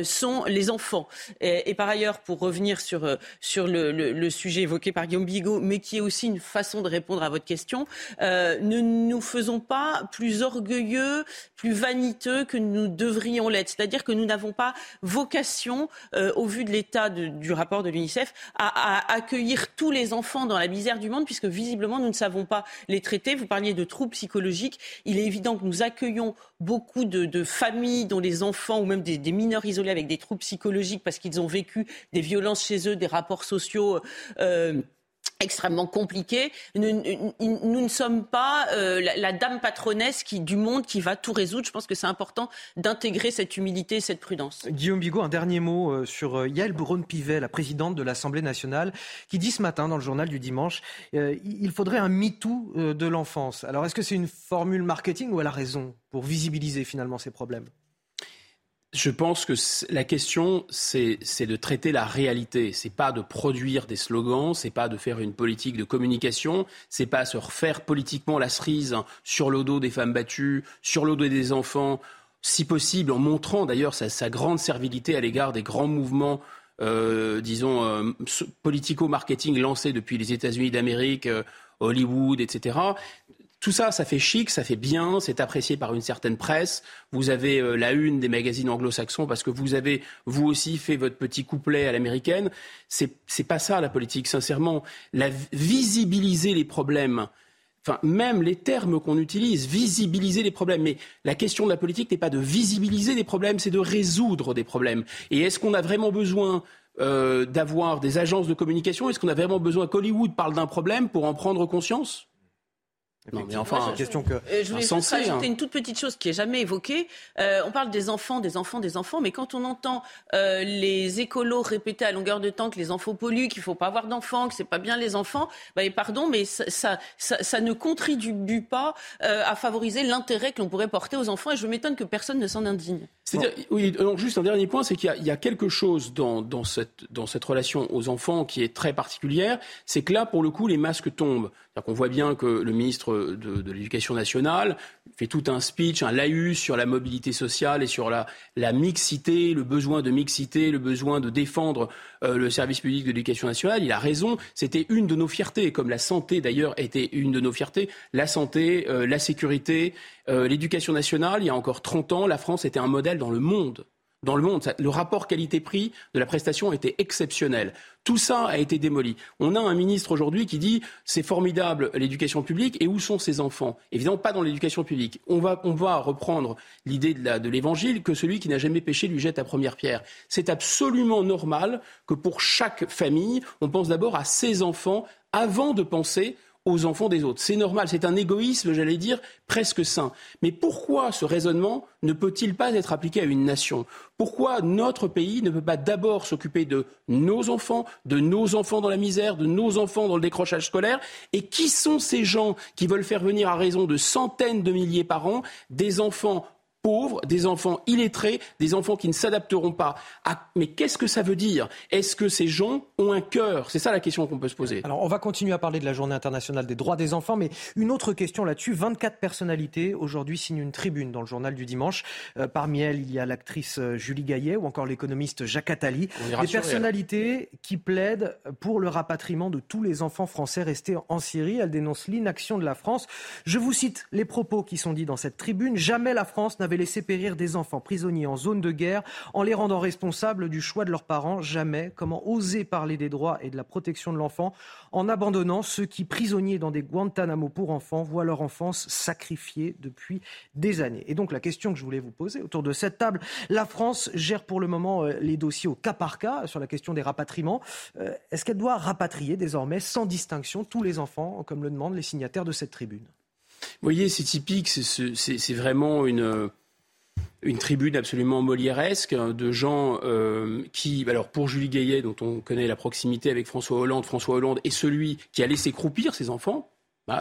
sont les enfants. Et, par ailleurs, pour revenir sur, euh, sur le, sujet évoqué par Guillaume Bigot, mais qui est aussi une façon de répondre à votre question, euh, ne nous faisons pas plus orgueilleux, plus vaniteux que nous devrions l'être. C'est-à-dire que nous n'avons pas vocation, euh, au vu de l'état du rapport de l'UNICEF, à, accueillir tous les enfants dans la misère du monde, puisque visiblement nous ne savons pas les traiter. Vous parliez de troubles psychologiques. Il est évident que nous accueillons beaucoup de, de familles dont les enfants ou même des, mineurs isolés avec des troubles psychologiques parce qu'ils ont vécu des violences chez eux, des rapports sociaux. Euh, extrêmement compliqués. Nous, ne sommes pas euh, la, dame patronesse du monde qui va tout résoudre. Je pense que c'est important d'intégrer cette humilité et cette prudence. Guillaume Bigot, un dernier mot euh, sur Yael Braun-Pivet, la présidente de l'Assemblée nationale, qui dit ce matin dans le journal du dimanche, il faudrait un MeToo de l'enfance. Alors est-ce que c'est une formule marketing ou elle a raison pour visibiliser finalement ces problèmes? Je pense que la question, c'est de traiter la réalité. C'est pas de produire des slogans, c'est pas de faire une politique de communication, c'est pas se refaire politiquement la cerise sur le dos des femmes battues, sur le dos des enfants, si possible en montrant d'ailleurs sa, grande servilité à l'égard des grands mouvements euh, disons, euh, politico-marketing lancés depuis les États-Unis d'Amérique, euh, Hollywood, etc. Tout ça, ça fait chic, ça fait bien, c'est apprécié par une certaine presse. Vous avez euh, la une des magazines anglo-saxons parce que vous avez, vous aussi, fait votre petit couplet à l'américaine. C'est, c'est pas ça la politique, sincèrement. La, visibiliser les problèmes, enfin, même les termes qu'on utilise, visibiliser les problèmes. Mais la question de la politique n'est pas de visibiliser les problèmes, c'est de résoudre des problèmes. Et est-ce qu'on a vraiment besoin euh, d'avoir des agences de communication? Est-ce qu'on a vraiment besoin qu'Hollywood parle d'un problème pour en prendre conscience? Non, mais enfin, une question que. Euh, je voulais juste rajouter hein. une toute petite chose qui est jamais évoquée. Euh, on parle des enfants, des enfants, des enfants, mais quand on entend euh, les écolos répéter à longueur de temps que les enfants polluent, qu'il faut pas avoir d'enfants, que c'est pas bien les enfants, bah, pardon, mais ça, ça, ça, ne contribue pas euh, à favoriser l'intérêt que l'on pourrait porter aux enfants, et je m'étonne que personne ne s'en indigne. C'est-à-dire, oui, juste un dernier point, c'est qu'il y, y, a quelque chose dans, dans, cette, dans cette relation aux enfants qui est très particulière, c'est que là, pour le coup, les masques tombent. On voit bien que le ministre de, l'Éducation nationale fait tout un speech, un laïus sur la mobilité sociale et sur la, mixité, le besoin de mixité, le besoin de défendre euh, le service public de l'éducation nationale. Il a raison, c'était une de nos fiertés, comme la santé d'ailleurs était une de nos fiertés. La santé, euh, la sécurité, euh, l'éducation nationale, il y a encore 30 ans, la France était un modèle dans le monde dans le monde. Le rapport qualité-prix de la prestation était exceptionnel. Tout ça a été démoli. On a un ministre aujourd'hui qui dit c'est formidable l'éducation publique et où sont ses enfants? Évidemment pas dans l'éducation publique. On va, on va reprendre l'idée de l'évangile que celui qui n'a jamais péché lui jette la première pierre. C'est absolument normal que pour chaque famille, on pense d'abord à ses enfants avant de penser aux enfants des autres. C'est normal, c'est un égoïsme, j'allais dire, presque sain. Mais pourquoi ce raisonnement ne peut-il pas être appliqué à une nation? Pourquoi notre pays ne peut pas d'abord s'occuper de nos enfants, de nos enfants dans la misère, de nos enfants dans le décrochage scolaire? Et qui sont ces gens qui veulent faire venir à raison de centaines de milliers par an des enfants pauvres, des enfants illettrés, des enfants qui ne s'adapteront pas. Mais qu'est-ce que ça veut dire? Est-ce que ces gens ont un cœur? C'est ça la question qu'on peut se poser. Alors on va continuer à parler de la journée internationale des droits des enfants, mais une autre question là-dessus. 24 personnalités aujourd'hui signent une tribune dans le journal du dimanche. Euh, parmi elles, il y a l'actrice euh, Julie Gaillet ou encore l'économiste Jacques Attali. Des personnalités qui plaident pour le rapatriement de tous les enfants français restés en Syrie. Elles dénoncent l'inaction de la France. Je vous cite les propos qui sont dits dans cette tribune. Jamais la France n'avait laisser périr des enfants prisonniers en zone de guerre en les rendant responsables du choix de leurs parents. Jamais. Comment oser parler des droits et de la protection de l'enfant en abandonnant ceux qui, prisonniers dans des Guantanamo pour enfants, voient leur enfance sacrifiée depuis des années. Et donc la question que je voulais vous poser autour de cette table, la France gère pour le moment euh, les dossiers au cas par cas sur la question des rapatriements. Euh, est-ce qu'elle doit rapatrier désormais sans distinction tous les enfants, comme le demandent les signataires de cette tribune? Vous voyez, c'est typique, c'est vraiment une une tribune absolument molièresque de gens euh, qui, alors pour Julie Gaillet, dont on connaît la proximité avec François Hollande, François Hollande est celui qui a laissé croupir ses enfants,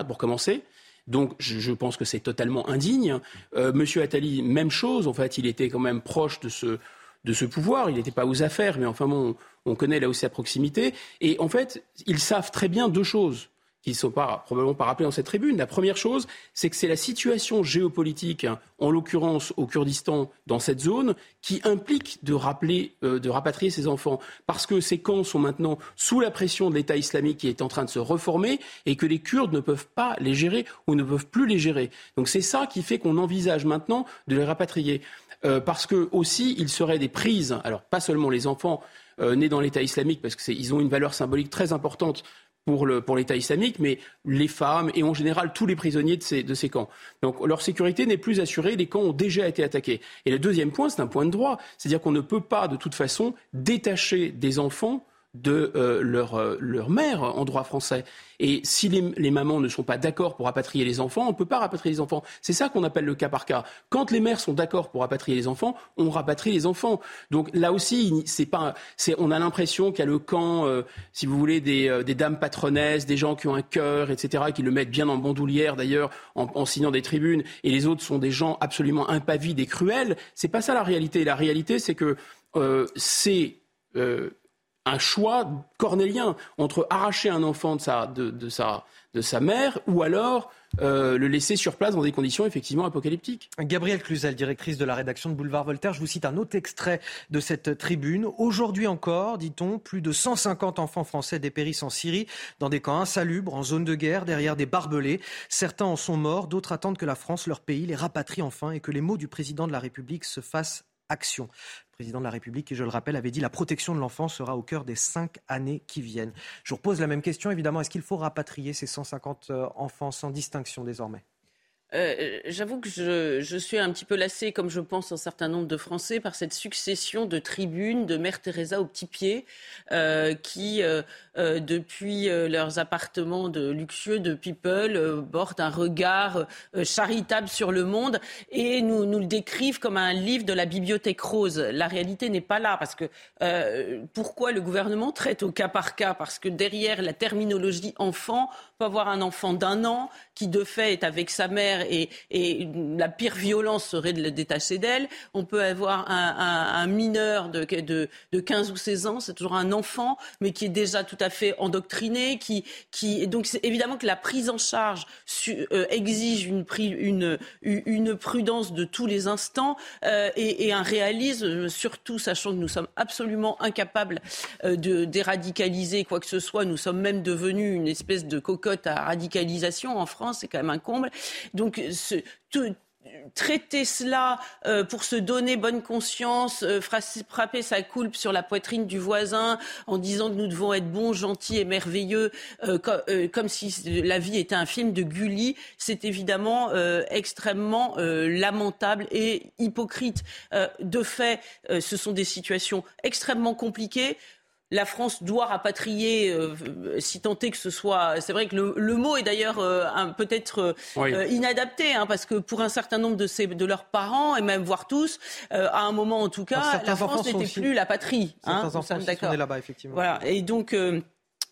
pour commencer. Donc je, pense que c'est totalement indigne. Euh, Monsieur Attali, même chose. En fait, il était quand même proche de ce, de ce pouvoir. Il n'était pas aux affaires, mais enfin bon, on connaît là aussi sa proximité. Et en fait, ils savent très bien deux choses qui ne sont pas, probablement pas rappelés dans cette tribune. La première chose, c'est que c'est la situation géopolitique, en l'occurrence au Kurdistan, dans cette zone, qui implique de, rappeler, euh, de rapatrier ces enfants. Parce que ces camps sont maintenant sous la pression de l'État islamique qui est en train de se reformer et que les Kurdes ne peuvent pas les gérer ou ne peuvent plus les gérer. Donc c'est ça qui fait qu'on envisage maintenant de les rapatrier. Euh, parce que aussi, il serait des prises, alors pas seulement les enfants, euh, nés dans l'État islamique, parce qu'ils ont une valeur symbolique très importante pour, l'État islamique, mais les femmes et en général tous les prisonniers de ces, de ces camps. Donc leur sécurité n'est plus assurée, les camps ont déjà été attaqués. Et le deuxième point, c'est un point de droit, c'est-à-dire qu'on ne peut pas de toute façon détacher des enfants de euh, leur, euh, leur, mère en droit français. Et si les, les mamans ne sont pas d'accord pour rapatrier les enfants, on ne peut pas rapatrier les enfants. C'est ça qu'on appelle le cas par cas. Quand les mères sont d'accord pour rapatrier les enfants, on rapatrie les enfants. Donc là aussi, c'est pas, c'est, on a l'impression qu'il y a le camp, euh, si vous voulez, des, des, dames patronesses, des gens qui ont un cœur, etc., qui le mettent bien en bandoulière d'ailleurs, en, signant des tribunes, et les autres sont des gens absolument impavides et cruels. C'est pas ça la réalité. La réalité, c'est que c'est un choix cornélien entre arracher un enfant de sa, de, sa, de sa mère ou alors euh, le laisser sur place dans des conditions effectivement apocalyptiques. Gabrielle Cluzel, directrice de la rédaction de Boulevard Voltaire, je vous cite un autre extrait de cette tribune. Aujourd'hui encore, dit-on, plus de 150 enfants français dépérissent en Syrie, dans des camps insalubres, en zone de guerre, derrière des barbelés. Certains en sont morts, d'autres attendent que la France, leur pays, les rapatrie enfin et que les mots du président de la République se fassent action. Président de la République, qui je le rappelle, avait dit la protection de l'enfant sera au cœur des cinq années qui viennent. Je vous repose la même question, évidemment. Est-ce qu'il faut rapatrier ces 150 euh, enfants sans distinction désormais? Euh, j'avoue que je, suis un petit peu lassée, comme je pense un certain nombre de Français, par cette succession de tribunes de Mère Teresa au petit pied, euh, qui, euh, depuis leurs appartements de luxueux de People, portent un regard charitable sur le monde et nous, nous le décrivent comme un livre de la bibliothèque rose. La réalité n'est pas là, parce que pourquoi le gouvernement traite au cas par cas? Parce que derrière la terminologie enfant, on peut avoir un enfant d'un an qui de fait est avec sa mère et, la pire violence serait de le détacher d'elle. On peut avoir un, mineur de, de, 15 ou 16 ans, c'est toujours un enfant, mais qui est déjà tout à fait endoctriné. Qui, qui, donc évidemment que la prise en charge euh, exige une, prudence de tous les instants euh, et, un réalisme, surtout sachant que nous sommes absolument incapables euh, de déradicaliser quoi que ce soit. Nous sommes même devenus une espèce de cocotte à radicalisation en France c'est quand même un comble. Donc, ce, traiter cela euh, pour se donner bonne conscience, euh, frapper sa coulpe sur la poitrine du voisin en disant que nous devons être bons, gentils et merveilleux, euh, comme si la vie était un film de Gulli, c'est évidemment extrêmement lamentable et hypocrite. de fait, ce sont des situations extrêmement compliquées la France doit rapatrier, euh, si tant est que ce soit. C'est vrai que le, mot est d'ailleurs euh, peut-être euh, inadapté, hein, parce que pour un certain nombre de, de leurs parents, et même voire tous, à un moment en tout cas, la France n'était plus la patrie. Hein, certains enfants sont là-bas, effectivement. Voilà, et donc.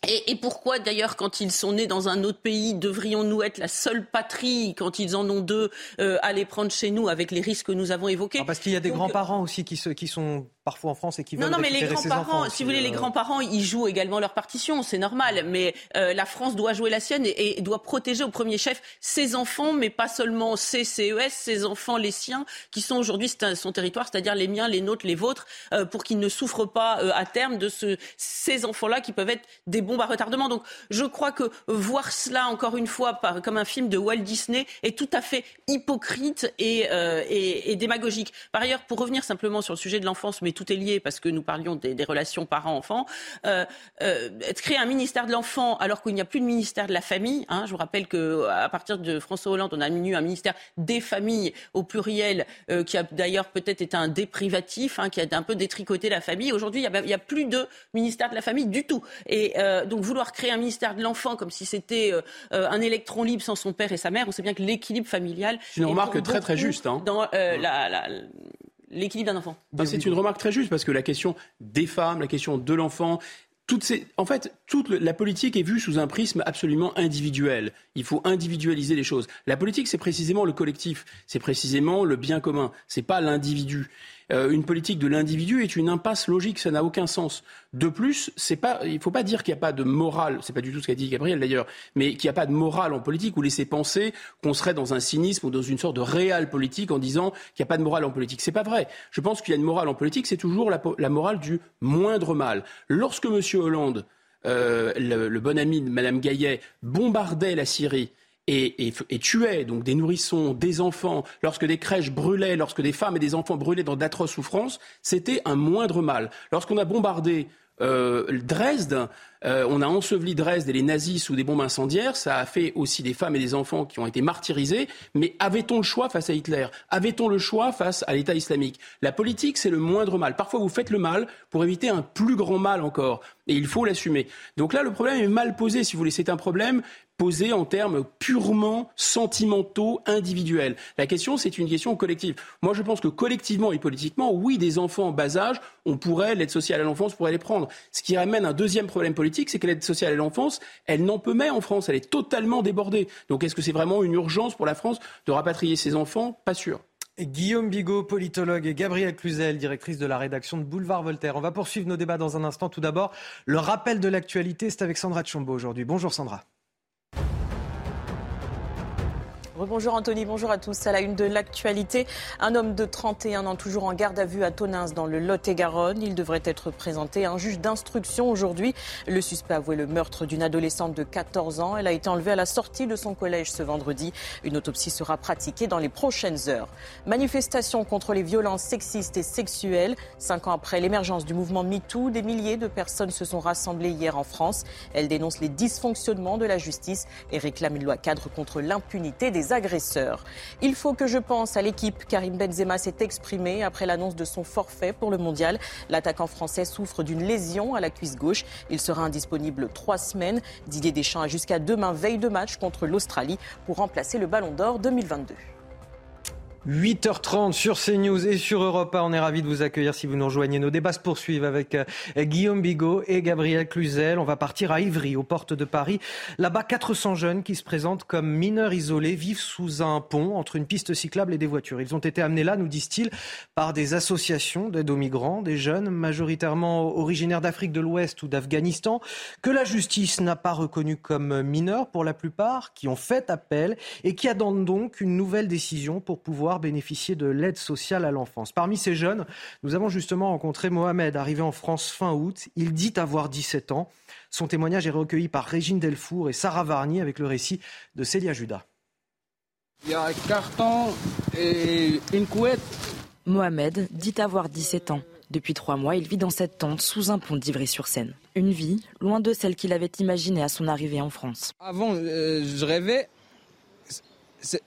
Et, pourquoi d'ailleurs, quand ils sont nés dans un autre pays, devrions-nous être la seule patrie, quand ils en ont deux, à les prendre chez nous avec les risques que nous avons évoqués? Parce qu'il y a des grands-parents aussi qui, qui sont parfois en France et qui veulent Non, non, mais les grands-parents, si vous voulez, les euh. grands-parents, ils jouent également leur partition, c'est normal. Mais euh, la France doit jouer la sienne et, doit protéger au premier chef ses enfants, mais pas seulement ses CES, ses enfants, les siens, qui sont aujourd'hui son territoire, c'est-à-dire les miens, les nôtres, les vôtres, euh, pour qu'ils ne souffrent pas à terme de ce, ces enfants-là qui peuvent être des bombes à retardement. Donc, je crois que voir cela encore une fois par, comme un film de Walt Disney est tout à fait hypocrite et, et, et démagogique. Par ailleurs, pour revenir simplement sur le sujet de l'enfance, mais tout est lié parce que nous parlions des, relations parents-enfants. Euh, euh, créer un ministère de l'enfant alors qu'il n'y a plus de ministère de la famille. Hein, je vous rappelle qu'à partir de François Hollande, on a mis un ministère des familles au pluriel, euh, qui a d'ailleurs peut-être été un déprivatif, hein, qui a un peu détricoté la famille. Aujourd'hui, il n'y a, plus de ministère de la famille du tout. Et donc vouloir créer un ministère de l'enfant comme si c'était un électron libre sans son père et sa mère, on sait bien que l'équilibre familial. C'est une remarque très très juste. Hein. Dans la l'équilibre d'un enfant. c'est une remarque très juste parce que la question des femmes, la question de l'enfant, toutes ces, en fait, toute la politique est vue sous un prisme absolument individuel. Il faut individualiser les choses. La politique, c'est précisément le collectif, c'est précisément le bien commun, c'est pas l'individu. Euh, une politique de l'individu est une impasse logique, ça n'a aucun sens. De plus, il ne faut pas dire qu'il n'y a pas de morale, c'est pas du tout ce qu'a dit Gabriel d'ailleurs, mais qu'il n'y a pas de morale en politique ou laisser penser qu'on serait dans un cynisme ou dans une sorte de réel politique en disant qu'il n'y a pas de morale en politique. C'est pas vrai. Je pense qu'il y a une morale en politique, c'est toujours la, morale du moindre mal. Lorsque M. Hollande, euh, le, le, bon ami de Mme Gaillet, bombardait la Syrie, et, tuait donc des nourrissons, des enfants, lorsque des crèches brûlaient, lorsque des femmes et des enfants brûlaient dans d'atroces souffrances, c'était un moindre mal. Lorsqu'on a bombardé euh, Dresde, euh, on a enseveli Dresde et les nazis sous des bombes incendiaires. Ça a fait aussi des femmes et des enfants qui ont été martyrisés. Mais avait-on le choix face à Hitler? Avait-on le choix face à l'État islamique? La politique, c'est le moindre mal. Parfois, vous faites le mal pour éviter un plus grand mal encore. Et il faut l'assumer. Donc là, le problème est mal posé, si vous voulez. C'est un problème posé en termes purement sentimentaux, individuels. La question, c'est une question collective. Moi, je pense que collectivement et politiquement, oui, des enfants en bas âge, on pourrait, l'aide sociale à l'enfance pourrait les prendre. Ce qui ramène un deuxième problème politique, c'est que l'aide sociale à l'enfance, elle n'en peut mais en France. Elle est totalement débordée. Donc, est-ce que c'est vraiment une urgence pour la France de rapatrier ses enfants? Pas sûr. Guillaume Bigot, politologue, et Gabrielle Cluzel, directrice de la rédaction de Boulevard Voltaire. On va poursuivre nos débats dans un instant. Tout d'abord, le rappel de l'actualité, c'est avec Sandra Tchombo aujourd'hui. Bonjour Sandra. Bonjour Anthony, bonjour à tous. À la une de l'actualité, un homme de 31 ans toujours en garde à vue à Tonins dans le Lot-et-Garonne. Il devrait être présenté à un juge d'instruction aujourd'hui. Le suspect avoué le meurtre d'une adolescente de 14 ans. Elle a été enlevée à la sortie de son collège ce vendredi. Une autopsie sera pratiquée dans les prochaines heures. Manifestation contre les violences sexistes et sexuelles. Cinq ans après l'émergence du mouvement MeToo, des milliers de personnes se sont rassemblées hier en France. Elles dénoncent les dysfonctionnements de la justice et réclament une loi cadre contre l'impunité des agresseurs. Il faut que je pense à l'équipe. Karim Benzema s'est exprimé après l'annonce de son forfait pour le mondial. L'attaquant français souffre d'une lésion à la cuisse gauche. Il sera indisponible trois semaines. Didier Deschamps a jusqu'à demain veille de match contre l'Australie pour remplacer le Ballon d'Or 2022. 8h30 sur CNews et sur Europa. On est ravis de vous accueillir si vous nous rejoignez. Nos débats se poursuivent avec euh, Guillaume Bigot et Gabriel Cluzel. On va partir à Ivry, aux portes de Paris. Là-bas, 400 jeunes qui se présentent comme mineurs isolés vivent sous un pont entre une piste cyclable et des voitures. Ils ont été amenés là, nous disent-ils, par des associations d'aide aux migrants, des jeunes majoritairement originaires d'Afrique de l'Ouest ou d'Afghanistan, que la justice n'a pas reconnus comme mineurs pour la plupart, qui ont fait appel et qui attendent donc une nouvelle décision pour pouvoir bénéficier de l'aide sociale à l'enfance. Parmi ces jeunes, nous avons justement rencontré Mohamed, arrivé en France fin août. Il dit avoir 17 ans. Son témoignage est recueilli par Régine Delfour et Sarah Varny avec le récit de Célia Judas. Il y a un carton et une couette. Mohamed dit avoir 17 ans. Depuis trois mois, il vit dans cette tente sous un pont d'Ivry-sur-Seine. Une vie loin de celle qu'il avait imaginée à son arrivée en France. Avant, euh, je rêvais.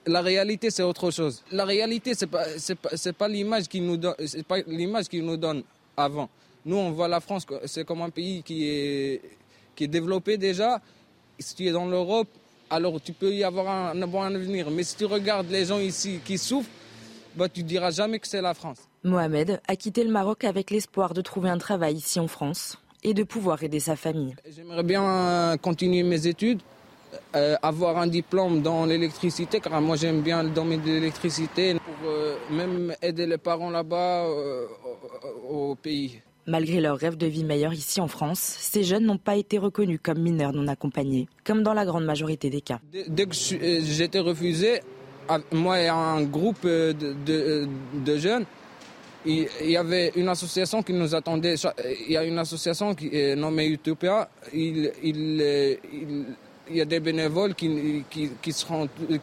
La réalité, c'est autre chose. La réalité, c'est pas, pas, pas l'image qu'il nous donne, c'est pas l'image qu'il nous donne avant. Nous, on voit la France, c'est comme un pays qui est, qui est développé déjà. Si tu es dans l'Europe, alors tu peux y avoir un, un bon avenir. Mais si tu regardes les gens ici qui souffrent, bah, tu diras jamais que c'est la France. Mohamed a quitté le Maroc avec l'espoir de trouver un travail ici en France et de pouvoir aider sa famille. J'aimerais bien continuer mes études, euh, avoir un diplôme dans l'électricité, car moi j'aime bien le domaine de l'électricité, pour euh, même aider les parents là-bas euh, au pays. Malgré leur rêve de vie meilleure ici en France, ces jeunes n'ont pas été reconnus comme mineurs non accompagnés, comme dans la grande majorité des cas. Dès que j'étais refusé, moi et un groupe de, de jeunes, il y avait une association qui nous attendait. Il y a une association qui est nommée Utopia. Il, il, il, y a des bénévoles qui,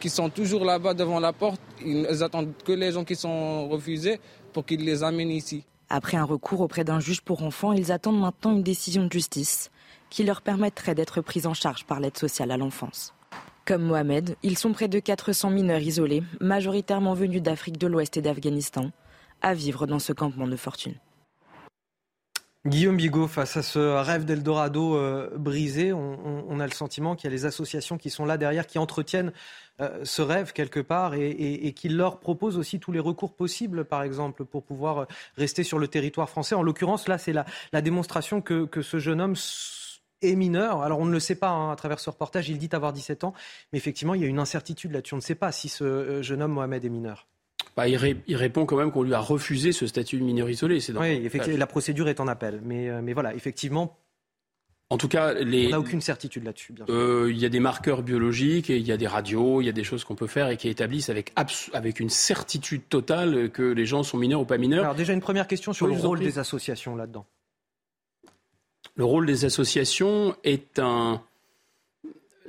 sont toujours là-bas devant la porte. Ils attendent que les gens qui sont refusés pour qu'ils les amènent ici. Après un recours auprès d'un juge pour enfants, ils attendent maintenant une décision de justice qui leur permettrait d'être pris en charge par l'aide sociale à l'enfance. Comme Mohamed, ils sont près de 400 mineurs isolés, majoritairement venus d'Afrique de l'Ouest et d'Afghanistan, à vivre dans ce campement de fortune. Guillaume Bigot, face à ce rêve d'Eldorado euh, brisé, on, a le sentiment qu'il y a les associations qui sont là derrière, qui entretiennent euh, ce rêve quelque part et, qui leur proposent aussi tous les recours possibles, par exemple, pour pouvoir euh, rester sur le territoire français. En l'occurrence, là, c'est la, démonstration que, ce jeune homme est mineur. Alors on ne le sait pas hein, à travers ce reportage, il dit avoir 17 ans, mais effectivement, il y a une incertitude là-dessus. On ne sait pas si ce jeune homme, Mohamed, est mineur. Bah, il, répond quand même qu'on lui a refusé ce statut de mineur isolé. oui, effectivement, la procédure est en appel. Mais, euh, mais voilà, effectivement, en tout cas, les... on n'a aucune certitude là-dessus. Euh, il y a des marqueurs biologiques, il y a des radios, il y a des choses qu'on peut faire et qui établissent avec, avec une certitude totale que les gens sont mineurs ou pas mineurs. Alors déjà une première question sur le rôle des associations là-dedans. Le rôle des associations est un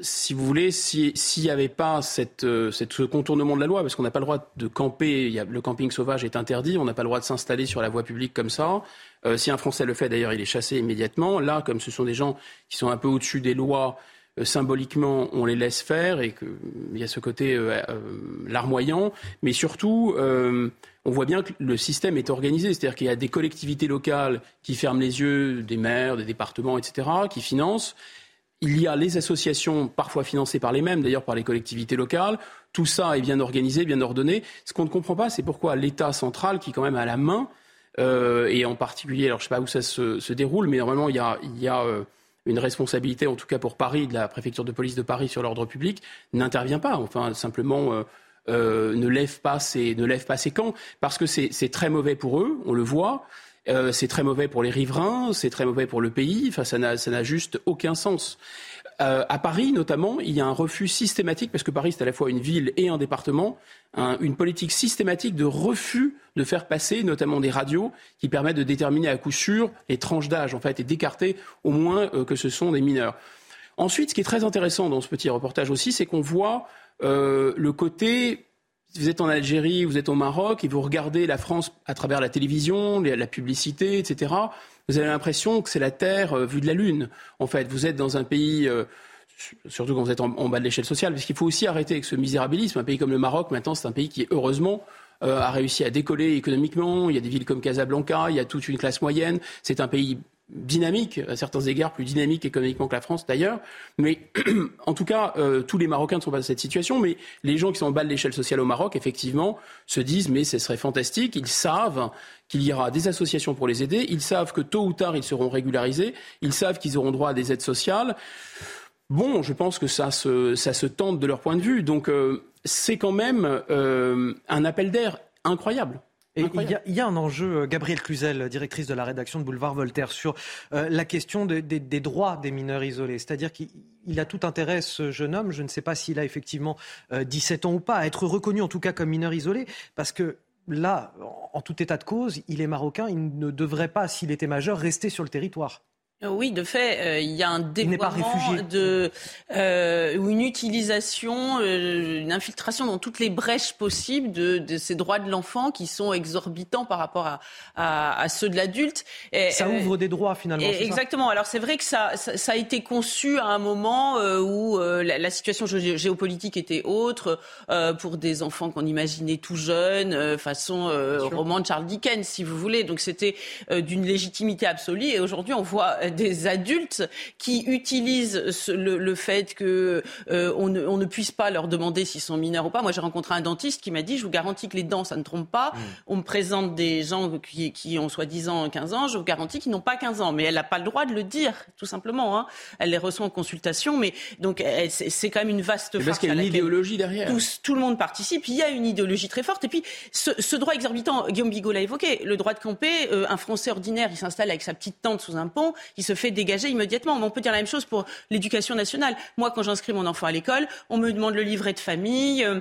si vous voulez, s'il n'y avait pas euh, ce contournement de la loi, parce qu'on n'a pas le droit de camper, le camping sauvage est interdit, on n'a pas le droit de s'installer sur la voie publique comme ça. Euh, si un Français le fait, d'ailleurs, il est chassé immédiatement. Là, comme ce sont des gens qui sont un peu au-dessus des lois, euh, symboliquement, on les laisse faire et qu'il y a ce côté larmoyant. Mais surtout, on voit bien que le système est organisé, c'est-à-dire qu'il y a des collectivités locales qui ferment les yeux, des maires, des départements, etc., qui financent. Il y a les associations, parfois financées par les mêmes, d'ailleurs par les collectivités locales. Tout ça est bien organisé, bien ordonné. Ce qu'on ne comprend pas, c'est pourquoi l'État central, qui quand même a la main, euh, et en particulier, alors je ne sais pas où ça se, déroule, mais normalement il y a, euh, une responsabilité, en tout cas pour Paris, de la préfecture de police de Paris sur l'ordre public, n'intervient pas. Enfin, simplement. Euh, ne lève pas ses ne lève pas ses camps parce que c'est très mauvais pour eux, on le voit. Euh, c'est très mauvais pour les riverains, c'est très mauvais pour le pays. Enfin, ça n'a juste aucun sens. Euh, à Paris, notamment, il y a un refus systématique, parce que Paris, c'est à la fois une ville et un département, une politique systématique de refus de faire passer notamment des radios qui permettent de déterminer à coup sûr les tranches d'âge, en fait, et d'écarter au moins euh, que ce sont des mineurs. Ensuite, ce qui est très intéressant dans ce petit reportage aussi, c'est qu'on voit le côté vous êtes en Algérie, vous êtes au Maroc et vous regardez la France à travers la télévision, la publicité, etc., vous avez l'impression que c'est la Terre euh, vue de la Lune. En fait, vous êtes dans un pays, euh, surtout quand vous êtes en, bas de l'échelle sociale, parce qu'il faut aussi arrêter avec ce misérabilisme. Un pays comme le Maroc, maintenant, c'est un pays qui, heureusement, euh, a réussi à décoller économiquement. Il y a des villes comme Casablanca, il y a toute une classe moyenne. C'est un pays dynamique, à certains égards plus dynamique économiquement que la France d'ailleurs. Mais *clears throat* en tout cas, euh, tous les Marocains ne sont pas dans cette situation, mais les gens qui sont en bas de l'échelle sociale au Maroc, effectivement, se disent mais ce serait fantastique. Ils savent qu'il y aura des associations pour les aider. Ils savent que tôt ou tard, ils seront régularisés. Ils savent qu'ils auront droit à des aides sociales. Bon, je pense que ça se, tente de leur point de vue. Donc, euh, c'est quand même euh, un appel d'air incroyable. Et il y, a, un enjeu, euh, Gabrielle Cluzel, directrice de la rédaction de Boulevard Voltaire, sur euh, la question des droits des mineurs isolés. C'est-à-dire qu'il a tout intérêt, ce jeune homme, je ne sais pas s'il a effectivement 17 euh, ans ou pas, à être reconnu en tout cas comme mineur isolé, parce que là, en tout état de cause, il est marocain, il ne devrait pas, s'il était majeur, rester sur le territoire. Euh, oui, de fait, euh, il y a un déploiement de euh, ou une utilisation, une infiltration dans toutes les brèches possibles de, ces droits de l'enfant qui sont exorbitants par rapport à, ceux de l'adulte. Ça ouvre des droits finalement. exactement. Alors c'est vrai que ça, ça, a été conçu à un moment où la, situation géopolitique était autre pour des enfants qu'on imaginait tout jeunes, façon roman de Charles Dickens, si vous voulez. Donc c'était d'une légitimité absolue. Et aujourd'hui, on voit des adultes qui utilisent le, fait que euh, on, ne, puisse pas leur demander s'ils sont mineurs ou pas. Moi, j'ai rencontré un dentiste qui m'a dit, je vous garantis que les dents, ça ne trompe pas. Mm. On me présente des gens qui, ont soi-disant 15 ans, je vous garantis qu'ils n'ont pas 15 ans. Mais elle n'a pas le droit de le dire, tout simplement. Hein. Elle les reçoit en consultation, mais donc c'est quand même une vaste Parce qu'il y a une idéologie derrière. Tout, le monde participe. Il y a une idéologie très forte. Et puis, ce, droit exorbitant, Guillaume Bigot l'a évoqué, le droit de camper, euh, un Français ordinaire, il s'installe avec sa petite tente sous un pont, il se fait dégager immédiatement. On peut dire la même chose pour l'éducation nationale. Moi, quand j'inscris mon enfant à l'école, on me demande le livret de famille. Euh,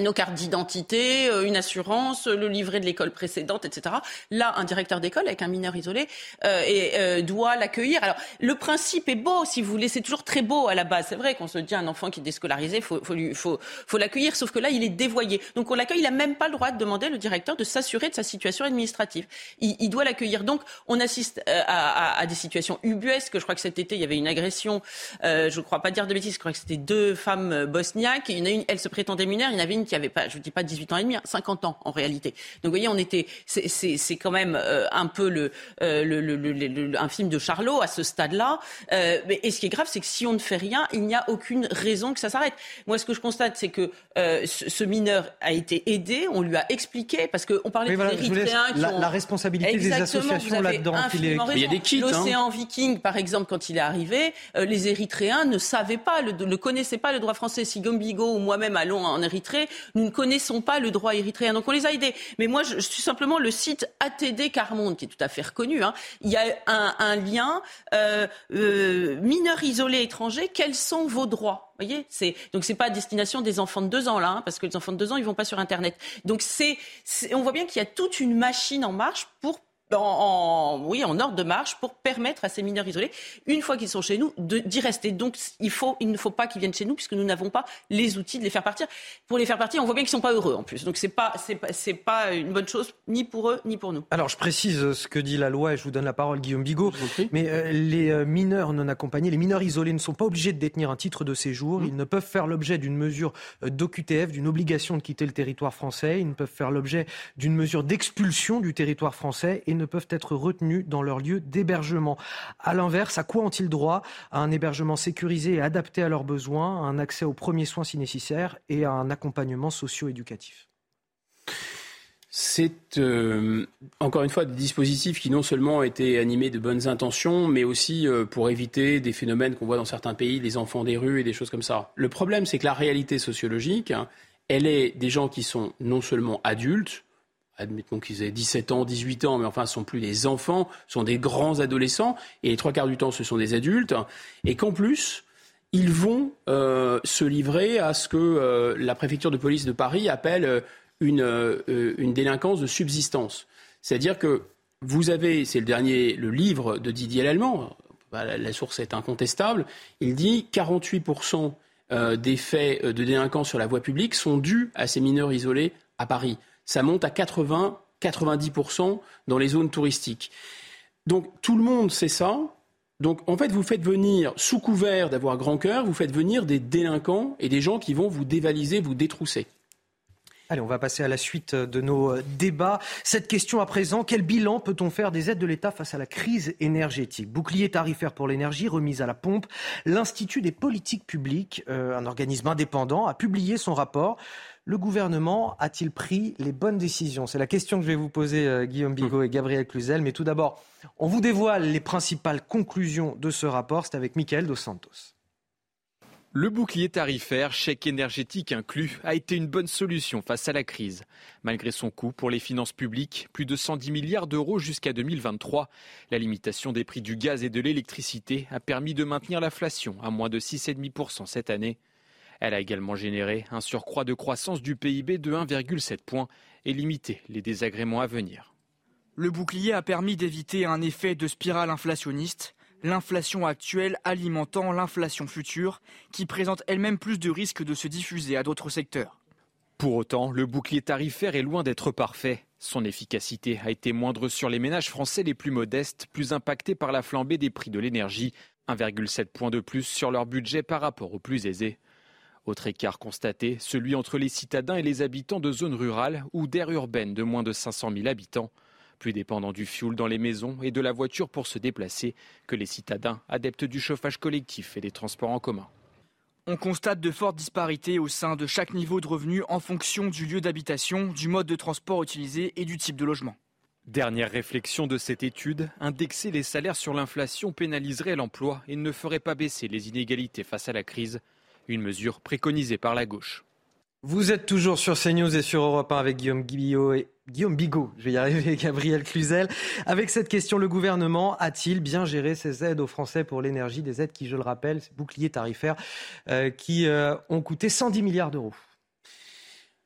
nos cartes d'identité, euh, une assurance, le livret de l'école précédente, etc. Là, un directeur d'école avec un mineur isolé euh, et, euh, doit l'accueillir. Alors, le principe est beau, si vous voulez, c'est toujours très beau à la base. C'est vrai qu'on se dit un enfant qui est déscolarisé, faut, faut, faut, faut l'accueillir, sauf que là, il est dévoyé. Donc, on l'accueille, il n'a même pas le droit de demander le directeur de s'assurer de sa situation administrative. Il, il doit l'accueillir. Donc, on assiste à, à, à, des situations ubuesques. Je crois que cet été, il y avait une agression. je ne crois pas dire de bêtises. Je crois que c'était deux femmes bosniaques. Il y en a une, elle se prétendait mineure. Il y en avait qui avait pas, je ne dis pas 18 ans et demi, 50 hein, ans en réalité. Donc vous voyez, on était, c'est quand même euh, un peu le, euh, le, le, un film de Charlot à ce stade-là. Euh, et ce qui est grave, c'est que si on ne fait rien, il n'y a aucune raison que ça s'arrête. Moi, ce que je constate, c'est que ce, mineur a été aidé, on lui a expliqué, parce qu'on parlait des Érythréens qui la, ont... la responsabilité des associations là-dedans. Il y a des kits. Hein. L'océan Viking, par exemple, quand il est arrivé, les Érythréens ne savaient pas, ne connaissaient pas le droit français. Si Gombigo ou moi-même allons en Érythrée, nous ne connaissons pas le droit érythréen. Donc on les a aidés. Mais moi, je, suis simplement le site ATD Carmonde, qui est tout à fait reconnu. Hein. Il y a un, lien euh, euh, mineur isolé étranger. Quels sont vos droits? Voyez, c'est donc c'est pas à destination des enfants de deux ans là, hein, parce que les enfants de deux ans ils vont pas sur internet. Donc c'est, on voit bien qu'il y a toute une machine en marche pour en, oui, en ordre de marche pour permettre à ces mineurs isolés, une fois qu'ils sont chez nous, d'y rester. Donc, il, faut, il ne faut pas qu'ils viennent chez nous puisque nous n'avons pas les outils de les faire partir. Pour les faire partir, on voit bien qu'ils ne sont pas heureux en plus. Donc, ce n'est pas, c'est pas, une bonne chose ni pour eux ni pour nous. Alors, je précise ce que dit la loi et je vous donne la parole, Guillaume Bigot. Mais euh, les euh, mineurs non accompagnés, les mineurs isolés ne sont pas obligés de détenir un titre de séjour. Mmh. Ils ne peuvent faire l'objet d'une mesure euh, d'OQTF, d'une obligation de quitter le territoire français. Ils ne peuvent faire l'objet d'une mesure d'expulsion du territoire français et ne peuvent être retenus dans leur lieu d'hébergement. À l'inverse, à quoi ont-ils droit À un hébergement sécurisé et adapté à leurs besoins, un accès aux premiers soins si nécessaire et à un accompagnement socio-éducatif? C'est euh, encore une fois des dispositifs qui non seulement été animés de bonnes intentions, mais aussi euh, pour éviter des phénomènes qu'on voit dans certains pays, des enfants des rues et des choses comme ça. Le problème, c'est que la réalité sociologique, hein, elle est des gens qui sont non seulement adultes, admettons qu'ils aient 17 ans, 18 ans, mais enfin, ce sont plus des enfants, ce sont des grands adolescents, et les trois quarts du temps, ce sont des adultes, et qu'en plus, ils vont euh, se livrer à ce que euh, la préfecture de police de Paris appelle euh, une, une délinquance de subsistance. C'est-à-dire que vous avez, c'est le dernier, le livre de Didier Lallemand, bah, la source est incontestable, il dit 48% des faits de délinquance sur la voie publique sont dus à ces mineurs isolés à Paris ça monte à 80, 90% dans les zones touristiques. Donc tout le monde sait ça. Donc en fait, vous faites venir, sous couvert d'avoir grand cœur, vous faites venir des délinquants et des gens qui vont vous dévaliser, vous détrousser. Allez, on va passer à la suite de nos euh, débats. Cette question à présent, quel bilan peut-on faire des aides de l'État face à la crise énergétique? Bouclier tarifaire pour l'énergie, remise à la pompe. L'Institut des politiques publiques, euh, un organisme indépendant, a publié son rapport. Le gouvernement a-t-il pris les bonnes décisions? C'est la question que je vais vous poser, euh, Guillaume Bigot et Gabriel Cluzel. Mais tout d'abord, on vous dévoile les principales conclusions de ce rapport. C'est avec Michael Dos Santos. Le bouclier tarifaire, chèque énergétique inclus, a été une bonne solution face à la crise. Malgré son coût pour les finances publiques, plus de 110 milliards d'euros jusqu'à 2023, la limitation des prix du gaz et de l'électricité a permis de maintenir l'inflation à moins de 6,5% cette année. Elle a également généré un surcroît de croissance du PIB de 1,7 points et limité les désagréments à venir. Le bouclier a permis d'éviter un effet de spirale inflationniste. l'inflation actuelle alimentant l'inflation future, qui présente elle-même plus de risques de se diffuser à d'autres secteurs. Pour autant, le bouclier tarifaire est loin d'être parfait. Son efficacité a été moindre sur les ménages français les plus modestes, plus impactés par la flambée des prix de l'énergie, 1,7 point de plus sur leur budget par rapport aux plus aisés. Autre écart constaté, celui entre les citadins et les habitants de zones rurales ou d'aires urbaines de moins de 500 000 habitants, plus dépendants du fioul dans les maisons et de la voiture pour se déplacer que les citadins adeptes du chauffage collectif et des transports en commun. On constate de fortes disparités au sein de chaque niveau de revenu en fonction du lieu d'habitation, du mode de transport utilisé et du type de logement. Dernière réflexion de cette étude, indexer les salaires sur l'inflation pénaliserait l'emploi et ne ferait pas baisser les inégalités face à la crise, une mesure préconisée par la gauche. Vous êtes toujours sur CNews et sur Europe 1 avec Guillaume Guillot et Guillaume Bigot, je vais y arriver, *laughs* Gabriel Cluzel. Avec cette question, le gouvernement a-t-il bien géré ses aides aux Français pour l'énergie Des aides qui, je le rappelle, ces boucliers tarifaires, euh, qui euh, ont coûté 110 milliards d'euros?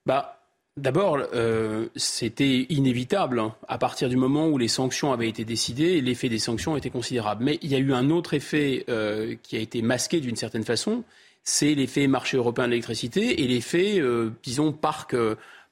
Bah, D'abord, euh, c'était inévitable. Hein. À partir du moment où les sanctions avaient été décidées, l'effet des sanctions était considérable. Mais il y a eu un autre effet qui a été masqué d'une certaine façon, c'est l'effet marché européen de l'électricité et l'effet, disons, parc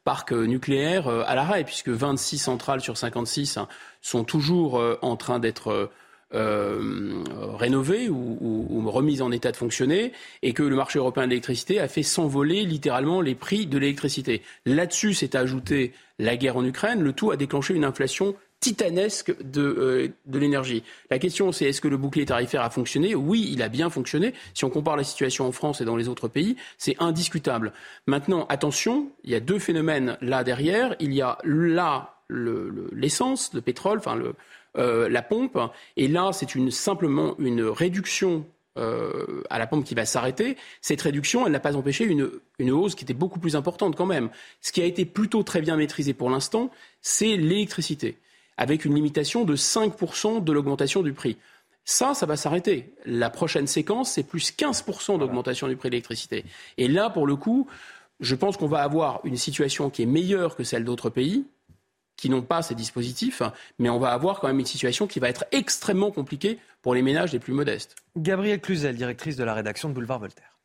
parc nucléaire euh, à l'arrêt, puisque 26 centrales sur 56 hein, sont toujours euh, en train d'être euh, rénovées ou, remises en état de fonctionner, et que le marché européen de l'électricité a fait s'envoler littéralement les prix de l'électricité. Là-dessus s'est ajouté la guerre en Ukraine, le tout a déclenché une inflation titanesque de, euh, de l'énergie. La question, c'est est-ce que le bouclier tarifaire a fonctionné? Oui, il a bien fonctionné. Si on compare la situation en France et dans les autres pays, c'est indiscutable. Maintenant, attention, il y a deux phénomènes là derrière. Il y a là l'essence, le, le, pétrole, enfin euh, la pompe, et là, c'est une, simplement une réduction euh, à la pompe qui va s'arrêter, cette réduction, elle n'a pas empêché une, une, hausse qui était beaucoup plus importante quand même. Ce qui a été plutôt très bien maîtrisé pour l'instant, c'est l'électricité avec une limitation de 5% de l'augmentation du prix. Ça, ça va s'arrêter. La prochaine séquence, c'est plus 15% d'augmentation du prix de l'électricité. Et là, pour le coup, je pense qu'on va avoir une situation qui est meilleure que celle d'autres pays qui n'ont pas ces dispositifs, mais on va avoir quand même une situation qui va être extrêmement compliquée pour les ménages les plus modestes. Gabrielle Cluzel, directrice de la rédaction de Boulevard Voltaire.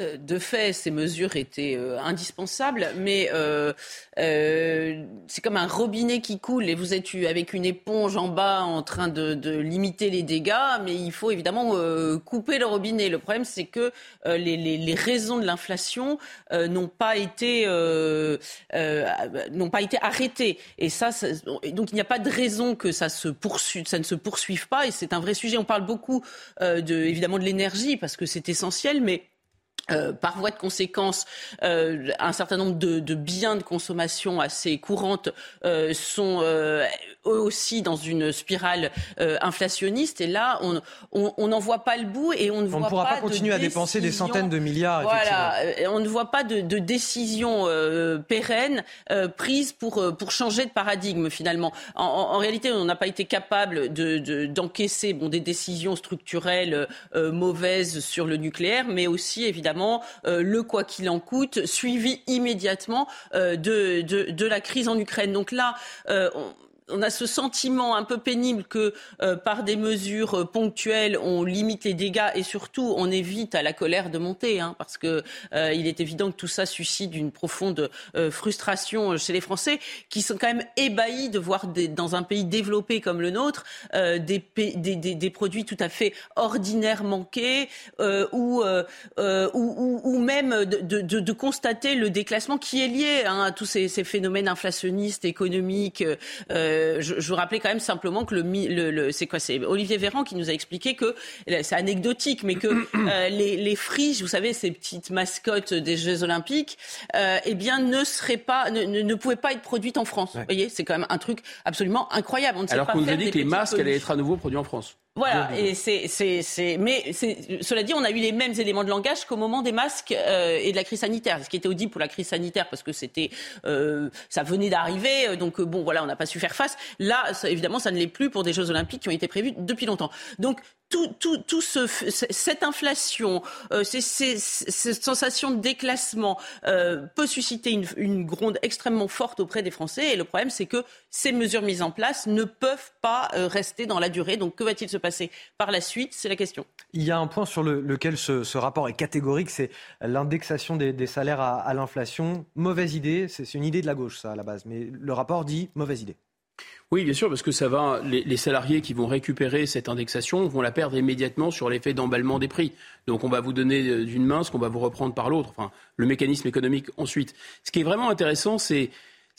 Euh, de fait, ces mesures étaient euh, indispensables, mais euh, c'est comme un robinet qui coule et vous êtes avec une éponge en bas en train de, limiter les dégâts, mais il faut évidemment couper le robinet. Le problème, c'est que les, raisons de l'inflation n'ont pas été n'ont pas été arrêtées, et ça, donc il n'y a pas de raison que ça se ça ne se poursuive pas, et c'est un vrai sujet. On parle beaucoup de, évidemment de l'énergie parce que c'est essentiel, mais euh, par voie de conséquence, euh, un certain nombre de, biens de consommation assez courantes euh, sont eux aussi dans une spirale inflationniste. Et là, on n'en voit pas le bout et on ne voit pourra pas, continuer à dépenser des centaines de milliards. Voilà, on ne voit pas de, de décision pérenne prise pour pour changer de paradigme finalement. En, réalité, on n'a pas été capable d'encaisser bon des décisions structurelles mauvaises sur le nucléaire, mais aussi évidemment euh, le quoi qu'il en coûte, suivi immédiatement euh, de, de, la crise en Ukraine. Donc là, euh, on a ce sentiment un peu pénible que euh, par des mesures euh, ponctuelles, on limite les dégâts et surtout on évite à la colère de monter, hein, parce que euh, il est évident que tout ça suscite une profonde frustration chez les Français, qui sont quand même ébahis de voir dans un pays développé comme le nôtre des, produits tout à fait ordinaires manqués ou, même de, constater le déclassement qui est lié hein, à tous ces, phénomènes inflationnistes, économiques. Euh, je, je, vous rappelais quand même simplement que le, le, c'est quoi C'est Olivier Véran qui nous a expliqué que c'est anecdotique, mais que euh, *clears throat* les, les friches, vous savez, ces petites mascottes des Jeux Olympiques, euh, eh bien, ne seraient pas, ne, ne, pouvaient pas être produites en France. Vous voyez, c'est quand même un truc absolument incroyable. On ne Alors qu'on nous a dit que les masques allaient être à nouveau produits en France. Voilà, et c'est, c'est, c'est, mais c'est, cela dit, on a eu les mêmes éléments de langage qu'au moment des masques euh, et de la crise sanitaire. Ce qui était audible pour la crise sanitaire parce que c'était, euh, ça venait d'arriver, euh, donc bon, voilà, on n'a pas su faire face. Là, ça, évidemment, ça ne l'est plus pour des Jeux Olympiques qui ont été prévus depuis longtemps. Donc tout, ce, cette inflation, euh, cette sensation de déclassement euh, peut susciter une, une, gronde extrêmement forte auprès des Français. Et le problème, c'est que ces mesures mises en place ne peuvent pas euh, rester dans la durée. Donc, que va-t-il se passer par la suite? C'est la question. Il y a un point sur lequel ce, rapport est catégorique, c'est l'indexation des, salaires à, à l'inflation. Mauvaise idée, c'est une idée de la gauche, ça, à la base. Mais le rapport dit mauvaise idée. Oui, bien sûr, parce que ça va. Les, salariés qui vont récupérer cette indexation vont la perdre immédiatement sur l'effet d'emballement des prix. Donc, on va vous donner euh, d'une main ce qu'on va vous reprendre par l'autre. Enfin, le mécanisme économique ensuite. Ce qui est vraiment intéressant, c'est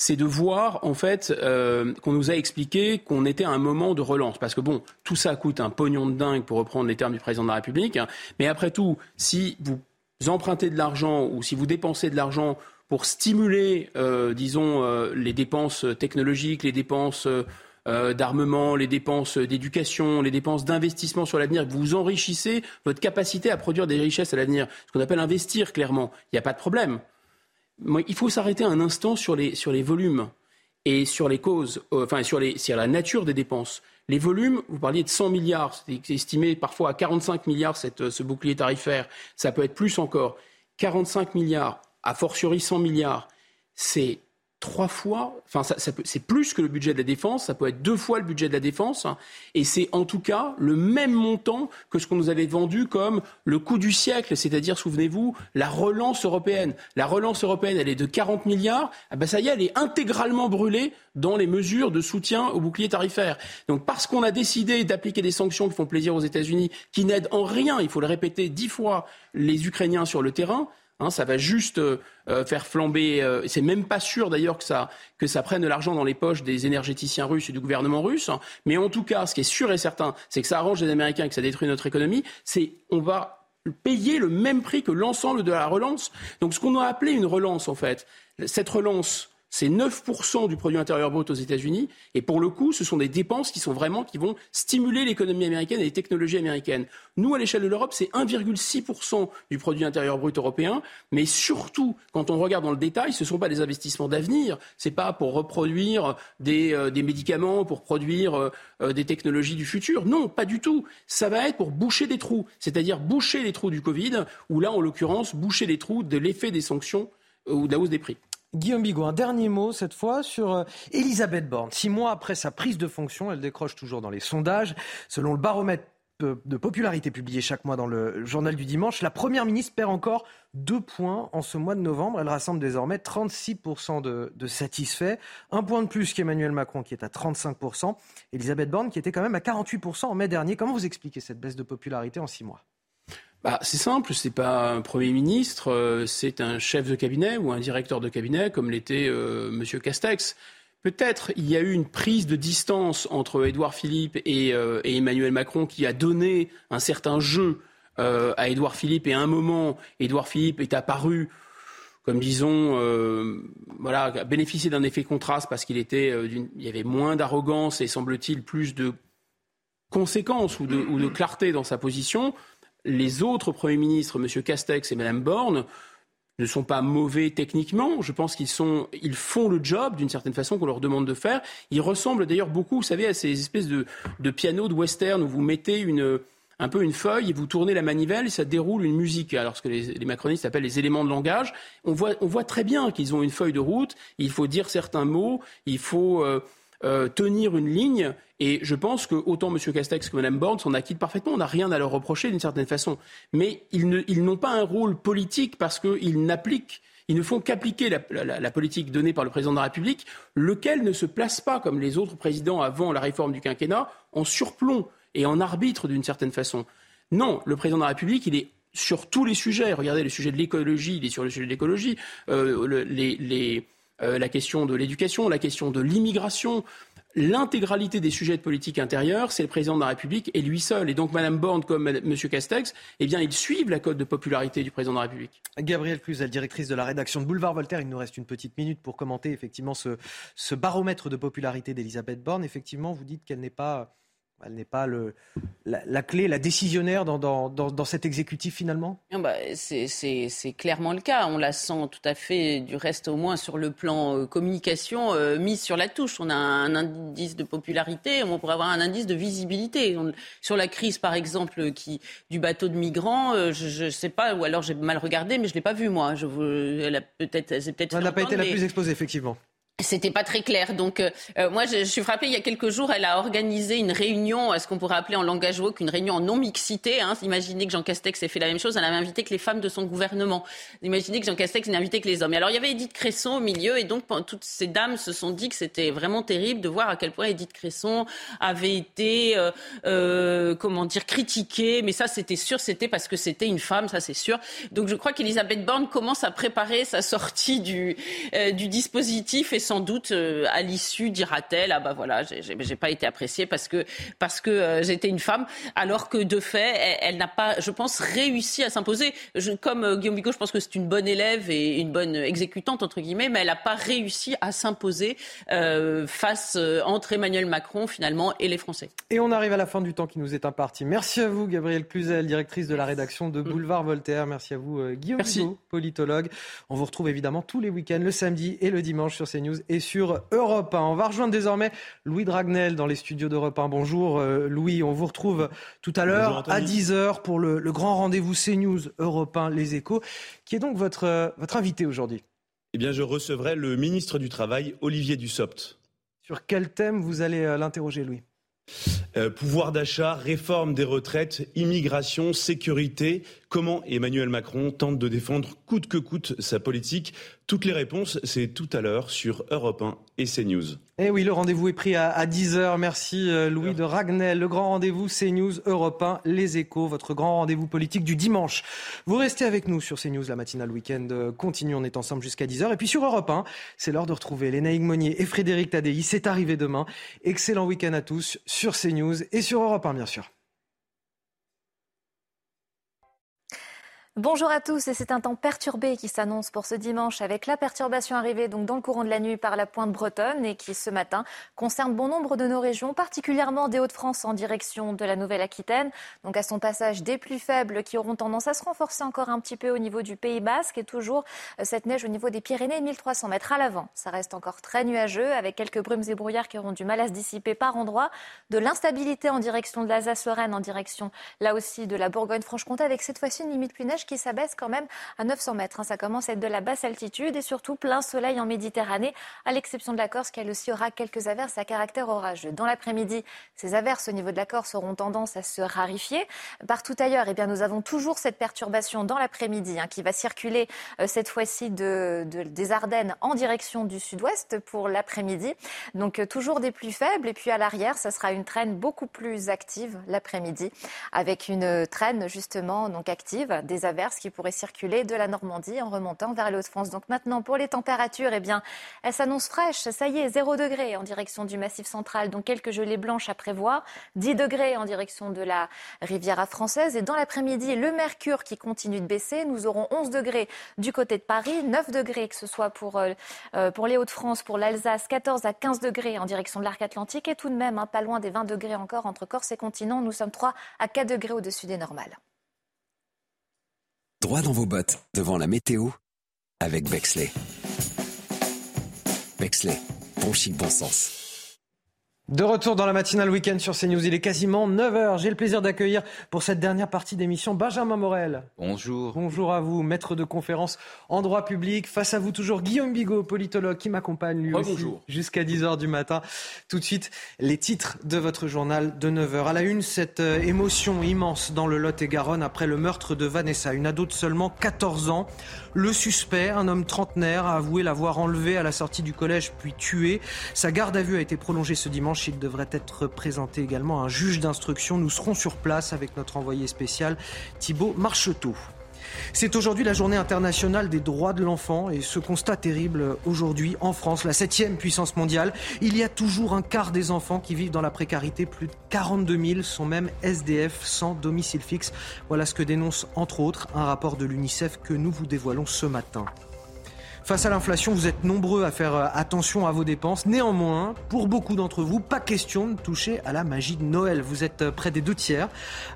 de voir en fait euh, qu'on nous a expliqué qu'on était à un moment de relance. Parce que bon, tout ça coûte un pognon de dingue pour reprendre les termes du président de la République. Hein. Mais après tout, si vous empruntez de l'argent ou si vous dépensez de l'argent pour stimuler, euh, disons, euh, les dépenses technologiques, les dépenses euh, d'armement, les dépenses d'éducation, les dépenses d'investissement sur l'avenir, vous enrichissez votre capacité à produire des richesses à l'avenir, ce qu'on appelle investir clairement. Il n'y a pas de problème. il faut s'arrêter un instant sur les, sur les volumes et sur les causes, enfin sur, les, sur la nature des dépenses. Les volumes, vous parliez de 100 milliards, c'est estimé parfois à 45 milliards ce bouclier tarifaire, ça peut être plus encore. 45 milliards a fortiori 100 milliards, c'est trois fois, enfin c'est plus que le budget de la défense, ça peut être deux fois le budget de la défense, hein, et c'est en tout cas le même montant que ce qu'on nous avait vendu comme le coût du siècle, c'est-à-dire, souvenez-vous, la relance européenne. La relance européenne, elle est de 40 milliards, ah ben ça y est, elle est intégralement brûlée dans les mesures de soutien au bouclier tarifaire. Donc parce qu'on a décidé d'appliquer des sanctions qui font plaisir aux États-Unis, qui n'aident en rien, il faut le répéter dix fois, les Ukrainiens sur le terrain, Hein, ça va juste euh, euh, faire flamber. Euh, c'est même pas sûr d'ailleurs que ça, que ça prenne de l'argent dans les poches des énergéticiens russes et du gouvernement russe. Mais en tout cas, ce qui est sûr et certain, c'est que ça arrange les Américains et que ça détruit notre économie. C'est on va payer le même prix que l'ensemble de la relance. Donc ce qu'on a appelé une relance en fait, cette relance c'est 9% du produit intérieur brut aux États-Unis. Et pour le coup, ce sont des dépenses qui sont vraiment, qui vont stimuler l'économie américaine et les technologies américaines. Nous, à l'échelle de l'Europe, c'est 1,6% du produit intérieur brut européen. Mais surtout, quand on regarde dans le détail, ce ne sont pas des investissements d'avenir. Ce n'est pas pour reproduire des, euh, médicaments, pour produire euh, euh, des technologies du futur. Non, pas du tout. Ça va être pour boucher des trous. C'est-à-dire boucher les trous du Covid, ou là, en l'occurrence, boucher les trous de l'effet des sanctions ou de la hausse des prix. Guillaume Bigot, un dernier mot cette fois sur euh, Elisabeth Borne. Six mois après sa prise de fonction, elle décroche toujours dans les sondages. Selon le baromètre de popularité publié chaque mois dans le journal du dimanche, la Première ministre perd encore deux points en ce mois de novembre. Elle rassemble désormais 36% de, de satisfaits, un point de plus qu'Emmanuel Macron qui est à 35%, Elisabeth Borne qui était quand même à 48% en mai dernier. Comment vous expliquez cette baisse de popularité en six mois? Bah, c'est simple, c'est pas un Premier ministre, euh, c'est un chef de cabinet ou un directeur de cabinet comme l'était euh, M. Castex. Peut-être il y a eu une prise de distance entre Édouard Philippe et, euh, Emmanuel Macron qui a donné un certain jeu à Édouard Philippe et à un moment, Édouard Philippe est apparu comme disons, voilà, bénéficier d'un effet contraste parce qu'il était, il y avait moins d'arrogance et semble-t-il plus de conséquences ou de clarté dans sa position les autres premiers ministres, M. Castex et Mme Borne, ne sont pas mauvais techniquement. Je pense qu'ils sont, ils font le job d'une certaine façon qu'on leur demande de faire. Ils ressemblent d'ailleurs beaucoup, vous savez, à ces espèces de, de pianos de western où vous mettez une, un peu une feuille et vous tournez la manivelle et ça déroule une musique. Alors ce que les, macronistes appellent les éléments de langage. On voit, on voit très bien qu'ils ont une feuille de route. Il faut dire certains mots. Il faut euh, euh, tenir une ligne. Et je pense que autant M. Castex que Mme Borne s'en acquittent parfaitement. On n'a rien à leur reprocher d'une certaine façon. Mais ils, n'ont pas un rôle politique parce qu'ils n'appliquent ils ne font qu'appliquer la, politique donnée par le président de la République, lequel ne se place pas, comme les autres présidents avant la réforme du quinquennat, en surplomb et en arbitre d'une certaine façon. Non, le président de la République, il est sur tous les sujets. Regardez le sujet de l'écologie, il est sur le sujet de l'écologie. Euh, les, euh, la question de l'éducation, la question de l'immigration. L'intégralité des sujets de politique intérieure, c'est le président de la République et lui seul. Et donc Mme Borne comme M. Castex, eh bien, ils suivent la cote de popularité du président de la République. Gabrielle Cluzel, directrice de la rédaction de Boulevard Voltaire. Il nous reste une petite minute pour commenter effectivement ce, baromètre de popularité d'Elisabeth Borne. Effectivement, vous dites qu'elle n'est pas elle n'est pas le, la, clé, la décisionnaire dans, dans, dans, cet exécutif finalement? Bah, C'est clairement le cas. On la sent tout à fait, du reste au moins sur le plan euh, communication, euh, mise sur la touche. On a un indice de popularité, on pourrait avoir un indice de visibilité. sur la crise par exemple qui, du bateau de migrants, euh, je ne sais pas, ou alors j'ai mal regardé, mais je ne l'ai pas vu moi. Je, elle a peut-être peut n'a pas été la plus exposée effectivement. C'était pas très clair. Donc, euh, euh, moi, je, suis frappée. Il y a quelques jours, elle a organisé une réunion, ce qu'on pourrait appeler en langage woke, une réunion en non-mixité. Hein. Imaginez que Jean Castex ait fait la même chose. Elle avait invité que les femmes de son gouvernement. Imaginez que Jean Castex n'ait invité que les hommes. Et alors, il y avait Edith Cresson au milieu. Et donc, toutes ces dames se sont dit que c'était vraiment terrible de voir à quel point Edith Cresson avait été, euh, euh comment dire, critiquée. Mais ça, c'était sûr. C'était parce que c'était une femme, ça, c'est sûr. Donc, je crois qu'Elisabeth Borne commence à préparer sa sortie du, dispositif sans doute euh, à l'issue dira-t-elle ah bah voilà j'ai pas été appréciée parce que parce que euh, j'étais une femme alors que de fait elle, n'a pas je pense réussi à s'imposer comme euh, Guillaume Bigot je pense que c'est une bonne élève et une bonne exécutante entre guillemets mais elle n'a pas réussi à s'imposer face entre Emmanuel Macron finalement et les Français. Et on arrive à la fin du temps qui nous est imparti. Merci à vous Gabrielle Cluzel directrice de la rédaction de Boulevard Voltaire. Merci à vous Guillaume Bigot politologue. On vous retrouve évidemment tous les week-ends le samedi et le dimanche sur CNews et sur Europe 1. On va rejoindre désormais Louis Dragnel dans les studios d'Europe 1. Bonjour euh, Louis, on vous retrouve tout à l'heure à 10h pour le, grand rendez-vous CNews Europe 1 Les Échos. Qui est donc votre, euh, votre invité aujourd'hui Eh bien, je recevrai le ministre du Travail, Olivier Dussopt. Sur quel thème vous allez euh, l'interroger, Louis? Pouvoir d'achat, réforme des retraites, immigration, sécurité, comment Emmanuel Macron tente de défendre coûte que coûte sa politique toutes les réponses, c'est tout à l'heure sur Europe 1 et CNews. Eh oui, le rendez-vous est pris à, 10h. Merci euh, Louis de Ragnel. Le grand rendez-vous CNews, Europe 1, Les Échos, votre grand rendez-vous politique du dimanche. Vous restez avec nous sur CNews, la matinale week-end euh, continue, on est ensemble jusqu'à 10h. Et puis sur Europe 1, c'est l'heure de retrouver Léna Monnier et Frédéric Tadei. C'est arrivé demain. Excellent week-end à tous sur CNews et sur Europe 1, bien sûr. Bonjour à tous et c'est un temps perturbé qui s'annonce pour ce dimanche avec la perturbation arrivée donc dans le courant de la nuit par la pointe bretonne et qui ce matin concerne bon nombre de nos régions, particulièrement des Hauts-de-France en direction de la Nouvelle-Aquitaine. Donc à son passage des plus faibles qui auront tendance à se renforcer encore un petit peu au niveau du Pays Basque et toujours euh, cette neige au niveau des Pyrénées 1300 mètres à l'avant. Ça reste encore très nuageux avec quelques brumes et brouillards qui auront du mal à se dissiper par endroits, de l'instabilité en direction de l'Alsace-Lorraine, en direction là aussi de la Bourgogne-Franche-Comté avec cette fois-ci une limite plus neige qui s'abaisse quand même à 900 mètres. Hein. Ça commence à être de la basse altitude et surtout plein soleil en Méditerranée, à l'exception de la Corse qui elle aussi aura quelques averses à caractère orageux. Dans l'après-midi, ces averses au niveau de la Corse auront tendance à se rarifier. Partout ailleurs, eh bien, nous avons toujours cette perturbation dans l'après-midi hein, qui va circuler euh, cette fois-ci de, des Ardennes en direction du sud-ouest pour l'après-midi. Donc euh, toujours des pluies faibles et puis à l'arrière, ça sera une traîne beaucoup plus active l'après-midi avec une traîne justement donc active des averses qui pourrait circuler de la Normandie en remontant vers les Hauts-de-France. Donc maintenant, pour les températures, eh bien, elles s'annoncent fraîches. Ça y est, 0 degré en direction du Massif central, donc quelques gelées blanches à prévoir. 10 degrés en direction de la Riviera française. Et dans l'après-midi, le mercure qui continue de baisser. Nous aurons 11 degrés du côté de Paris, 9 degrés que ce soit pour, euh, euh, pour les Hauts-de-France, pour l'Alsace, 14 à 15 degrés en direction de l'arc atlantique. Et tout de même, hein, pas loin des 20 degrés encore entre Corse et continent. Nous sommes 3 à 4 degrés au-dessus des normales. Droit dans vos bottes, devant la météo, avec Bexley. Bexley, bon chic, bon sens. De retour dans la matinale week-end sur CNews, il est quasiment 9h. J'ai le plaisir d'accueillir pour cette dernière partie d'émission Benjamin Morel. Bonjour. Bonjour à vous, maître de conférence en droit public. Face à vous toujours Guillaume Bigot, politologue qui m'accompagne lui aussi jusqu'à 10h du matin. Tout de suite, les titres de votre journal de 9h. À la une, cette euh, émotion immense dans le Lot-et-Garonne après le meurtre de Vanessa, une ado de seulement 14 ans. Le suspect, un homme trentenaire, a avoué l'avoir enlevé à la sortie du collège puis tué. Sa garde à vue a été prolongée ce dimanche. Il devrait être présenté également à un juge d'instruction. Nous serons sur place avec notre envoyé spécial Thibault Marcheteau. C'est aujourd'hui la journée internationale des droits de l'enfant et ce constat terrible aujourd'hui en France, la septième puissance mondiale, il y a toujours un quart des enfants qui vivent dans la précarité. Plus de 42 000 sont même SDF sans domicile fixe. Voilà ce que dénonce entre autres un rapport de l'UNICEF que nous vous dévoilons ce matin. Face à l'inflation, vous êtes nombreux à faire euh, attention à vos dépenses. Néanmoins, pour beaucoup d'entre vous, pas question de toucher à la magie de Noël. Vous êtes euh, près des deux tiers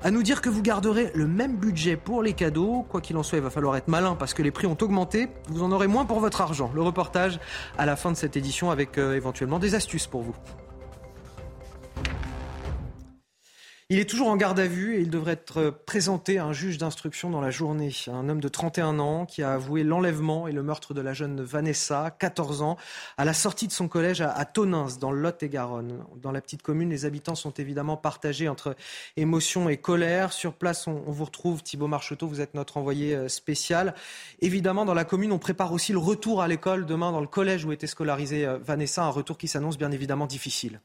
à nous dire que vous garderez le même budget pour les cadeaux. Quoi qu'il en soit, il va falloir être malin parce que les prix ont augmenté. Vous en aurez moins pour votre argent. Le reportage à la fin de cette édition avec euh, éventuellement des astuces pour vous. Il est toujours en garde à vue et il devrait être présenté à un juge d'instruction dans la journée. Un homme de 31 ans qui a avoué l'enlèvement et le meurtre de la jeune Vanessa, 14 ans, à la sortie de son collège à Tonins, dans Lot-et-Garonne. Dans la petite commune, les habitants sont évidemment partagés entre émotion et colère. Sur place, on, vous retrouve, Thibault Marcheteau, vous êtes notre envoyé euh, spécial. Évidemment, dans la commune, on prépare aussi le retour à l'école demain dans le collège où était scolarisée euh, Vanessa, un retour qui s'annonce bien évidemment difficile.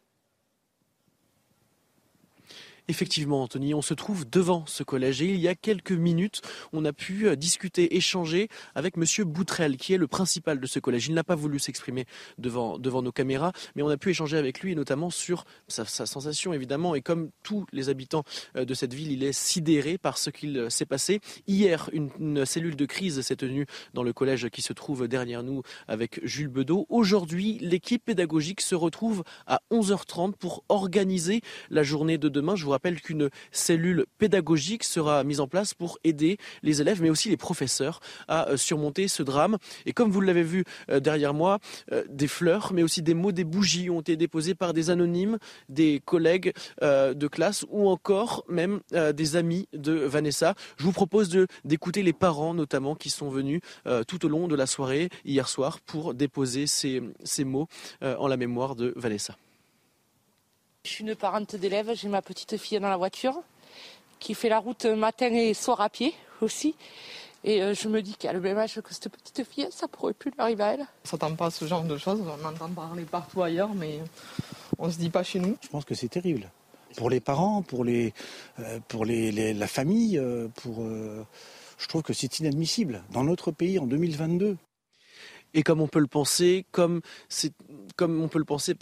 Effectivement, Anthony, on se trouve devant ce collège et il y a quelques minutes, on a pu euh, discuter, échanger avec Monsieur Boutrel, qui est le principal de ce collège. Il n'a pas voulu s'exprimer devant, devant nos caméras, mais on a pu échanger avec lui, notamment sur sa, sensation, évidemment. Et comme tous les habitants euh, de cette ville, il est sidéré par ce qu'il euh, s'est passé. Hier, une, cellule de crise s'est tenue dans le collège qui se trouve derrière nous avec Jules Bedeau. Aujourd'hui, l'équipe pédagogique se retrouve à 11h30 pour organiser la journée de demain. Rappelle qu'une cellule pédagogique sera mise en place pour aider les élèves, mais aussi les professeurs à euh, surmonter ce drame. Et comme vous l'avez vu euh, derrière moi, euh, des fleurs, mais aussi des mots, des bougies ont été déposés par des anonymes, des collègues de classe ou encore même des amis de Vanessa. Je vous propose d'écouter les parents notamment qui sont venus tout au long de la soirée hier soir pour déposer ces, ces mots en la mémoire de Vanessa. Je suis une parente d'élèves, j'ai ma petite fille dans la voiture qui fait la route matin et soir à pied aussi. Et euh, je me dis qu'à le même âge que cette petite fille, ça pourrait plus lui arriver à elle. On s'attend pas à ce genre de choses, on entend parler partout ailleurs, mais on se dit pas chez nous. Je pense que c'est terrible. Pour les parents, pour, les, euh, pour les, la famille, euh, pour, je trouve que c'est inadmissible. Dans notre pays, en 2022, et comme on peut le penser, comme, comme on peut le penser,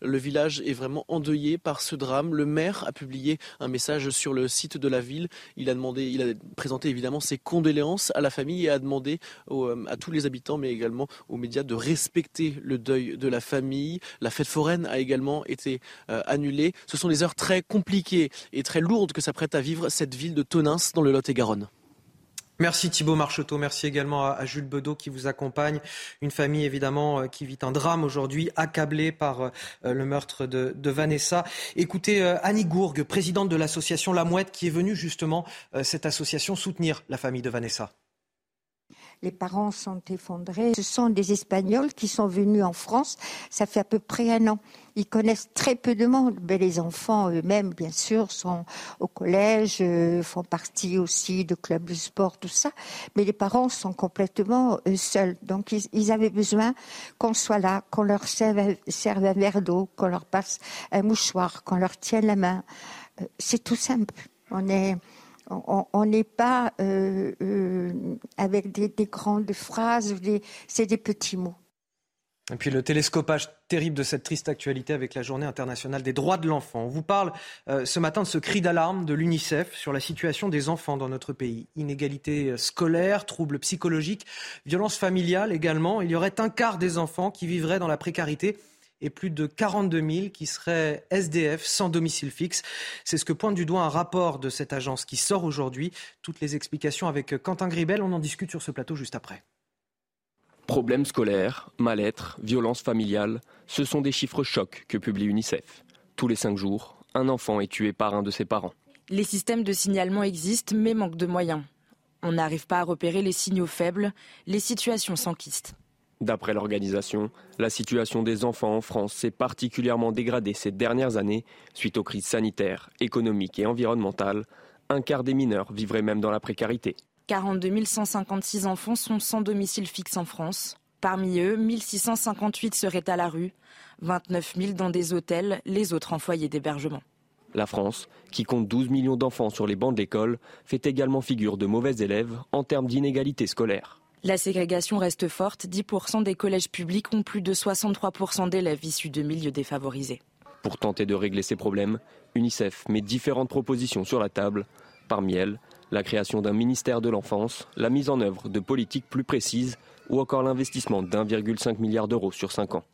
le village est vraiment endeuillé par ce drame. Le maire a publié un message sur le site de la ville. Il a demandé, il a présenté évidemment ses condoléances à la famille et a demandé euh, à tous les habitants, mais également aux médias, de respecter le deuil de la famille. La fête foraine a également été euh, annulée. Ce sont des heures très compliquées et très lourdes que s'apprête à vivre cette ville de Tonins dans le Lot-et-Garonne. Merci Thibault Marcheteau, merci également à, Jules Bedeau qui vous accompagne. Une famille évidemment euh, qui vit un drame aujourd'hui, accablée par euh, le meurtre de, Vanessa. Écoutez euh, Annie Gourgue, présidente de l'association La Mouette, qui est venue justement cette association soutenir la famille de Vanessa les parents sont effondrés. Ce sont des Espagnols qui sont venus en France, ça fait à peu près un an. Ils connaissent très peu de monde, mais les enfants eux-mêmes, bien sûr, sont au collège, euh, font partie aussi de clubs de sport, tout ça. Mais les parents sont complètement euh, seuls. Donc ils, avaient besoin qu'on soit là, qu'on leur serve, serve un verre d'eau, qu'on leur passe un mouchoir, qu'on leur tienne la main. Euh, c'est tout simple. On est on n'est pas euh, euh, avec des, grandes phrases, c'est des petits mots. Et puis le télescopage terrible de cette triste actualité avec la Journée internationale des droits de l'enfant. On vous parle euh, ce matin de ce cri d'alarme de l'UNICEF sur la situation des enfants dans notre pays. Inégalité scolaire, troubles psychologiques, violences familiales également. Il y aurait un quart des enfants qui vivraient dans la précarité et plus de 42 000 qui seraient SDF sans domicile fixe. C'est ce que pointe du doigt un rapport de cette agence qui sort aujourd'hui. Toutes les explications avec Quentin Gribel. On en discute sur ce plateau juste après. Problèmes scolaires, mal-être, violences familiales, ce sont des chiffres chocs que publie UNICEF. Tous les cinq jours, un enfant est tué par un de ses parents. Les systèmes de signalement existent mais manquent de moyens. On n'arrive pas à repérer les signaux faibles, les situations s'enquistent. D'après l'organisation, la situation des enfants en France s'est particulièrement dégradée ces dernières années suite aux crises sanitaires, économiques et environnementales. Un quart des mineurs vivraient même dans la précarité. 42 156 enfants sont sans domicile fixe en France. Parmi eux, 1658 seraient à la rue, 29 000 dans des hôtels, les autres en foyer d'hébergement. La France, qui compte 12 millions d'enfants sur les bancs de l'école, fait également figure de mauvais élèves en termes d'inégalité scolaire. La ségrégation reste forte. 10% des collèges publics ont plus de 63% d'élèves issus de milieux défavorisés. Pour tenter de régler ces problèmes, UNICEF met différentes propositions sur la table. Parmi elles, la création d'un ministère de l'enfance, la mise en œuvre de politiques plus précises ou encore l'investissement d'1,5 milliard d'euros sur 5 ans.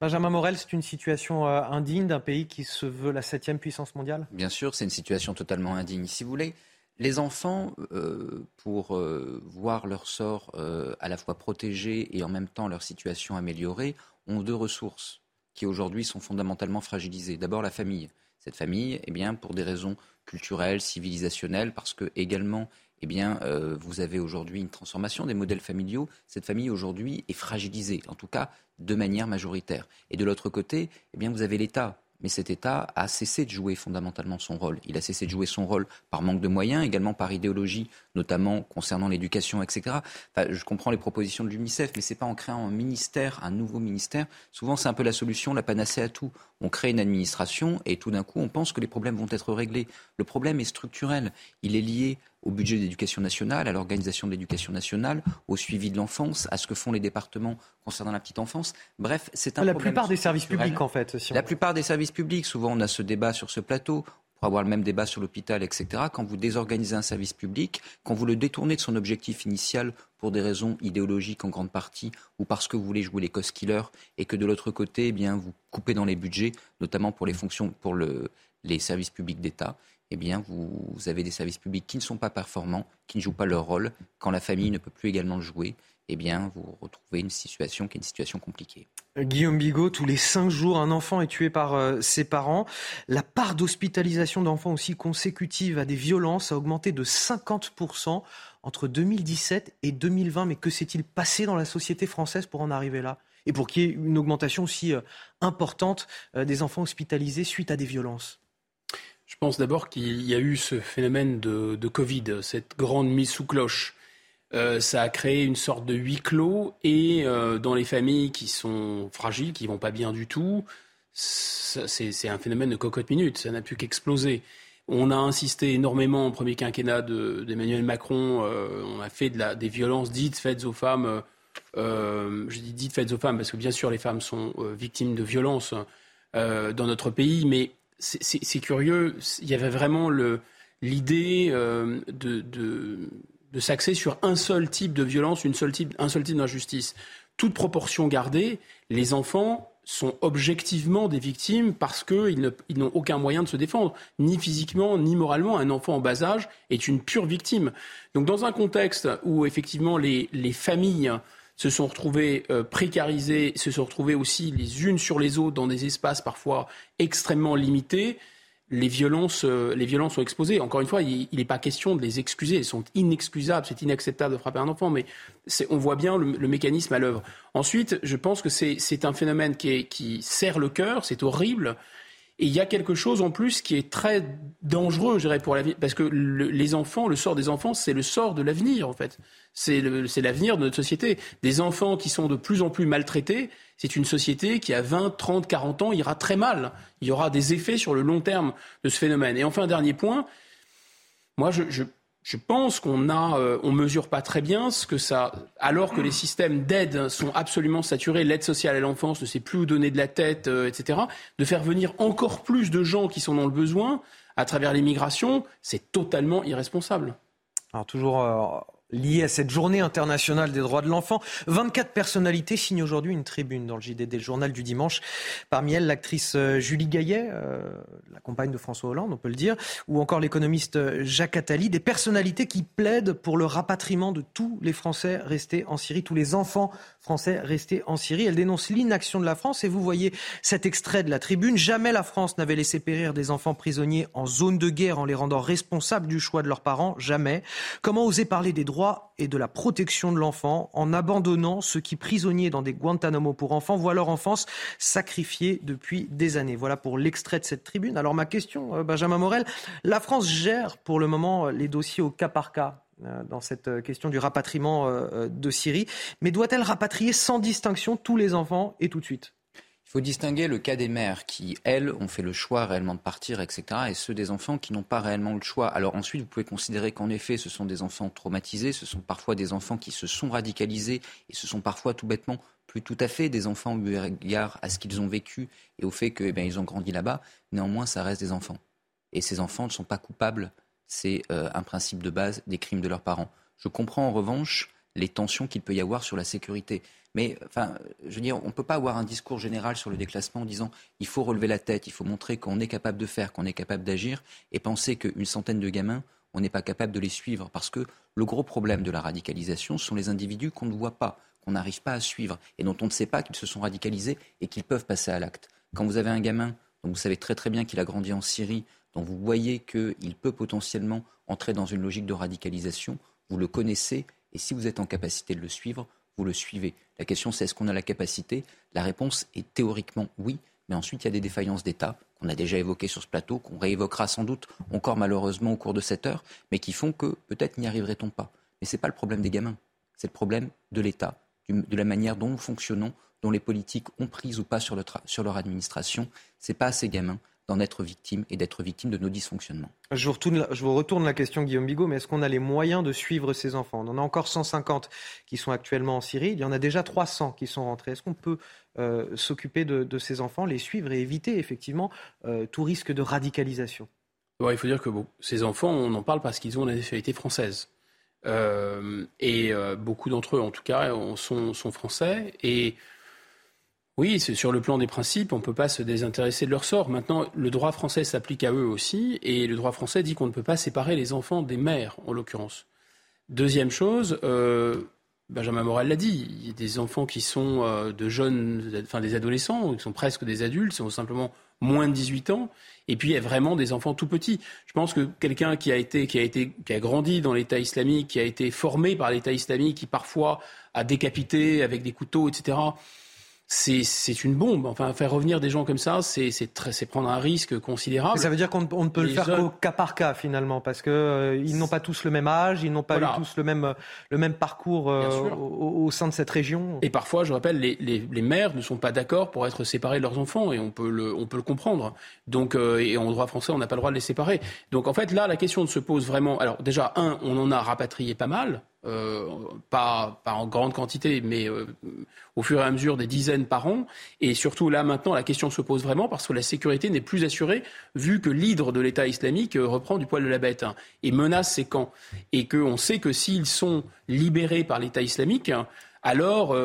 Benjamin Morel, c'est une situation euh, indigne d'un pays qui se veut la septième puissance mondiale? Bien sûr, c'est une situation totalement indigne. Si vous voulez, les enfants, euh, pour euh, voir leur sort à la fois protégé et en même temps leur situation améliorée, ont deux ressources qui aujourd'hui sont fondamentalement fragilisées. D'abord la famille. Cette famille, eh bien, pour des raisons culturelles, civilisationnelles, parce que également eh euh, vous avez aujourd'hui une transformation des modèles familiaux. Cette famille aujourd'hui est fragilisée, en tout cas de manière majoritaire. Et de l'autre côté, eh vous avez l'État mais cet État a cessé de jouer fondamentalement son rôle. Il a cessé de jouer son rôle par manque de moyens, également par idéologie, notamment concernant l'éducation, etc. je comprends les propositions de l'UNICEF, mais ce n'est pas en créant un ministère, un nouveau ministère. Souvent, c'est un peu la solution, la panacée à tout. On crée une administration et tout d'un coup, on pense que les problèmes vont être réglés. Le problème est structurel. Il est lié au budget d'éducation nationale, à l'organisation de l'éducation nationale, au suivi de l'enfance, à ce que font les départements concernant la petite enfance. Bref, c'est un La plupart des services publics, en fait. la plupart des services publics. Souvent, on a ce débat sur ce plateau pour avoir le même débat sur l'hôpital, etc. Quand vous désorganisez un service public, quand vous le détournez de son objectif initial pour des raisons idéologiques en grande partie, ou parce que vous voulez jouer les cost killers, et que de l'autre côté, eh bien, vous coupez dans les budgets, notamment pour les fonctions, pour le, les services publics d'État, eh bien, vous, avez des services publics qui ne sont pas performants, qui ne jouent pas leur rôle. Quand la famille ne peut plus également le jouer, eh bien, vous retrouvez une situation qui est une situation compliquée. Guillaume Bigot, tous les cinq jours, un enfant est tué par euh, ses parents. La part d'hospitalisation d'enfants aussi consécutive à des violences a augmenté de 50% entre 2017 et 2020. Mais que s'est-il passé dans la société française pour en arriver là? Et pour qu'il y ait une augmentation aussi euh, importante euh, des enfants hospitalisés suite à des violences? Je pense d'abord qu'il y a eu ce phénomène de, Covid, cette grande mise sous cloche. Euh, ça a créé une sorte de huis clos et euh, dans les familles qui sont fragiles, qui vont pas bien du tout, c'est un phénomène de cocotte minute, ça n'a pu qu'exploser. On a insisté énormément au premier quinquennat d'Emmanuel Macron, euh, on a fait des violences dites faites aux femmes, je dis dites faites aux femmes parce que bien sûr les femmes sont victimes de violences dans notre pays, mais c'est curieux. Il y avait vraiment l'idée euh, de, s'axer sur un seul type de violence, une seule type, un seul type d'injustice. Toute proportion gardée, les enfants sont objectivement des victimes parce qu'ils n'ont aucun moyen de se défendre, ni physiquement, ni moralement. Un enfant en bas âge est une pure victime. Donc dans un contexte où effectivement les familles se sont retrouvées euh, précarisées, se sont retrouvées aussi les unes sur les autres dans des espaces parfois extrêmement limités. Les violences, euh, les violences sont exposées. Encore une fois, il n'est pas question de les excuser. Elles sont inexcusables. C'est inacceptable de frapper un enfant, mais on voit bien le, mécanisme à l'œuvre. Ensuite, je pense que c'est un phénomène qui, qui serre le cœur. C'est horrible. Et il y a quelque chose en plus qui est très dangereux, je dirais, pour la vie, parce que les enfants, le sort des enfants, c'est le sort de l'avenir, en fait. C'est l'avenir de notre société. Des enfants qui sont de plus en plus maltraités, c'est une société qui, à 20, 30, 40 ans, ira très mal. Il y aura des effets sur le long terme de ce phénomène. Et enfin, dernier point, moi, je, je je pense qu'on a, euh, on mesure pas très bien ce que ça, alors que les systèmes d'aide sont absolument saturés, l'aide sociale à l'enfance ne sait plus où donner de la tête, euh, etc. De faire venir encore plus de gens qui sont dans le besoin à travers l'immigration, c'est totalement irresponsable. Alors toujours euh, lié à cette journée internationale des droits de l'enfant. 24 personnalités signent aujourd'hui une tribune dans le JDD, le journal du dimanche. Parmi elles, l'actrice euh, Julie Gaillet, euh, la compagne de François Hollande, on peut le dire, ou encore l'économiste euh, Jacques Attali, des personnalités qui plaident pour le rapatriement de tous les Français restés en Syrie, tous les enfants français restés en Syrie. Elles dénoncent l'inaction de la France et vous voyez cet extrait de la tribune. Jamais la France n'avait laissé périr des enfants prisonniers en zone de guerre en les rendant responsables du choix de leurs parents. Jamais. Comment oser parler des droits et de la protection de l'enfant en abandonnant ceux qui, prisonniers dans des Guantanamo pour enfants, voient leur enfance sacrifiée depuis des années? Voilà pour l'extrait de cette tribune. Alors ma question, euh, Benjamin Morel, la France gère pour le moment les dossiers au cas par cas dans cette euh, question du rapatriement de Syrie, mais doit-elle rapatrier sans distinction tous les enfants et tout de suite? Il faut distinguer le cas des mères qui, elles, ont fait le choix réellement de partir, etc., et ceux des enfants qui n'ont pas réellement le choix. Alors ensuite, vous pouvez considérer qu'en effet, ce sont des enfants traumatisés, ce sont parfois des enfants qui se sont radicalisés, et ce sont parfois tout bêtement plus tout à fait des enfants eu égard à ce qu'ils ont vécu et au fait qu'ils eh ont grandi là-bas. Néanmoins, ça reste des enfants. Et ces enfants ne sont pas coupables. C'est euh, un principe de base des crimes de leurs parents. Je comprends en revanche les tensions qu'il peut y avoir sur la sécurité. Mais enfin, je veux dire, on ne peut pas avoir un discours général sur le déclassement en disant il faut relever la tête, il faut montrer qu'on est capable de faire, qu'on est capable d'agir, et penser qu'une centaine de gamins, on n'est pas capable de les suivre. Parce que le gros problème de la radicalisation sont les individus qu'on ne voit pas, qu'on n'arrive pas à suivre, et dont on ne sait pas qu'ils se sont radicalisés et qu'ils peuvent passer à l'acte. Quand vous avez un gamin dont vous savez très très bien qu'il a grandi en Syrie, dont vous voyez qu'il peut potentiellement entrer dans une logique de radicalisation, vous le connaissez, et si vous êtes en capacité de le suivre, vous le suivez. La question, c'est est-ce qu'on a la capacité? La réponse est théoriquement oui, mais ensuite, il y a des défaillances d'État qu'on a déjà évoquées sur ce plateau, qu'on réévoquera sans doute encore malheureusement au cours de cette heure, mais qui font que peut-être n'y arriverait-on pas. Mais ce n'est pas le problème des gamins, c'est le problème de l'État, de la manière dont nous fonctionnons, dont les politiques ont prise ou pas sur, leur administration. Ce n'est pas à ces gamins d'en être victime et d'être victime de nos dysfonctionnements. Je vous, retourne, je vous retourne la question, Guillaume Bigot, mais est-ce qu'on a les moyens de suivre ces enfants? On en a encore 150 qui sont actuellement en Syrie, il y en a déjà 300 qui sont rentrés. Est-ce qu'on peut euh, s'occuper de, ces enfants, les suivre et éviter effectivement euh, tout risque de radicalisation? Il faut dire que bon, ces enfants, on en parle parce qu'ils ont la nationalité française. Euh, et beaucoup d'entre eux, en tout cas, sont, sont français. Et oui, c'est sur le plan des principes, on ne peut pas se désintéresser de leur sort. Maintenant, le droit français s'applique à eux aussi, et le droit français dit qu'on ne peut pas séparer les enfants des mères, en l'occurrence. Deuxième chose, euh, Benjamin Morel l'a dit, il y a des enfants qui sont euh, de jeunes, enfin des adolescents, qui sont presque des adultes, sont simplement moins de 18 ans, et puis il y a vraiment des enfants tout petits. Je pense que quelqu'un qui a grandi dans l'État islamique, qui a été formé par l'État islamique, qui parfois a décapité avec des couteaux, etc c'est une bombe. Enfin, faire revenir des gens comme ça, c'est prendre un risque considérable. ça veut dire qu'on ne peut le faire qu'au cas par cas finalement, parce qu'ils euh, n'ont pas tous le même âge, ils n'ont pas eu tous le même, le même parcours euh, au, sein de cette région. Et parfois, je rappelle, les, les, les mères ne sont pas d'accord pour être séparées de leurs enfants, et on peut le, on peut le comprendre. Donc, euh, et en droit français, on n'a pas le droit de les séparer. Donc, en fait, là, la question se pose vraiment. Alors, déjà, un, on en a rapatrié pas mal. Euh, pas, pas, en grande quantité, mais euh, au fur et à mesure des dizaines par an. Et surtout là maintenant, la question se pose vraiment parce que la sécurité n'est plus assurée vu que l'hydre de l'État islamique euh, reprend du poil de la bête hein, et menace ses camps. Et qu'on sait que s'ils sont libérés par l'État islamique, alors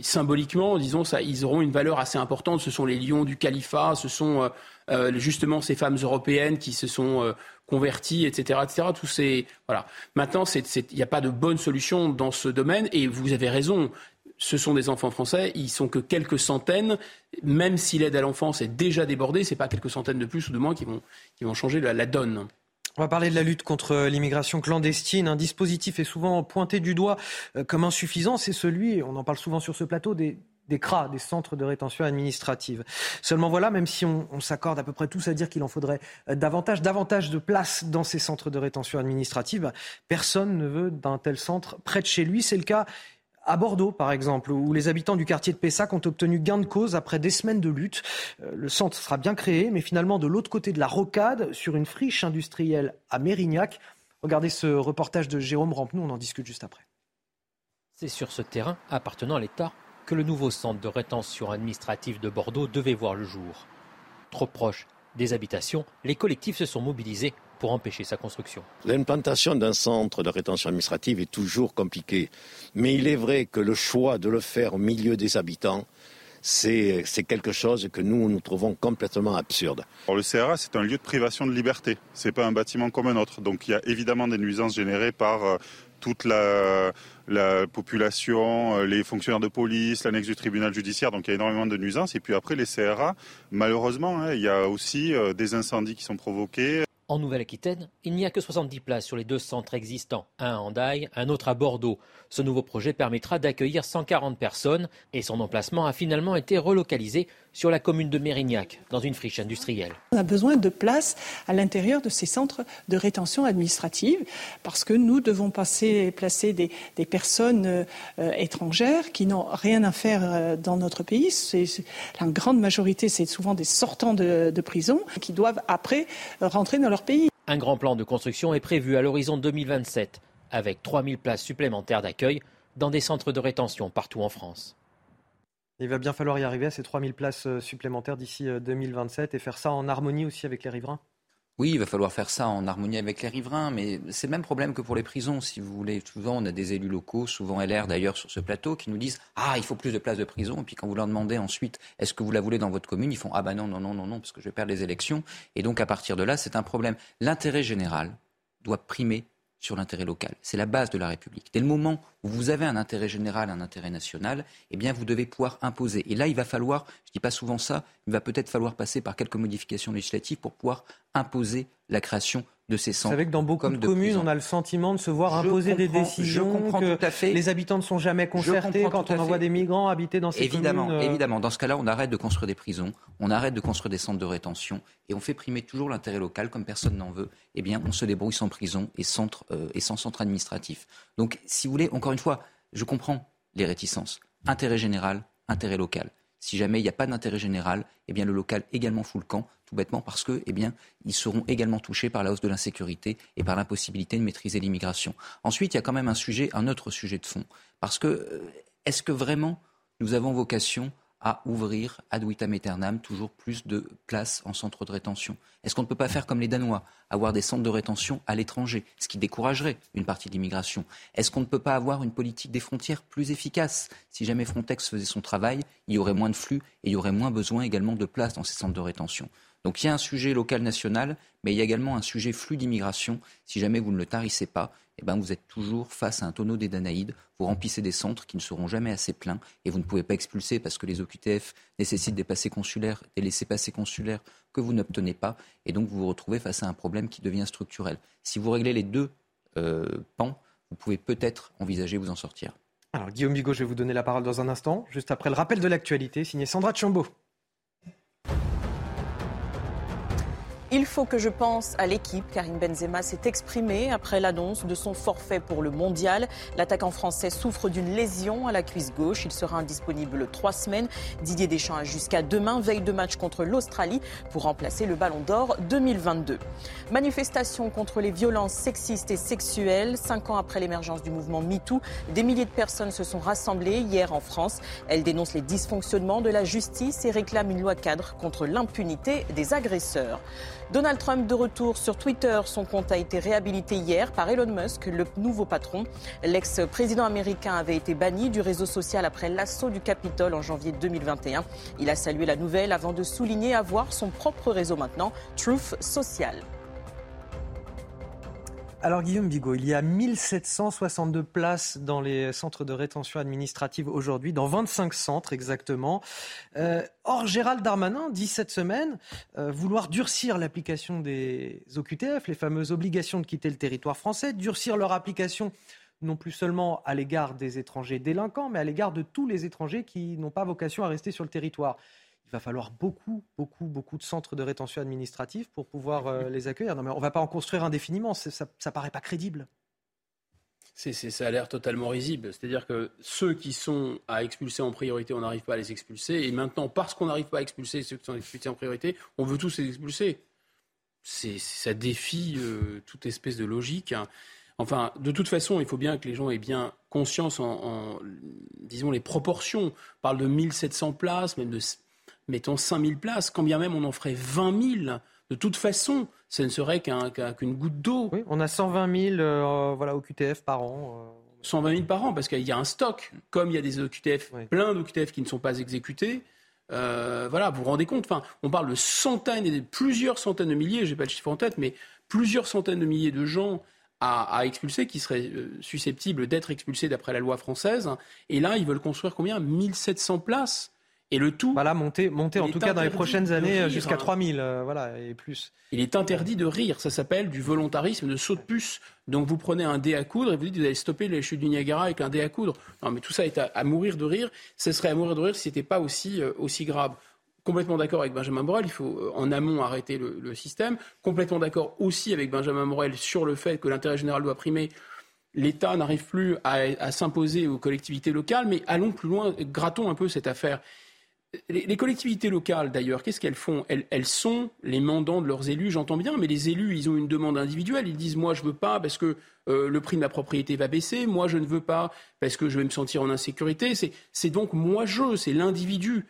symboliquement, disons, ça, ils auront une valeur assez importante. Ce sont les lions du califat, ce sont justement ces femmes européennes qui se sont convertis, etc., etc. Tous ces voilà. Maintenant, il n'y a pas de bonne solution dans ce domaine, et vous avez raison. Ce sont des enfants français, ils sont que quelques centaines. Même si l'aide à l'enfance est déjà débordée, c'est pas quelques centaines de plus ou de moins qui vont, qui vont changer la, donne. On va parler de la lutte contre l'immigration clandestine. Un dispositif est souvent pointé du doigt euh, comme insuffisant. C'est celui, on en parle souvent sur ce plateau, des, des CRA, des centres de rétention administrative. Seulement voilà, même si on, s'accorde à peu près tous à dire qu'il en faudrait euh, davantage, davantage de place dans ces centres de rétention administrative, personne ne veut d'un tel centre près de chez lui. C'est le cas à Bordeaux, par exemple, où les habitants du quartier de Pessac ont obtenu gain de cause après des semaines de lutte. Euh, le centre sera bien créé, mais finalement de l'autre côté de la rocade, sur une friche industrielle à Mérignac. Regardez ce reportage de Jérôme Rampenou, on en discute juste après. C'est sur ce terrain appartenant à l'État que le nouveau centre de rétention administrative de Bordeaux devait voir le jour. Trop proche des habitations, les collectifs se sont mobilisés pour empêcher sa construction. L'implantation d'un centre de rétention administrative est toujours compliquée, mais il est vrai que le choix de le faire au milieu des habitants, c'est quelque chose que nous, nous trouvons complètement absurde. le CRA, c'est un lieu de privation de liberté. Ce n'est pas un bâtiment comme un autre. Donc il y a évidemment des nuisances générées par euh, toute la, population, euh, les fonctionnaires de police, l'annexe du tribunal judiciaire. Donc il y a énormément de nuisances. Et puis après, les CRA, malheureusement, hein, il y a aussi euh, des incendies qui sont provoqués. En Nouvelle-Aquitaine, il n'y a que 70 places sur les deux centres existants, un à Hendaye, un autre à Bordeaux. Ce nouveau projet permettra d'accueillir 140 personnes et son emplacement a finalement été relocalisé sur la commune de Mérignac, dans une friche industrielle. On a besoin de places à l'intérieur de ces centres de rétention administrative parce que nous devons passer, placer des, personnes euh, étrangères qui n'ont rien à faire euh, dans notre pays. C'est, la grande majorité, c'est souvent des sortants de, de prison qui doivent après rentrer dans leur pays. Un grand plan de construction est prévu à l'horizon 2027 avec 3000 places supplémentaires d'accueil dans des centres de rétention partout en France. Il va bien falloir y arriver à ces 3000 places euh, supplémentaires d'ici 2027 euh, et faire ça en harmonie aussi avec les riverains Oui, il va falloir faire ça en harmonie avec les riverains, mais c'est le même problème que pour les prisons, si vous voulez. Souvent, on a des élus locaux, souvent LR d'ailleurs sur ce plateau, qui nous disent Ah, il faut plus de places de prison. Et puis quand vous leur demandez ensuite Est-ce que vous la voulez dans votre commune? Ils font Ah, bah non, non, non, non, non, parce que je vais perdre les élections. Et donc, à partir de là, c'est un problème. L'intérêt général doit primer sur l'intérêt local. C'est la base de la République. Dès le moment où vous avez un intérêt général, un intérêt national, eh bien, vous devez pouvoir imposer. Et là, il va falloir, je ne dis pas souvent ça, il va peut-être falloir passer par quelques modifications législatives pour pouvoir imposer la création de ces centres. Vous savez que dans beaucoup de, communes, on a le sentiment de se voir imposer des décisions. Je comprends tout à fait. Les habitants ne sont jamais concertés quand on envoie des migrants habiter dans ces évidemment, communes. Euh. Évidemment, dans ce cas-là, on arrête de construire des prisons, on arrête de construire des centres de rétention et on fait primer toujours l'intérêt local comme personne n'en veut. Eh bien, on se débrouille sans prison et, centre, euh, et sans centre administratif. Donc, si vous voulez, encore une fois, je comprends les réticences. Intérêt général, intérêt local. Si jamais il n'y a pas d'intérêt général, eh bien le local également fout le camp, tout bêtement parce que, eh ils seront également touchés par la hausse de l'insécurité et par l'impossibilité de maîtriser l'immigration. Ensuite, il y a quand même un sujet, un autre sujet de fond, parce que euh, est-ce que vraiment nous avons vocation à ouvrir ad vitam aeternam toujours plus de places en centre de rétention Est-ce qu'on ne peut pas faire comme les Danois, avoir des centres de rétention à l'étranger, ce qui découragerait une partie de l'immigration? Est-ce qu'on ne peut pas avoir une politique des frontières plus efficace? Si jamais Frontex faisait son travail, il y aurait moins de flux et il y aurait moins besoin également de places dans ces centres de rétention. Donc il y a un sujet local national, mais il y a également un sujet flux d'immigration. Si jamais vous ne le tarissez pas, eh ben, vous êtes toujours face à un tonneau des Danaïdes. Vous remplissez des centres qui ne seront jamais assez pleins et vous ne pouvez pas expulser parce que les OQTF nécessitent des passés consulaires, des laissés-passer consulaires que vous n'obtenez pas. Et donc vous vous retrouvez face à un problème qui devient structurel. Si vous réglez les deux euh, pans, vous pouvez peut-être envisager vous en sortir. Alors Guillaume Bigot, je vais vous donner la parole dans un instant, juste après le rappel de l'actualité, signé Sandra Chambaud. Il faut que je pense à l'équipe. Karim Benzema s'est exprimé après l'annonce de son forfait pour le mondial. L'attaquant français souffre d'une lésion à la cuisse gauche. Il sera indisponible trois semaines. Didier Deschamps a jusqu'à demain, veille de match contre l'Australie, pour remplacer le Ballon d'Or 2022. Manifestation contre les violences sexistes et sexuelles. Cinq ans après l'émergence du mouvement MeToo, des milliers de personnes se sont rassemblées hier en France. Elles dénoncent les dysfonctionnements de la justice et réclament une loi cadre contre l'impunité des agresseurs. Donald Trump de retour sur Twitter. Son compte a été réhabilité hier par Elon Musk, le nouveau patron. L'ex-président américain avait été banni du réseau social après l'assaut du Capitole en janvier 2021. Il a salué la nouvelle avant de souligner avoir son propre réseau maintenant, Truth Social. Alors Guillaume Bigot, il y a 1762 places dans les centres de rétention administrative aujourd'hui, dans 25 centres exactement. Euh, or, Gérald Darmanin dit cette semaine euh, vouloir durcir l'application des OQTF, les fameuses obligations de quitter le territoire français, durcir leur application non plus seulement à l'égard des étrangers délinquants, mais à l'égard de tous les étrangers qui n'ont pas vocation à rester sur le territoire il va falloir beaucoup, beaucoup, beaucoup de centres de rétention administrative pour pouvoir euh, les accueillir. Non, mais on ne va pas en construire indéfiniment, ça ne paraît pas crédible. Ça a l'air totalement risible. C'est-à-dire que ceux qui sont à expulser en priorité, on n'arrive pas à les expulser. Et maintenant, parce qu'on n'arrive pas à expulser ceux qui sont expulsés en priorité, on veut tous les expulser. Ça défie euh, toute espèce de logique. Hein. Enfin, de toute façon, il faut bien que les gens aient bien conscience en, en disons, les proportions. On parle de 1700 places, même de mettons 5000 places, quand bien même on en ferait 20 000, de toute façon, ce ne serait qu'une goutte d'eau. Oui, on a 120 000 euh, voilà, OQTF par an. 120 euh. 000 par an, parce qu'il y a un stock. Comme il y a des OQTF, plein d'OQTF qui ne sont pas exécutés, euh, voilà, vous vous rendez compte enfin, On parle de centaines et de plusieurs centaines de milliers, je n'ai pas le chiffre en tête, mais plusieurs centaines de milliers de gens à, à expulser qui seraient susceptibles d'être expulsés d'après la loi française. Et là, ils veulent construire combien? 1700 places et le tout. Voilà, monter, monter en tout cas dans les prochaines années jusqu'à 3000, euh, voilà, et plus. Il est interdit de rire. Ça s'appelle du volontarisme de saut de puce. Donc vous prenez un dé à coudre et vous dites vous allez stopper les chutes du Niagara avec un dé à coudre. Non, mais tout ça est à, mourir de rire. Ce serait à mourir de rire si ce n'était pas aussi, euh, aussi grave. Complètement d'accord avec Benjamin Morel, il faut euh, en amont arrêter le, le système. Complètement d'accord aussi avec Benjamin Morel sur le fait que l'intérêt général doit primer l'État n'arrive plus à, à s'imposer aux collectivités locales, mais allons plus loin, grattons un peu cette affaire. Les, collectivités locales, d'ailleurs, qu'est-ce qu'elles font elles, sont les mandants de leurs élus, j'entends bien, mais les élus, ils ont une demande individuelle. Ils disent, moi, je veux pas parce que euh, le prix de ma propriété va baisser. Moi, je ne veux pas parce que je vais me sentir en insécurité. C'est donc moi-je, c'est l'individu.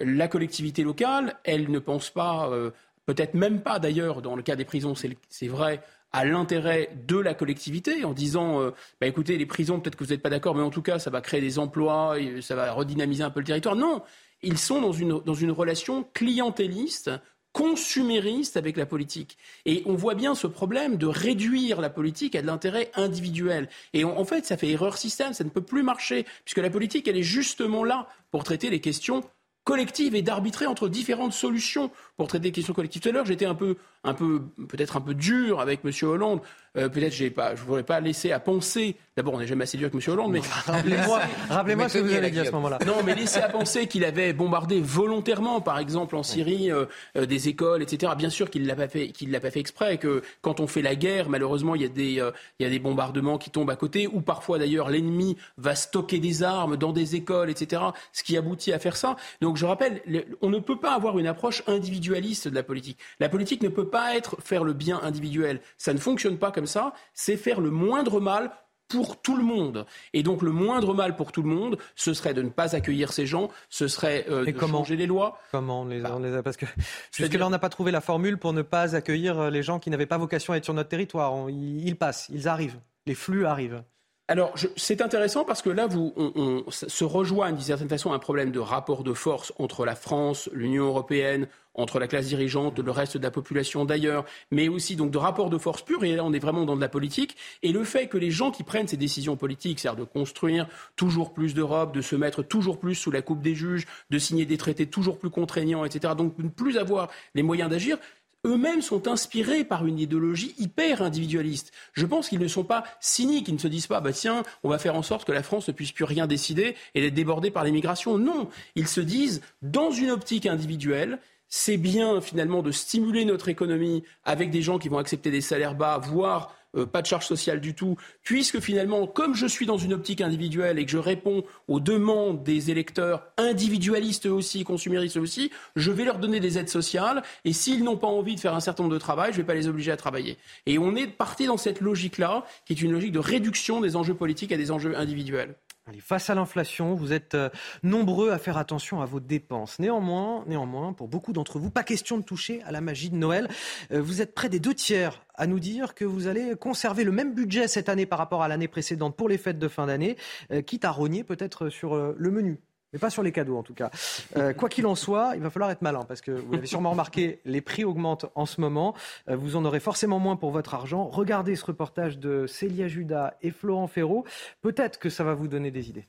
La collectivité locale, elle ne pense pas euh, peut-être même pas d'ailleurs, dans le cas des prisons, c'est vrai, à l'intérêt de la collectivité en disant euh, bah, écoutez, les prisons, peut-être que vous n'êtes pas d'accord, mais en tout cas, ça va créer des emplois, ça va redynamiser un peu le territoire. Non, ils sont dans une, dans une relation clientéliste consumériste avec la politique. Et on voit bien ce problème de réduire la politique à de l'intérêt individuel. Et en fait, ça fait erreur système, ça ne peut plus marcher, puisque la politique, elle est justement là pour traiter les questions collectives et d'arbitrer entre différentes solutions pour traiter des questions collectives. Tout à l'heure, j'étais un peu, un peu, peut-être un peu dur avec M. Hollande euh, peut-être je ne voudrais pas laisser à penser. D'abord, on n'est jamais assez dur avec M. Hollande, mais *laughs* rappelez-moi, rappelez ce que vous avez dit à ce moment-là. Non, mais laisser à penser qu'il avait bombardé volontairement, par exemple en Syrie, euh, euh, des écoles, etc. Bien sûr qu'il l'a pas fait, qu'il l'a pas fait exprès. Que quand on fait la guerre, malheureusement, il y a des, il y a des bombardements qui tombent à côté, ou parfois d'ailleurs l'ennemi va stocker des armes dans des écoles, etc. Ce qui aboutit à faire ça. Donc, je rappelle, on ne peut pas avoir une approche individualiste de la politique. La politique ne peut pas être faire le bien individuel. Ça ne fonctionne pas comme ça, c'est faire le moindre mal pour tout le monde. Et donc le moindre mal pour tout le monde, ce serait de ne pas accueillir ces gens, ce serait euh, de comment changer les lois. Comment on les, bah, les a Parce que *laughs* jusque-là, on n'a pas trouvé la formule pour ne pas accueillir euh, les gens qui n'avaient pas vocation à être sur notre territoire. ils, passent, ils arrivent, les flux arrivent. Alors, c'est intéressant parce que là, vous, on, se rejoignent d'une certaine façon un problème de rapport de force entre la France, l'Union européenne, entre la classe dirigeante, le reste de la population d'ailleurs, mais aussi donc de rapport de force pur. Et là, on est vraiment dans de la politique. Et le fait que les gens qui prennent ces décisions politiques, c'est-à-dire de construire toujours plus d'Europe, de se mettre toujours plus sous la coupe des juges, de signer des traités toujours plus contraignants, etc., donc ne plus avoir les moyens d'agir, eux-mêmes sont inspirés par une idéologie hyper individualiste. Je pense qu'ils ne sont pas cyniques, ils ne se disent pas, bah tiens, on va faire en sorte que la France ne puisse plus rien décider et d'être débordée par l'immigration. Non, ils se disent, dans une optique individuelle, c'est bien finalement de stimuler notre économie avec des gens qui vont accepter des salaires bas, voire euh, pas de charge sociale du tout, puisque finalement, comme je suis dans une optique individuelle et que je réponds aux demandes des électeurs individualistes aussi, consuméristes aussi, je vais leur donner des aides sociales, et s'ils n'ont pas envie de faire un certain nombre de travail, je ne vais pas les obliger à travailler. Et on est parti dans cette logique-là, qui est une logique de réduction des enjeux politiques à des enjeux individuels face à l'inflation, vous êtes euh, nombreux à faire attention à vos dépenses. Néanmoins, néanmoins, pour beaucoup d'entre vous, pas question de toucher à la magie de Noël. Euh, vous êtes près des deux tiers à nous dire que vous allez conserver le même budget cette année par rapport à l'année précédente pour les fêtes de fin d'année, euh, quitte à rogner peut-être sur le menu mais pas sur les cadeaux en tout cas. Euh, quoi qu'il en soit, il va falloir être malin parce que vous l'avez sûrement remarqué, les prix augmentent en ce moment. Euh, vous en aurez forcément moins pour votre argent. Regardez ce reportage de Célia Judas et Florent Ferraud. Peut-être que ça va vous donner des idées.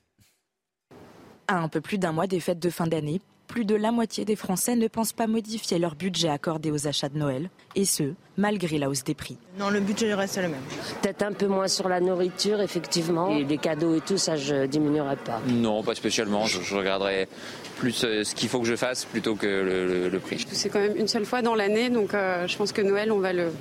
À un peu plus d'un mois des fêtes de fin d'année, plus de la moitié des Français ne pensent pas modifier leur budget accordé aux achats de Noël, et ce, malgré la hausse des prix. Non, le budget reste le même. Peut-être un peu moins sur la nourriture, effectivement, et les cadeaux et tout, ça, je diminuerai pas. Non, pas spécialement. Je, regarderai plus euh, ce qu'il faut que je fasse plutôt que le, prix. C'est quand même une seule fois dans l'année, donc euh, je pense que Noël, on va le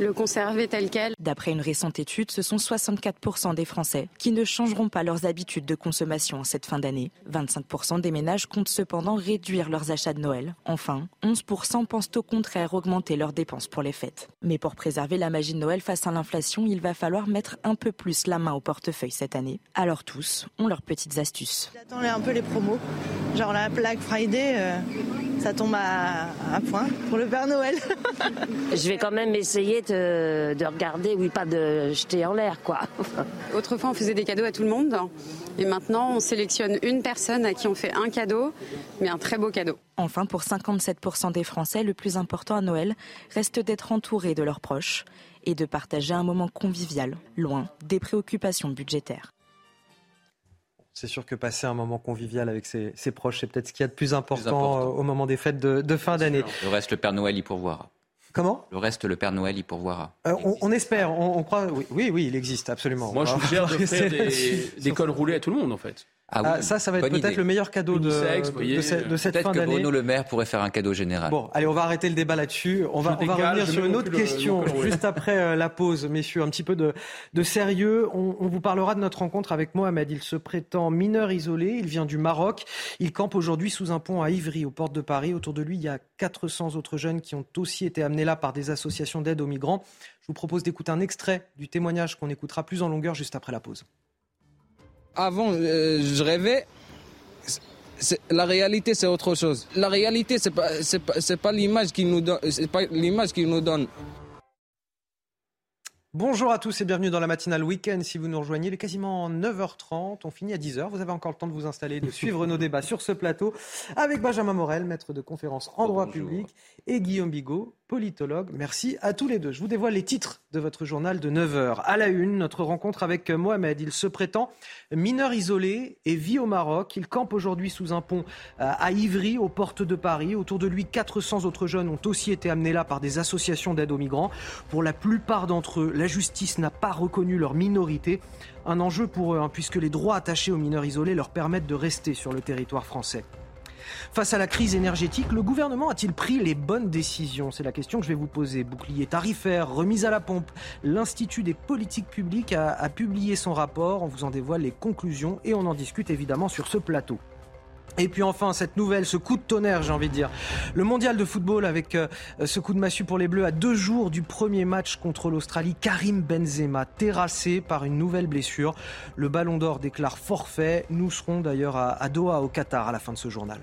le conserver tel quel. D'après une récente étude, ce sont 64% des Français qui ne changeront pas leurs habitudes de consommation en cette fin d'année. 25% des ménages comptent cependant réduire leurs achats de Noël. Enfin, 11% pensent au contraire augmenter leurs dépenses pour les fêtes. Mais pour préserver la magie de Noël face à l'inflation, il va falloir mettre un peu plus la main au portefeuille cette année. Alors tous ont leurs petites astuces. J'attends un peu les promos, genre la Black Friday. Euh, ça tombe à, à, point pour le Père Noël. *laughs* Je vais quand même essayer de, de, regarder, oui, pas de jeter en l'air, quoi. *laughs* Autrefois, on faisait des cadeaux à tout le monde. Et maintenant, on sélectionne une personne à qui on fait un cadeau, mais un très beau cadeau. Enfin, pour 57% des Français, le plus important à Noël reste d'être entouré de leurs proches et de partager un moment convivial, loin des préoccupations budgétaires. C'est sûr que passer un moment convivial avec ses, proches, c'est peut-être ce qu'il y a de plus important, euh, au moment des fêtes de, fin d'année. Le reste, le Père Noël y pourvoira. Comment? Le reste, le Père Noël y pourvoira. Euh, on, espère, on, croit. Oui, oui, il existe, absolument. Moi, je suggère de *laughs* faire des, *laughs* des cols roulés à tout le monde, en fait. Ah ah, ça, ça va être peut-être le meilleur cadeau de, de, cette fin d'année. Peut-être que Bruno Le Maire pourrait faire un cadeau général. Bon, allez, on va arrêter le débat là-dessus. On va, on va revenir sur une autre question juste après euh, la pause, messieurs. Un petit peu de, de sérieux. On, on, vous parlera de notre rencontre avec Mohamed. Il se prétend mineur isolé. Il vient du Maroc. Il campe aujourd'hui sous un pont à Ivry, aux portes de Paris. Autour de lui, il y a 400 autres jeunes qui ont aussi été amenés là par des associations d'aide aux migrants. Je vous propose d'écouter un extrait du témoignage qu'on écoutera plus en longueur juste après la pause. Avant, euh, je rêvais la réalité, c'est autre chose. La réalité, c'est pas, c'est pas, pas l'image qui nous donne, c'est pas l'image nous donne. Bonjour à tous et bienvenue dans la matinale week-end. Si vous nous rejoignez, il est quasiment 9h30. On finit à 10h. Vous avez encore le temps de vous installer, de *laughs* suivre nos débats sur ce plateau avec Benjamin Morel, maître de conférence en droit public, et Guillaume Bigot, politologue. Merci à tous les deux. Je vous dévoile les titres de votre journal de 9h. À la une, notre rencontre avec Mohamed. Il se prétend mineur isolé et vit au Maroc. Il campe aujourd'hui sous un pont euh, à Ivry, aux portes de Paris. Autour de lui, 400 autres jeunes ont aussi été amenés là par des associations d'aide aux migrants. Pour la plupart d'entre eux, la justice n'a pas reconnu leur minorité. Un enjeu pour eux, hein, puisque les droits attachés aux mineurs isolés leur permettent de rester sur le territoire français. Face à la crise énergétique, le gouvernement a-t-il pris les bonnes décisions? C'est la question que je vais vous poser. Bouclier tarifaire, remise à la pompe. L'Institut des politiques publiques a, publié son rapport. On vous en dévoile les conclusions et on en discute évidemment sur ce plateau. Et puis enfin, cette nouvelle, ce coup de tonnerre, j'ai envie de dire. Le mondial de football avec euh, ce coup de massue pour les Bleus à deux jours du premier match contre l'Australie. Karim Benzema, terrassé par une nouvelle blessure. Le ballon d'or déclare forfait. Nous serons d'ailleurs à Doha, au Qatar, à la fin de ce journal.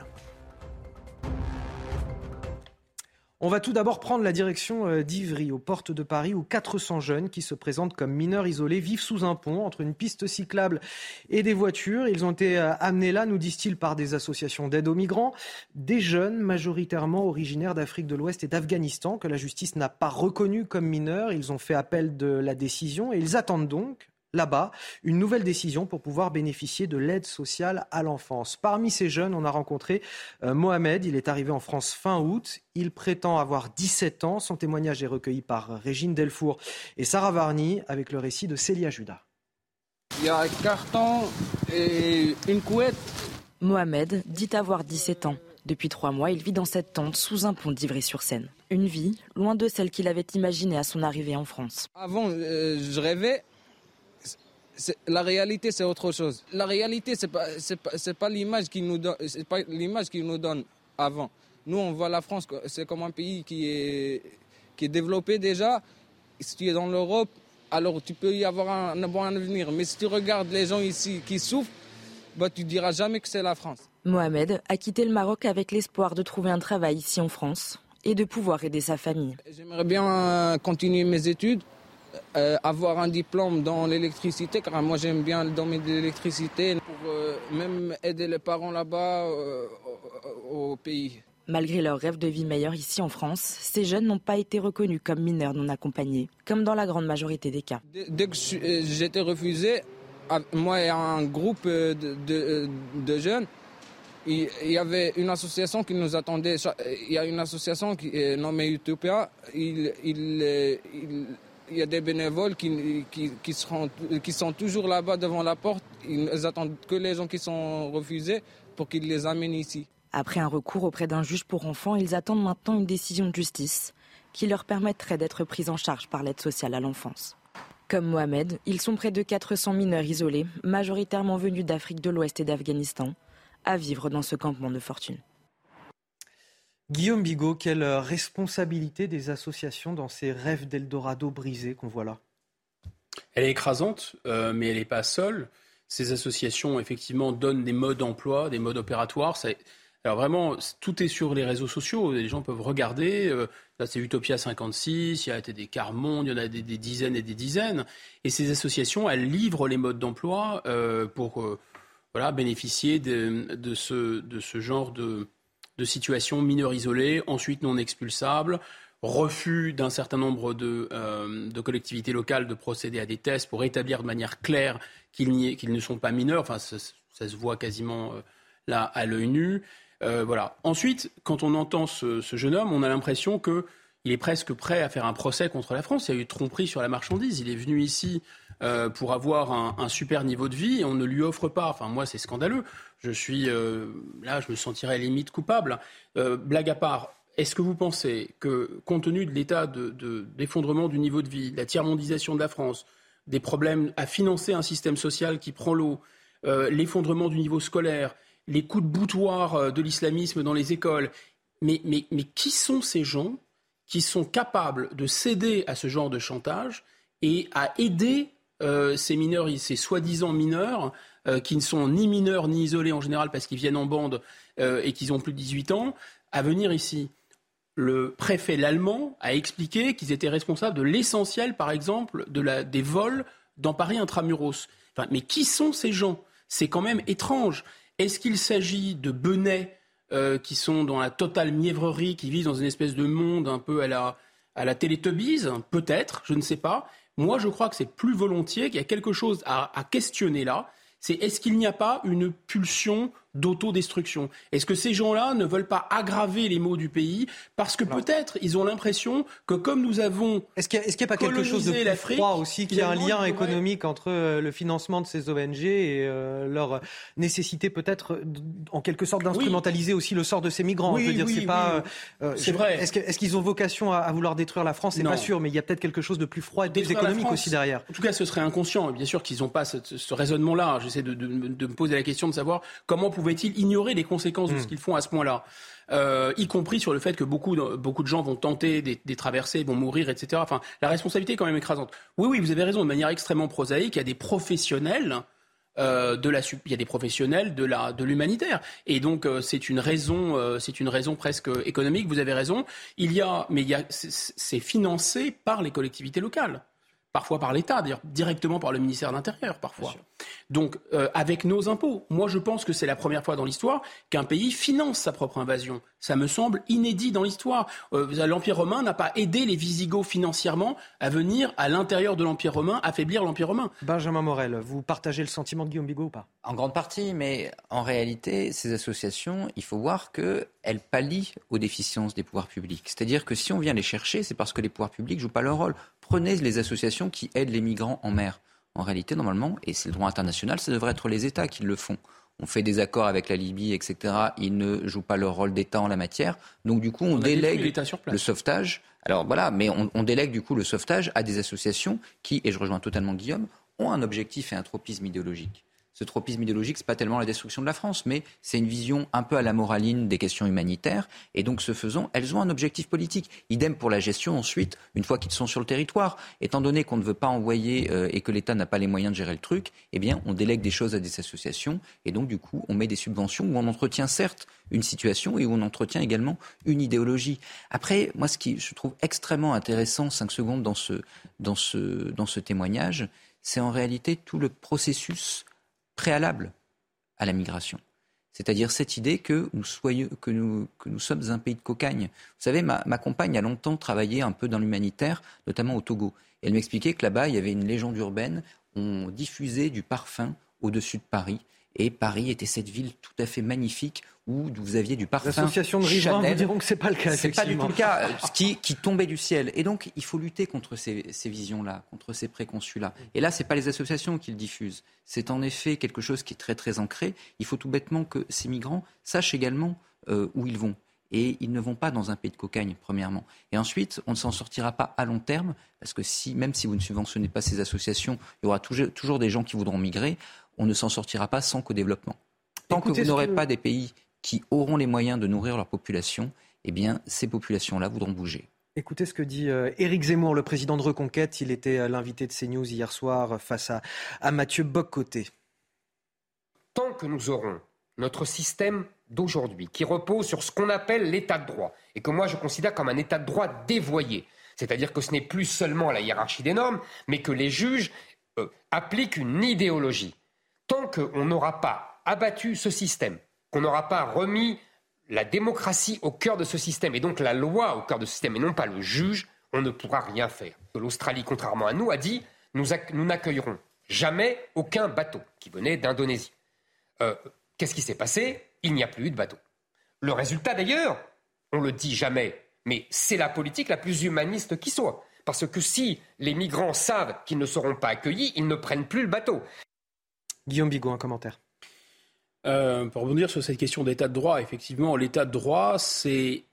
On va tout d'abord prendre la direction euh, d'Ivry, aux portes de Paris, où 400 jeunes qui se présentent comme mineurs isolés vivent sous un pont entre une piste cyclable et des voitures. Ils ont été euh, amenés là, nous disent-ils, par des associations d'aide aux migrants, des jeunes majoritairement originaires d'Afrique de l'Ouest et d'Afghanistan que la justice n'a pas reconnus comme mineurs. Ils ont fait appel de la décision et ils attendent donc là-bas une nouvelle décision pour pouvoir bénéficier de l'aide sociale à l'enfance. Parmi ces jeunes, on a rencontré euh, Mohamed. Il est arrivé en France fin août. Il prétend avoir 17 ans. Son témoignage est recueilli par Régine Delfour et Sarah Varny avec le récit de Célia Judas. Il y a un carton et une couette. Mohamed dit avoir 17 ans. Depuis trois mois, il vit dans cette tente sous un pont d'Ivry-sur-Seine. Une vie loin de celle qu'il avait imaginée à son arrivée en France. Avant, euh, je rêvais la réalité, c'est autre chose. La réalité, c'est pas, pas, pas l'image qui nous donne, c'est pas l'image qui nous donne avant. Nous, on voit la France, c'est comme un pays qui est, qui est développé déjà. Si tu es dans l'Europe, alors tu peux y avoir un, bon avenir. Mais si tu regardes les gens ici qui souffrent, bah, tu diras jamais que c'est la France. Mohamed a quitté le Maroc avec l'espoir de trouver un travail ici en France et de pouvoir aider sa famille. J'aimerais bien continuer mes études euh, avoir un diplôme dans l'électricité, car moi j'aime bien le domaine de l'électricité, pour euh, même aider les parents là-bas euh, au, pays. Malgré leur rêve de vie meilleure ici en France, ces jeunes n'ont pas été reconnus comme mineurs non accompagnés, comme dans la grande majorité des cas. Dès que j'étais refusé, moi et un groupe de, de, jeunes, il y avait une association qui nous attendait. Il y a une association qui est nommée Utopia. il, il, il y a des bénévoles qui, qui, sont toujours là-bas devant la porte. Ils attendent que les gens qui sont refusés pour qu'ils les amènent ici. Après un recours auprès d'un juge pour enfants, ils attendent maintenant une décision de justice qui leur permettrait d'être pris en charge par l'aide sociale à l'enfance. Comme Mohamed, ils sont près de 400 mineurs isolés, majoritairement venus d'Afrique de l'Ouest et d'Afghanistan, à vivre dans ce campement de fortune. Guillaume Bigot, quelle responsabilité des associations dans ces rêves d'Eldorado brisés qu'on voit là? Elle est écrasante, euh, mais elle n'est pas seule. Ces associations, effectivement, donnent des modes d'emploi, des modes opératoires. Alors vraiment, tout est sur les réseaux sociaux. Les gens peuvent regarder. Euh, là, c'est Utopia 56, il y a des Carmonde, il y en a des, dizaines et des dizaines. Et ces associations, elles livrent les modes d'emploi euh, pour bénéficier de ce genre de, de situations mineurs isolées, ensuite non expulsables, refus d'un certain nombre de, euh, de, collectivités locales de procéder à des tests pour établir de manière claire qu'ils, ne sont pas mineurs. Enfin, ça, se voit quasiment euh, là à l'œil nu. Euh, voilà. Ensuite, quand on entend ce, ce, jeune homme, on a l'impression que il est presque prêt à faire un procès contre la France. Il y a eu tromperie sur la marchandise. Il est venu ici euh, pour avoir un, super niveau de vie on ne lui offre pas. Enfin, moi, c'est scandaleux. Je suis euh, là, je me sentirais limite coupable. Euh, blague à part, est-ce que vous pensez que, compte tenu de l'état d'effondrement du niveau de vie, de la tiers-mondisation de la France, des problèmes à financer un système social qui prend l'eau, l'effondrement du niveau scolaire, les coups de boutoir de l'islamisme dans les écoles, mais, mais, mais qui sont ces gens qui sont capables de céder à ce genre de chantage et à aider ces mineurs, ces soi-disant mineurs, euh, qui ne sont ni mineurs ni isolés en général parce qu'ils viennent en bande euh, et qu'ils ont plus de 18 ans, à venir ici. Le préfet l'allemand a expliqué qu'ils étaient responsables de l'essentiel, par exemple, de la, des vols dans Paris intramuros. Enfin, mais qui sont ces gens? C'est quand même étrange. Est-ce qu'il s'agit de benets euh, qui sont dans la totale mièvrerie, qui vivent dans une espèce de monde un peu à la, à la Peut-être, je ne sais pas. Moi, je crois que c'est plus volontiers qu'il y a quelque chose à, questionner là. C'est est-ce qu'il n'y a pas une pulsion d'autodestruction Est-ce que ces gens-là ne veulent pas aggraver les maux du pays parce que peut-être ils ont l'impression que comme nous avons est-ce qu'il n'y a, pas quelque chose de plus froid aussi qu'il y a un lien économique entre euh, le financement de ces ONG et euh, leur nécessité peut-être en quelque sorte d'instrumentaliser aussi le sort de ces migrants oui, Je veux dire, oui, c'est pas. euh, c'est vrai. Est-ce qu'ils ont vocation à, à, vouloir détruire la France? C'est pas sûr, mais il y a peut-être quelque chose de plus froid et de plus économique aussi derrière. En tout cas, ce serait inconscient. Bien sûr qu'ils n'ont pas ce, ce raisonnement-là. J'essaie de, de, de, me poser la question de savoir comment pouvait-il ignorer les conséquences de ce qu'ils font à ce point-là euh, y compris sur le fait que beaucoup, beaucoup de gens vont tenter des, des traversées, vont mourir, etc. Enfin, la responsabilité est quand même écrasante. Oui, oui, vous avez raison, de manière extrêmement prosaïque, il y a des professionnels euh, de la, il y a des professionnels de la, de l'humanitaire, et donc euh, c'est une raison, euh, c'est une raison presque économique. Vous avez raison. Il y a, mais il y a, c'est financé par les collectivités locales parfois par l'État, d'ailleurs directement par le ministère de l'Intérieur, parfois. Donc, euh, avec nos impôts. Moi, je pense que c'est la première fois dans l'histoire qu'un pays finance sa propre invasion. Ça me semble inédit dans l'histoire. Euh, L'Empire romain n'a pas aidé les Visigoths financièrement à venir à l'intérieur de l'Empire romain, affaiblir l'Empire romain. Benjamin Morel, vous partagez le sentiment de Guillaume Bigot ou pas? En grande partie, mais en réalité, ces associations, il faut voir qu'elles pallient aux déficiences des pouvoirs publics. C'est-à-dire que si on vient les chercher, c'est parce que les pouvoirs publics ne jouent pas leur rôle. Prenez les associations qui aident les migrants en mer. En réalité, normalement, et c'est le droit international, ça devrait être les États qui le font. On fait des accords avec la Libye, etc. Ils ne jouent pas leur rôle d'État en la matière. Donc, du coup, on, on délègue le sauvetage. Alors, voilà, mais on, on, délègue, du coup, le sauvetage à des associations qui, et je rejoins totalement Guillaume, ont un objectif et un tropisme idéologique ce tropisme idéologique, ce n'est pas tellement la destruction de la France, mais c'est une vision un peu à la moraline des questions humanitaires. Et donc, ce faisant, elles ont un objectif politique. Idem pour la gestion ensuite, une fois qu'ils sont sur le territoire. Étant donné qu'on ne veut pas envoyer euh, et que l'État n'a pas les moyens de gérer le truc, eh bien, on délègue des choses à des associations. Et donc, du coup, on met des subventions où on entretient certes une situation et où on entretient également une idéologie. Après, moi, ce qui je trouve extrêmement intéressant, cinq secondes dans ce, dans ce, dans ce témoignage, c'est en réalité tout le processus préalable à la migration. C'est-à-dire cette idée que nous, que, nous, sommes un pays de cocagne. Vous savez, ma compagne a longtemps travaillé un peu dans l'humanitaire, notamment au Togo. Elle m'expliquait que là-bas, il y avait une légende urbaine, on diffusait du parfum au-dessus de Paris. Et Paris était cette ville tout à fait magnifique où vous aviez du parfum. L'association de riverains vous diront que c'est pas le cas. C'est pas du tout le cas. Ce qui, qui, tombait du ciel. Et donc, il faut lutter contre ces, ces visions-là, contre ces préconçus-là. Et là, c'est pas les associations qui le diffusent. C'est en effet quelque chose qui est très très ancré. Il faut tout bêtement que ces migrants sachent également euh, où ils vont. Et ils ne vont pas dans un pays de cocagne, premièrement. Et ensuite, on ne s'en sortira pas à long terme, parce que si, même si vous ne subventionnez pas ces associations, il y aura toujours, toujours des gens qui voudront migrer. On ne s'en sortira pas sans co-développement. Tant Écoutez, que vous n'aurez que... pas des pays qui auront les moyens de nourrir leur population, eh bien, ces populations-là voudront bouger. Écoutez ce que dit euh, Éric Zemmour, le président de Reconquête. Il était euh, l'invité de CNews hier soir face à, à Mathieu Boccoté. Tant que nous aurons notre système d'aujourd'hui, qui repose sur ce qu'on appelle l'état de droit, et que moi je considère comme un état de droit dévoyé, c'est-à-dire que ce n'est plus seulement la hiérarchie des normes, mais que les juges euh, appliquent une idéologie. Tant qu'on n'aura pas abattu ce système, qu'on n'aura pas remis la démocratie au cœur de ce système, et donc la loi au cœur de ce système, et non pas le juge, on ne pourra rien faire. L'Australie, contrairement à nous, a dit nous, n'accueillerons jamais aucun bateau qui venait d'Indonésie. Euh, Qu'est-ce qui s'est passé? Il n'y a plus eu de bateau. Le résultat, d'ailleurs, on le dit jamais, mais c'est la politique la plus humaniste qui soit. Parce que si les migrants savent qu'ils ne seront pas accueillis, ils ne prennent plus le bateau. Guillaume Bigot, un commentaire. Euh, pour rebondir sur cette question d'état de droit, effectivement, l'état de droit, c'est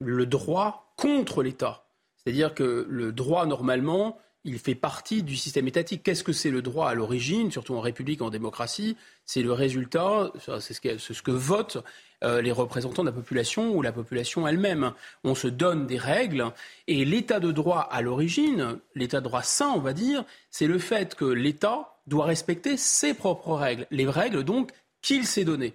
le droit contre l'État. C'est-à-dire que le droit, normalement, il fait partie du système étatique. Qu'est-ce que c'est le droit à l'origine, surtout en République, en démocratie? C'est le résultat, c'est ce, que, votent euh, les représentants de la population ou la population elle-même. On se donne des règles et l'état de droit à l'origine, l'état de droit sain, on va dire, c'est le fait que l'État doit respecter ses propres règles, les règles donc qu'il s'est données.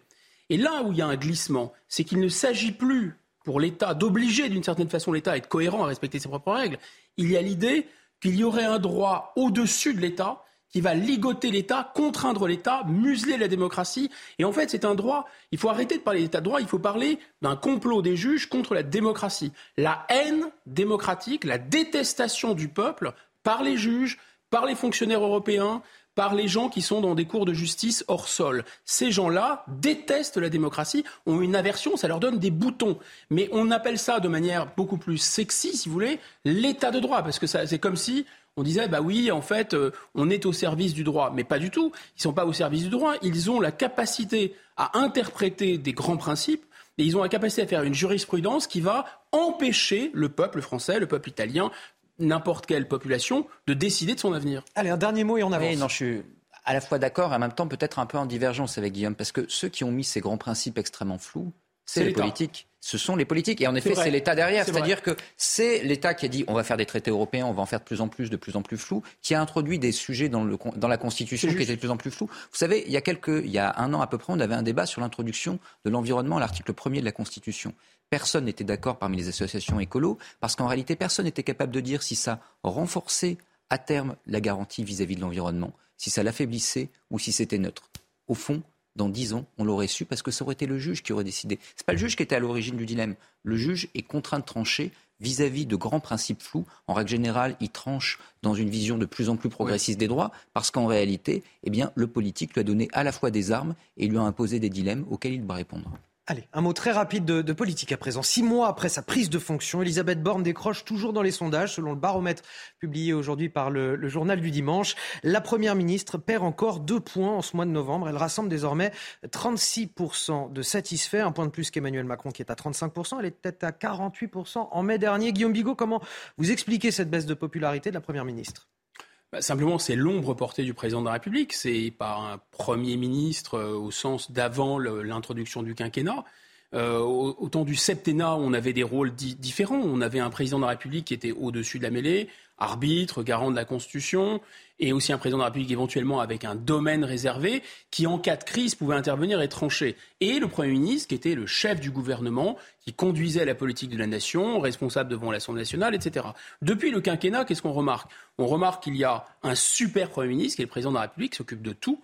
Et là où il y a un glissement, c'est qu'il ne s'agit plus pour l'État d'obliger d'une certaine façon l'État à être cohérent, à respecter ses propres règles. Il y a l'idée qu'il y aurait un droit au-dessus de l'État qui va ligoter l'État, contraindre l'État, museler la démocratie. Et en fait, c'est un droit. Il faut arrêter de parler d'État de droit, il faut parler d'un complot des juges contre la démocratie. La haine démocratique, la détestation du peuple par les juges, par les fonctionnaires européens, par les gens qui sont dans des cours de justice hors sol. Ces gens-là détestent la démocratie, ont une aversion, ça leur donne des boutons. Mais on appelle ça de manière beaucoup plus sexy, si vous voulez, l'état de droit, parce que c'est comme si on disait, bah oui, en fait, euh, on est au service du droit. Mais pas du tout. Ils ne sont pas au service du droit. Ils ont la capacité à interpréter des grands principes et ils ont la capacité à faire une jurisprudence qui va empêcher le peuple français, le peuple italien, n'importe quelle population, de décider de son avenir. Allez, un dernier mot et on avance. Oui, non, je suis à la fois d'accord et en même temps peut-être un peu en divergence avec Guillaume, parce que ceux qui ont mis ces grands principes extrêmement flous, c'est les politiques ce sont les politiques. Et en effet, c'est l'État derrière. C'est-à-dire que c'est l'État qui a dit on va faire des traités européens, on va en faire de plus en plus, de plus en plus flous, qui a introduit des sujets dans, le, dans la Constitution qui étaient de plus en plus flous. Vous savez, il y, a quelques, il y a un an à peu près, on avait un débat sur l'introduction de l'environnement à l'article 1er de la Constitution. Personne n'était d'accord parmi les associations écolos, parce qu'en réalité, personne n'était capable de dire si ça renforçait à terme la garantie vis-à-vis -vis de l'environnement, si ça l'affaiblissait ou si c'était neutre. Au fond, dans dix ans, on l'aurait su parce que ça aurait été le juge qui aurait décidé. Ce n'est pas le juge qui était à l'origine du dilemme. Le juge est contraint de trancher vis-à-vis de grands principes flous. En règle générale, il tranche dans une vision de plus en plus progressiste des droits parce qu'en réalité, eh le politique lui a donné à la fois des armes et lui a imposé des dilemmes auxquels il doit répondre. Allez, un mot très rapide de, politique à présent. Six mois après sa prise de fonction, Elisabeth Borne décroche toujours dans les sondages, selon le baromètre publié aujourd'hui par le, journal du dimanche. La Première ministre perd encore deux points en ce mois de novembre. Elle rassemble désormais 36% de satisfaits, un point de plus qu'Emmanuel Macron qui est à 35%. Elle était à 48% en mai dernier. Guillaume Bigot, comment vous expliquez cette baisse de popularité de la Première ministre? Bah, simplement, c'est l'ombre portée du président de la République. C'est par un Premier ministre euh, au sens d'avant l'introduction du quinquennat. Euh, au, temps du septennat, on avait des rôles différents. On avait un président de la République qui était au-dessus de la mêlée, arbitre, garant de la Constitution, et aussi un président de la République éventuellement avec un domaine réservé qui, en cas de crise, pouvait intervenir et trancher. Et le Premier ministre qui était le chef du gouvernement, qui conduisait la politique de la nation, responsable devant l'Assemblée nationale, etc. Depuis le quinquennat, qu'est-ce qu'on remarque? On remarque qu'il y a un super Premier ministre qui est le président de la République, qui s'occupe de tout,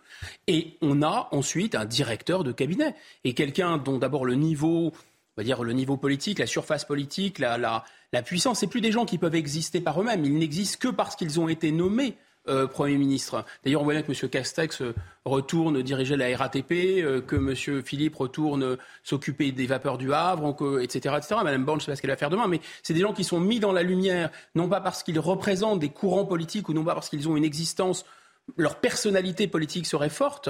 et on a ensuite un directeur de cabinet, et quelqu'un dont d'abord le niveau on va dire le niveau politique, la surface politique, la, la, puissance, c'est plus des gens qui peuvent exister par eux-mêmes. Ils n'existent que parce qu'ils ont été nommés euh, Premier ministre. D'ailleurs, on voit bien que M. Castex euh, retourne diriger la RATP, euh, que M. Philippe retourne s'occuper des vapeurs du Havre, etc., etc. Mme Borne, je ne sais pas ce qu'elle va faire demain, mais c'est des gens qui sont mis dans la lumière, non pas parce qu'ils représentent des courants politiques ou non pas parce qu'ils ont une existence, leur personnalité politique serait forte.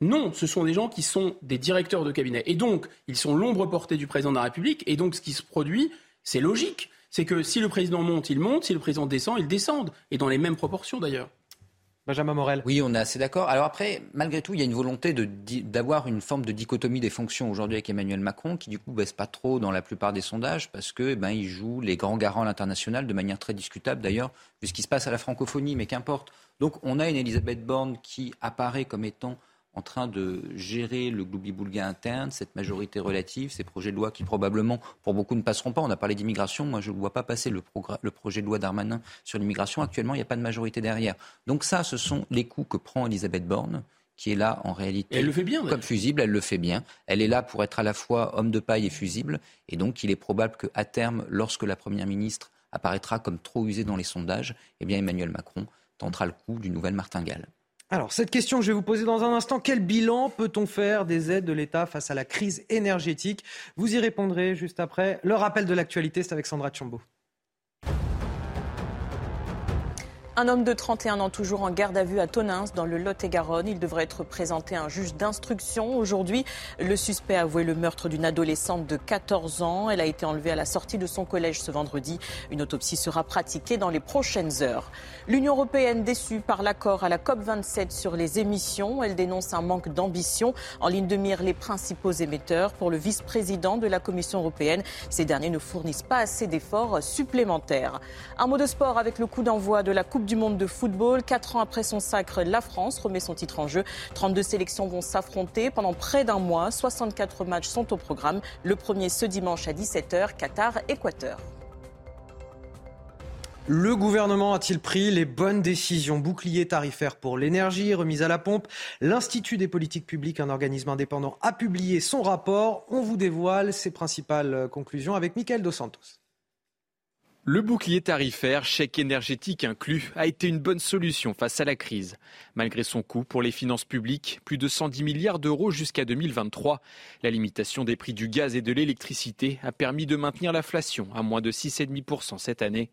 Non, ce sont des gens qui sont des directeurs de cabinet. Et donc, ils sont l'ombre portée du président de la République. Et donc, ce qui se produit, c'est logique c'est que si le président monte, il monte, si le président descend, il descend, et dans les mêmes proportions d'ailleurs. Benjamin Morel. Oui, on est assez d'accord. Alors après, malgré tout, il y a une volonté d'avoir une forme de dichotomie des fonctions aujourd'hui avec Emmanuel Macron, qui du coup baisse pas trop dans la plupart des sondages, parce que eh ben, il joue les grands garants à l'international de manière très discutable d'ailleurs, vu ce qui se passe à la francophonie, mais qu'importe. Donc on a une Elisabeth Borne qui apparaît comme étant en train de gérer le gloubi-boulga interne, cette majorité relative, ces projets de loi qui probablement, pour beaucoup, ne passeront pas. On a parlé d'immigration. Moi, je ne vois pas passer le, le, projet de loi d'Armanin sur l'immigration. Actuellement, il n'y a pas de majorité derrière. Donc ça, ce sont les coups que prend Elisabeth Borne qui est là en réalité elle le fait bien, comme fusible, elle le fait bien. Elle est là pour être à la fois homme de paille et fusible. Et donc, il est probable qu'à terme, lorsque la Première ministre apparaîtra comme trop usée dans les sondages, eh bien Emmanuel Macron tentera le coup du nouvel martingale. Alors, cette question que je vais vous poser dans un instant, quel bilan peut-on faire des aides de l'État face à la crise énergétique? Vous y répondrez juste après. Le rappel de l'actualité, c'est avec Sandra Chambaud. Un homme de 31 ans toujours en garde à vue à Tonins dans le Lot-et-Garonne. Il devrait être présenté à un juge d'instruction aujourd'hui. Le suspect a avoué le meurtre d'une adolescente de 14 ans. Elle a été enlevée à la sortie de son collège ce vendredi. Une autopsie sera pratiquée dans les prochaines heures. L'Union européenne déçue par l'accord à la COP27 sur les émissions. Elle dénonce un manque d'ambition. En ligne de mire, les principaux émetteurs. Pour le vice-président de la Commission européenne, ces derniers ne fournissent pas assez d'efforts supplémentaires. Un mot de sport avec le coup d'envoi de la Coupe Du Monde de football. Quatre ans après son sacre, la France remet son titre en jeu. 32 sélections vont s'affronter pendant près d'un mois. 64 matchs sont au programme. Le premier ce dimanche à 17h, Qatar-Équateur. Le gouvernement a-t-il pris les bonnes décisions? Bouclier tarifaire pour l'énergie, remise à la pompe. L'Institut des politiques publiques, un organisme indépendant, a publié son rapport. On vous dévoile ses principales conclusions avec Michael Dos Santos. Le bouclier tarifaire, chèque énergétique inclus, a été une bonne solution face à la crise. Malgré son coût pour les finances publiques, plus de 110 milliards d'euros jusqu'à 2023, la limitation des prix du gaz et de l'électricité a permis de maintenir l'inflation à moins de 6,5% cette année.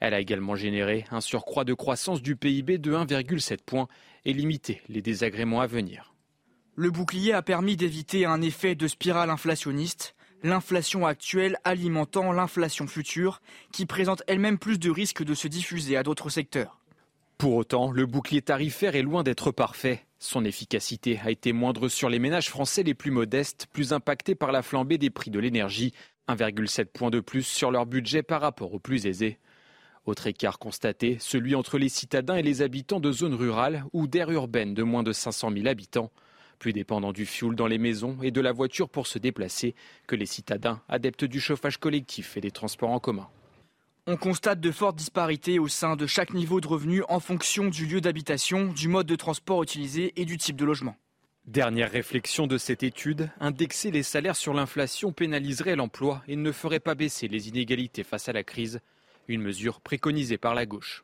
Elle a également généré un surcroît de croissance du PIB de 1,7 points et limité les désagréments à venir. Le bouclier a permis d'éviter un effet de spirale inflationniste, l'inflation actuelle alimentant l'inflation future, qui présente elle-même plus de risques de se diffuser à d'autres secteurs. Pour autant, le bouclier tarifaire est loin d'être parfait. Son efficacité a été moindre sur les ménages français les plus modestes, plus impactés par la flambée des prix de l'énergie, 1,7 point de plus sur leur budget par rapport aux plus aisés. Autre écart constaté, celui entre les citadins et les habitants de zones rurales ou d'aires urbaines de moins de 500 000 habitants. Plus dépendants du fioul dans les maisons et de la voiture pour se déplacer que les citadins adeptes du chauffage collectif et des transports en commun. On constate de fortes disparités au sein de chaque niveau de revenu en fonction du lieu d'habitation, du mode de transport utilisé et du type de logement. Dernière réflexion de cette étude, indexer les salaires sur l'inflation pénaliserait l'emploi et ne ferait pas baisser les inégalités face à la crise une mesure préconisée par la gauche.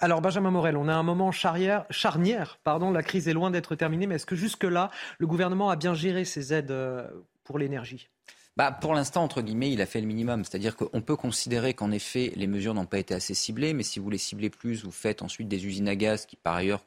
Alors Benjamin Morel, on a un moment charnière, pardon, la crise est loin d'être terminée, mais est-ce que jusque-là, le gouvernement a bien géré ses aides euh, pour l'énergie? Bah, pour l'instant, entre guillemets, il a fait le minimum. C'est-à-dire qu'on peut considérer qu'en effet, les mesures n'ont pas été assez ciblées, mais si vous les ciblez plus, vous faites ensuite des usines à gaz qui, par ailleurs,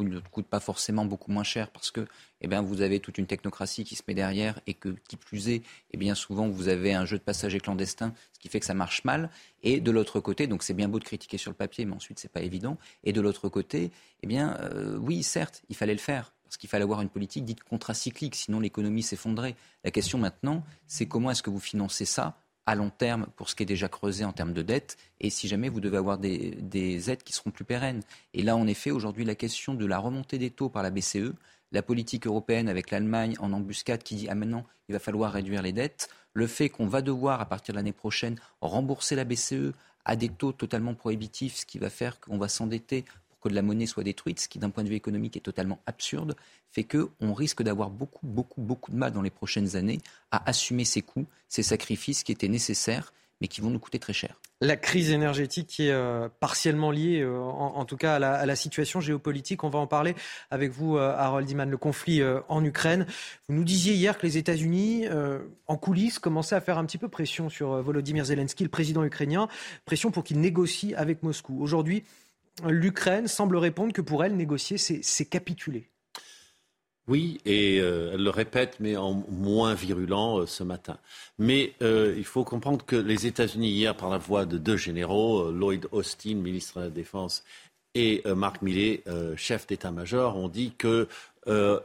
ne coûtent pas forcément beaucoup moins cher parce que eh bien, vous avez toute une technocratie qui se met derrière et que, qui plus est, eh bien souvent, vous avez un jeu de passagers clandestins, ce qui fait que ça marche mal. Et de l'autre côté, donc c'est bien beau de critiquer sur le papier, mais ensuite, c'est pas évident. Et de l'autre côté, eh bien, euh, oui, certes, il fallait le faire parce qu'il fallait avoir une politique dite contracyclique, sinon l'économie s'effondrait. La question maintenant, c'est comment est-ce que vous financez ça à long terme pour ce qui est déjà creusé en termes de dette, et si jamais vous devez avoir des, des aides qui seront plus pérennes. Et là, en effet, aujourd'hui, la question de la remontée des taux par la BCE, la politique européenne avec l'Allemagne en embuscade qui dit ah maintenant il va falloir réduire les dettes, le fait qu'on va devoir à partir de l'année prochaine rembourser la BCE à des taux totalement prohibitifs, ce qui va faire qu'on va s'endetter que de la monnaie soit détruite, ce qui d'un point de vue économique est totalement absurde, fait qu'on risque d'avoir beaucoup, beaucoup, beaucoup de mal dans les prochaines années à assumer ces coûts, ces sacrifices qui étaient nécessaires mais qui vont nous coûter très cher. La crise énergétique qui est euh, partiellement liée, euh, en, tout cas, à la, situation géopolitique. On va en parler avec vous, euh, Harold Iman, le conflit en Ukraine. Vous nous disiez hier que les États-Unis, en coulisses, commençaient à faire un petit peu pression sur Volodymyr Zelensky, le président ukrainien, pression pour qu'il négocie avec Moscou. Aujourd'hui, l'Ukraine semble répondre que pour elle, négocier, c'est capituler. Oui, et euh, elle le répète, mais en moins virulent euh, ce matin. Mais euh, il faut comprendre que les États-Unis, hier, par la voix de deux généraux, Lloyd Austin, ministre de la Défense, et Mark Milley, chef d'état-major, ont dit que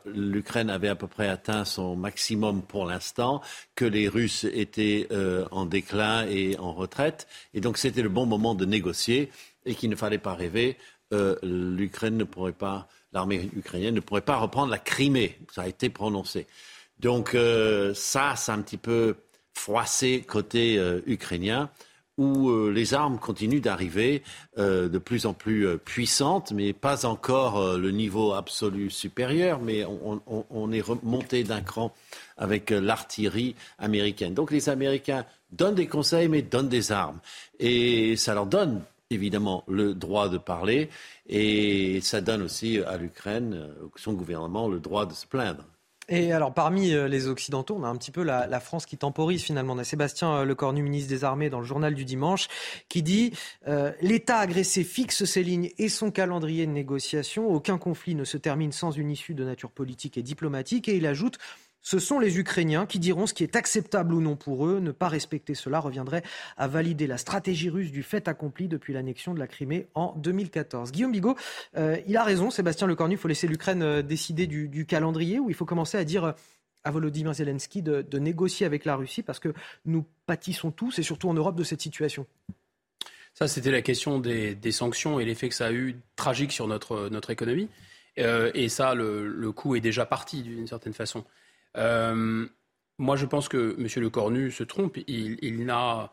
l'Ukraine avait à peu près atteint son maximum pour l'instant, que les Russes étaient en déclin et en retraite, et donc c'était le bon moment de négocier et qu'il ne fallait pas rêver. Euh, L'Ukraine ne pourrait pas, l'armée ukrainienne ne pourrait pas reprendre la Crimée. Ça a été prononcé. Donc euh, ça, c'est un petit peu froissé côté euh, ukrainien, où les armes continuent d'arriver de plus en plus puissantes, mais pas encore le niveau absolu supérieur, mais on, on est remonté d'un cran avec l'artillerie américaine. Donc les Américains donnent des conseils, mais donnent des armes. Et ça leur donne évidemment le droit de parler et ça donne aussi à l'Ukraine, euh, son gouvernement, le droit de se plaindre. Et alors, parmi euh, les Occidentaux, on a un petit peu la, France qui temporise finalement. On a Sébastien euh, Lecornu, ministre des Armées, dans le journal du dimanche, qui dit L'État agressé fixe ses lignes et son calendrier de négociation. Aucun conflit ne se termine sans une issue de nature politique et diplomatique. Et il ajoute ce sont les Ukrainiens qui diront ce qui est acceptable ou non pour eux. Ne pas respecter cela reviendrait à valider la stratégie russe du fait accompli depuis l'annexion de la Crimée en 2014. Guillaume Bigot, euh, il a raison, Sébastien Lecornu, il faut laisser l'Ukraine euh, décider du, calendrier ou il faut commencer à dire euh, à Volodymyr Zelensky de, négocier avec la Russie parce que nous pâtissons tous et surtout en Europe de cette situation. Ça, c'était la question des, sanctions et l'effet que ça a eu tragique sur notre, économie. Et ça, le, le, coup est déjà parti d'une certaine façon. Euh, moi, je pense que M. Le Cornu se trompe. Il, il n'a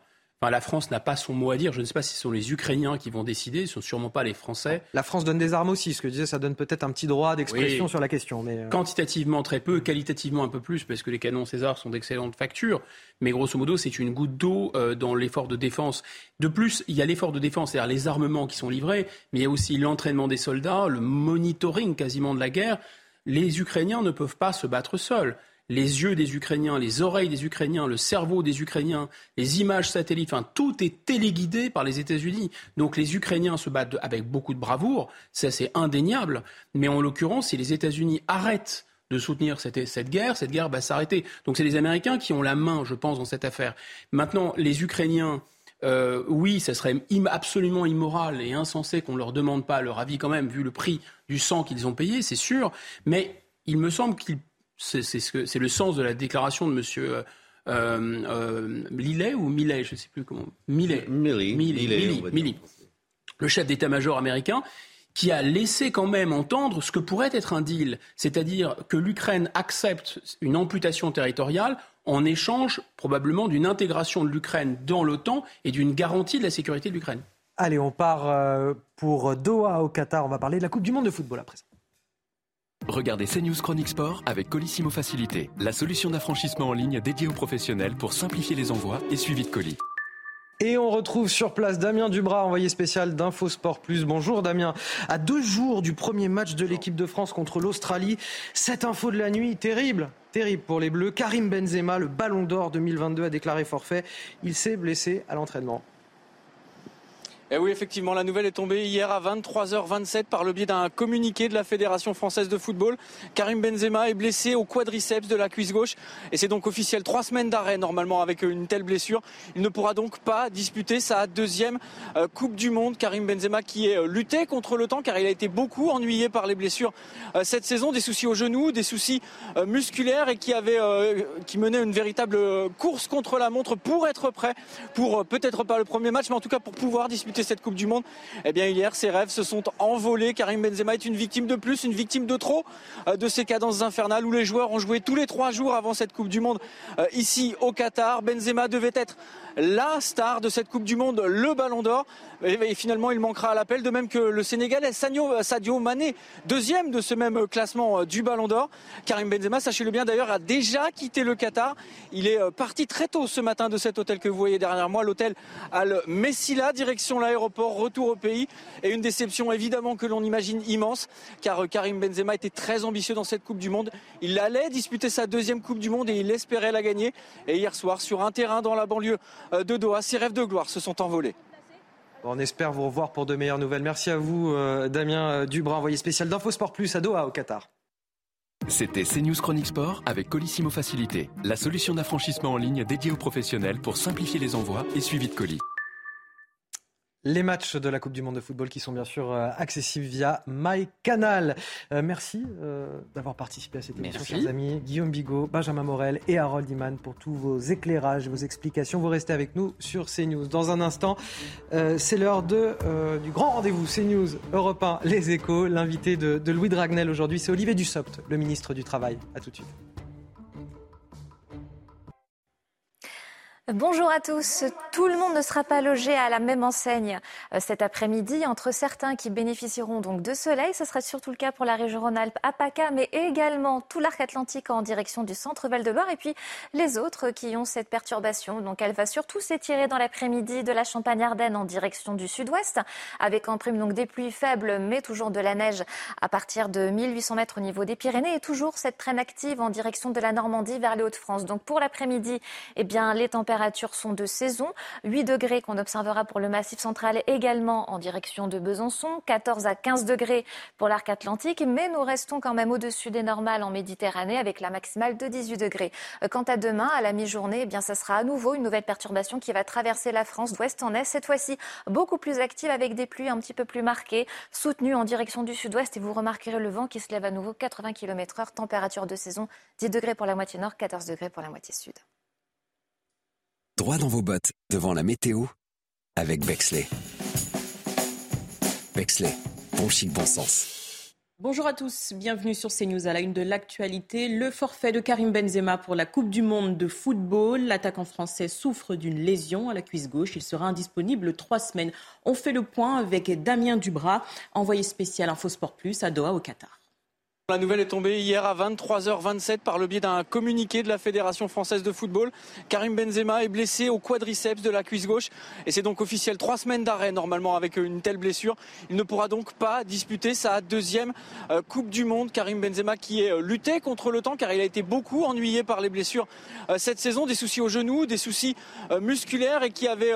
la France n'a pas son mot à dire. Je ne sais pas si ce sont les Ukrainiens qui vont décider, ce ne sont sûrement pas les Français. La France donne des armes aussi, ce que je disais, ça donne peut-être un petit droit d'expression sur la question. Mais euh. Quantitativement très peu, qualitativement un peu plus, parce que les canons César sont d'excellentes factures. Mais grosso modo, c'est une goutte d'eau euh, dans l'effort de défense. De plus, il y a l'effort de défense, c'est-à-dire les armements qui sont livrés, mais il y a aussi l'entraînement des soldats, le monitoring quasiment de la guerre. Les Ukrainiens ne peuvent pas se battre seuls les yeux des Ukrainiens, les oreilles des Ukrainiens, le cerveau des Ukrainiens, les images satellites, enfin tout est téléguidé par les États-Unis. Donc les Ukrainiens se battent avec beaucoup de bravoure, ça c'est indéniable. Mais en l'occurrence, si les États-Unis arrêtent de soutenir cette, cette guerre, cette guerre va s'arrêter. Donc c'est les Américains qui ont la main, je pense, dans cette affaire. Maintenant, les Ukrainiens, euh, oui, ça serait absolument immoral et insensé qu'on ne leur demande pas leur avis quand même, vu le prix du sang qu'ils ont payé, c'est sûr. Mais il me semble qu'ils c'est le sens de la déclaration de Monsieur euh, euh, Lillet ou Millet, je ne sais plus comment. Millet. Milley. Le chef d'état-major américain qui a laissé quand même entendre ce que pourrait être un deal, c'est-à-dire que l'Ukraine accepte une amputation territoriale en échange probablement d'une intégration de l'Ukraine dans l'OTAN et d'une garantie de la sécurité de l'Ukraine. Allez, on part euh, pour Doha au Qatar. On va parler de la Coupe du Monde de football à présent. Regardez CNews Chronique Sport avec Colissimo Facilité, la solution d'affranchissement en ligne dédiée aux professionnels pour simplifier les envois et suivi de colis. Et on retrouve sur place Damien Dubras, envoyé spécial d'Infosport Plus. Bonjour Damien. À deux jours du premier match de l'équipe de France contre l'Australie, cette info de la nuit, terrible, terrible pour les Bleus. Karim Benzema, le ballon d'or 2022, a déclaré forfait. Il s'est blessé à l'entraînement. Et eh oui, effectivement, la nouvelle est tombée hier à 23h27 par le biais d'un communiqué de la Fédération française de football. Karim Benzema est blessé au quadriceps de la cuisse gauche et c'est donc officiel. Trois semaines d'arrêt normalement avec une telle blessure. Il ne pourra donc pas disputer sa deuxième euh, Coupe du Monde. Karim Benzema qui est euh, lutté contre le temps car il a été beaucoup ennuyé par les blessures euh, cette saison, des soucis au genou, des soucis musculaires et qui avait qui menait une véritable course contre la montre pour être prêt pour peut-être pas le premier match mais en tout cas pour pouvoir disputer cette Coupe du Monde. Eh bien hier, ses rêves se sont envolés. Karim Benzema est une victime de plus, une victime de trop euh, de ces cadences infernales où les joueurs ont joué tous les trois jours avant cette Coupe du Monde euh, ici au Qatar. Benzema devait être la star de cette Coupe du Monde, le Ballon d'Or. Et, finalement, il manquera à l'appel, de même que le Sénégalais Sadio Mané, deuxième de ce même classement euh, du Ballon d'Or. Karim Benzema, sachez-le bien d'ailleurs, a déjà quitté le Qatar. Il est parti très tôt ce matin de cet hôtel que vous voyez derrière moi, l'hôtel Al Messila, direction l'aéroport, retour au pays. Et une déception évidemment que l'on imagine immense, car euh, Karim Benzema était très ambitieux dans cette Coupe du Monde. Il allait disputer sa deuxième Coupe du Monde et il espérait la gagner. Et hier soir, sur un terrain dans la banlieue euh, de Doha, ses rêves de gloire se sont envolés. On espère vous revoir pour de meilleures nouvelles. Merci à vous, euh, Damien Dubras, envoyé spécial d'InfoSport Plus à Doha, au Qatar. C'était CNews Chronique Sport avec Colissimo Facilité, la solution d'affranchissement en ligne dédiée aux professionnels pour simplifier les envois et suivi de colis. Les matchs de la Coupe du Monde de football qui sont bien sûr euh, accessibles via MyCanal. Euh, merci euh, d'avoir participé à cette émission, chers amis. Guillaume Bigot, Benjamin Morel et Harold Iman pour tous vos éclairages, vos explications. Vous restez avec nous sur CNews. Dans un instant, c'est l'heure de, du grand rendez-vous CNews Europe 1, Les Échos. L'invité de, de Louis Dragnel aujourd'hui, c'est Olivier Dussopt, le ministre du Travail. A tout de suite. Bonjour à tous. Tout le monde ne sera pas logé à la même enseigne euh, cet après-midi. Entre certains qui bénéficieront donc de soleil, ce sera surtout le cas pour la région Rhône-Alpes, à PACA, mais également tout l'arc atlantique en direction du centre Val-de-Loire. Et puis les autres qui ont cette perturbation. Donc elle va surtout s'étirer dans l'après-midi de la Champagne-Ardenne en direction du sud-ouest, avec en prime donc des pluies faibles, mais toujours de la neige à partir de 1800 mètres au niveau des Pyrénées. Et toujours cette traîne active en direction de la Normandie vers les Hauts-de-France. Donc pour l'après-midi, eh bien les températures températures sont de saison. 8 degrés qu'on observera pour le Massif central également en direction de Besançon. 14 à 15 degrés pour l'arc atlantique. Mais nous restons quand même au-dessus des normales en Méditerranée avec la maximale de 18 degrés. Quant à demain, à la mi-journée, eh bien, ça sera à nouveau une nouvelle perturbation qui va traverser la France d'ouest en est. Cette fois-ci, beaucoup plus active avec des pluies un petit peu plus marquées, soutenues en direction du sud-ouest. Et vous remarquerez le vent qui se lève à nouveau 80 km heure. Température de saison 10 degrés pour la moitié nord, 14 degrés pour la moitié sud. Droit dans vos bottes, devant la météo, avec Bexley. Pexley, bon chic, bon sens. Bonjour à tous, bienvenue sur CNews à la une de l'actualité. Le forfait de Karim Benzema pour la Coupe du Monde de football. L'attaquant français souffre d'une lésion à la cuisse gauche. Il sera indisponible trois semaines. On fait le point avec Damien Dubras, envoyé spécial Infosport Plus à Doha au Qatar. La nouvelle est tombée hier à 23h27 par le biais d'un communiqué de la Fédération française de football. Karim Benzema est blessé au quadriceps de la cuisse gauche et c'est donc officiel. Trois semaines d'arrêt normalement avec une telle blessure. Il ne pourra donc pas disputer sa deuxième euh, Coupe du Monde. Karim Benzema qui est euh, lutté contre le temps car il a été beaucoup ennuyé par les blessures euh, cette saison. Des soucis au genou, des soucis musculaires et qui, avait,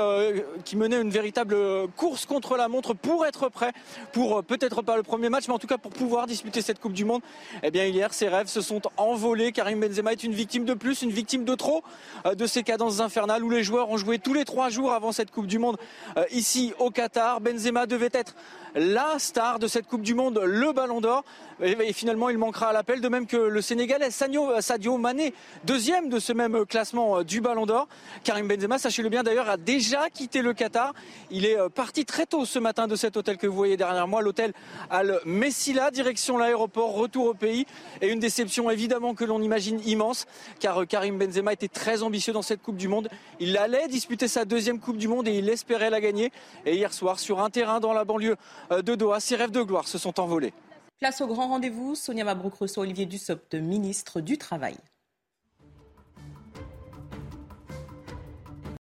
qui menait une véritable course contre la montre pour être prêt pour peut-être pas le premier match mais en tout cas pour pouvoir disputer cette Coupe du Monde. Eh bien, hier, ses rêves se sont envolés. Karim Benzema est une victime de plus, une victime de trop euh, de ces cadences infernales où les joueurs ont joué tous les trois jours avant cette Coupe du Monde euh, ici au Qatar. Benzema devait être la star de cette Coupe du Monde, le Ballon d'Or. Et, finalement, il manquera à l'appel, de même que le Sénégalais Sadio Mané, deuxième de ce même classement euh, du Ballon d'Or. Karim Benzema, sachez-le bien d'ailleurs, a déjà quitté le Qatar. Il est euh, parti très tôt ce matin de cet hôtel que vous voyez derrière moi, l'hôtel Al Messila, direction l'aéroport, retour au pays. Et une déception évidemment que l'on imagine immense, car euh, Karim Benzema était très ambitieux dans cette Coupe du Monde. Il allait disputer sa deuxième Coupe du Monde et il espérait la gagner. Et hier soir, sur un terrain dans la banlieue de Doha, ses rêves de gloire se sont envolés. Place au grand rendez-vous, Sonia Mabrouk reçoit Olivier Dussopt, ministre du Travail.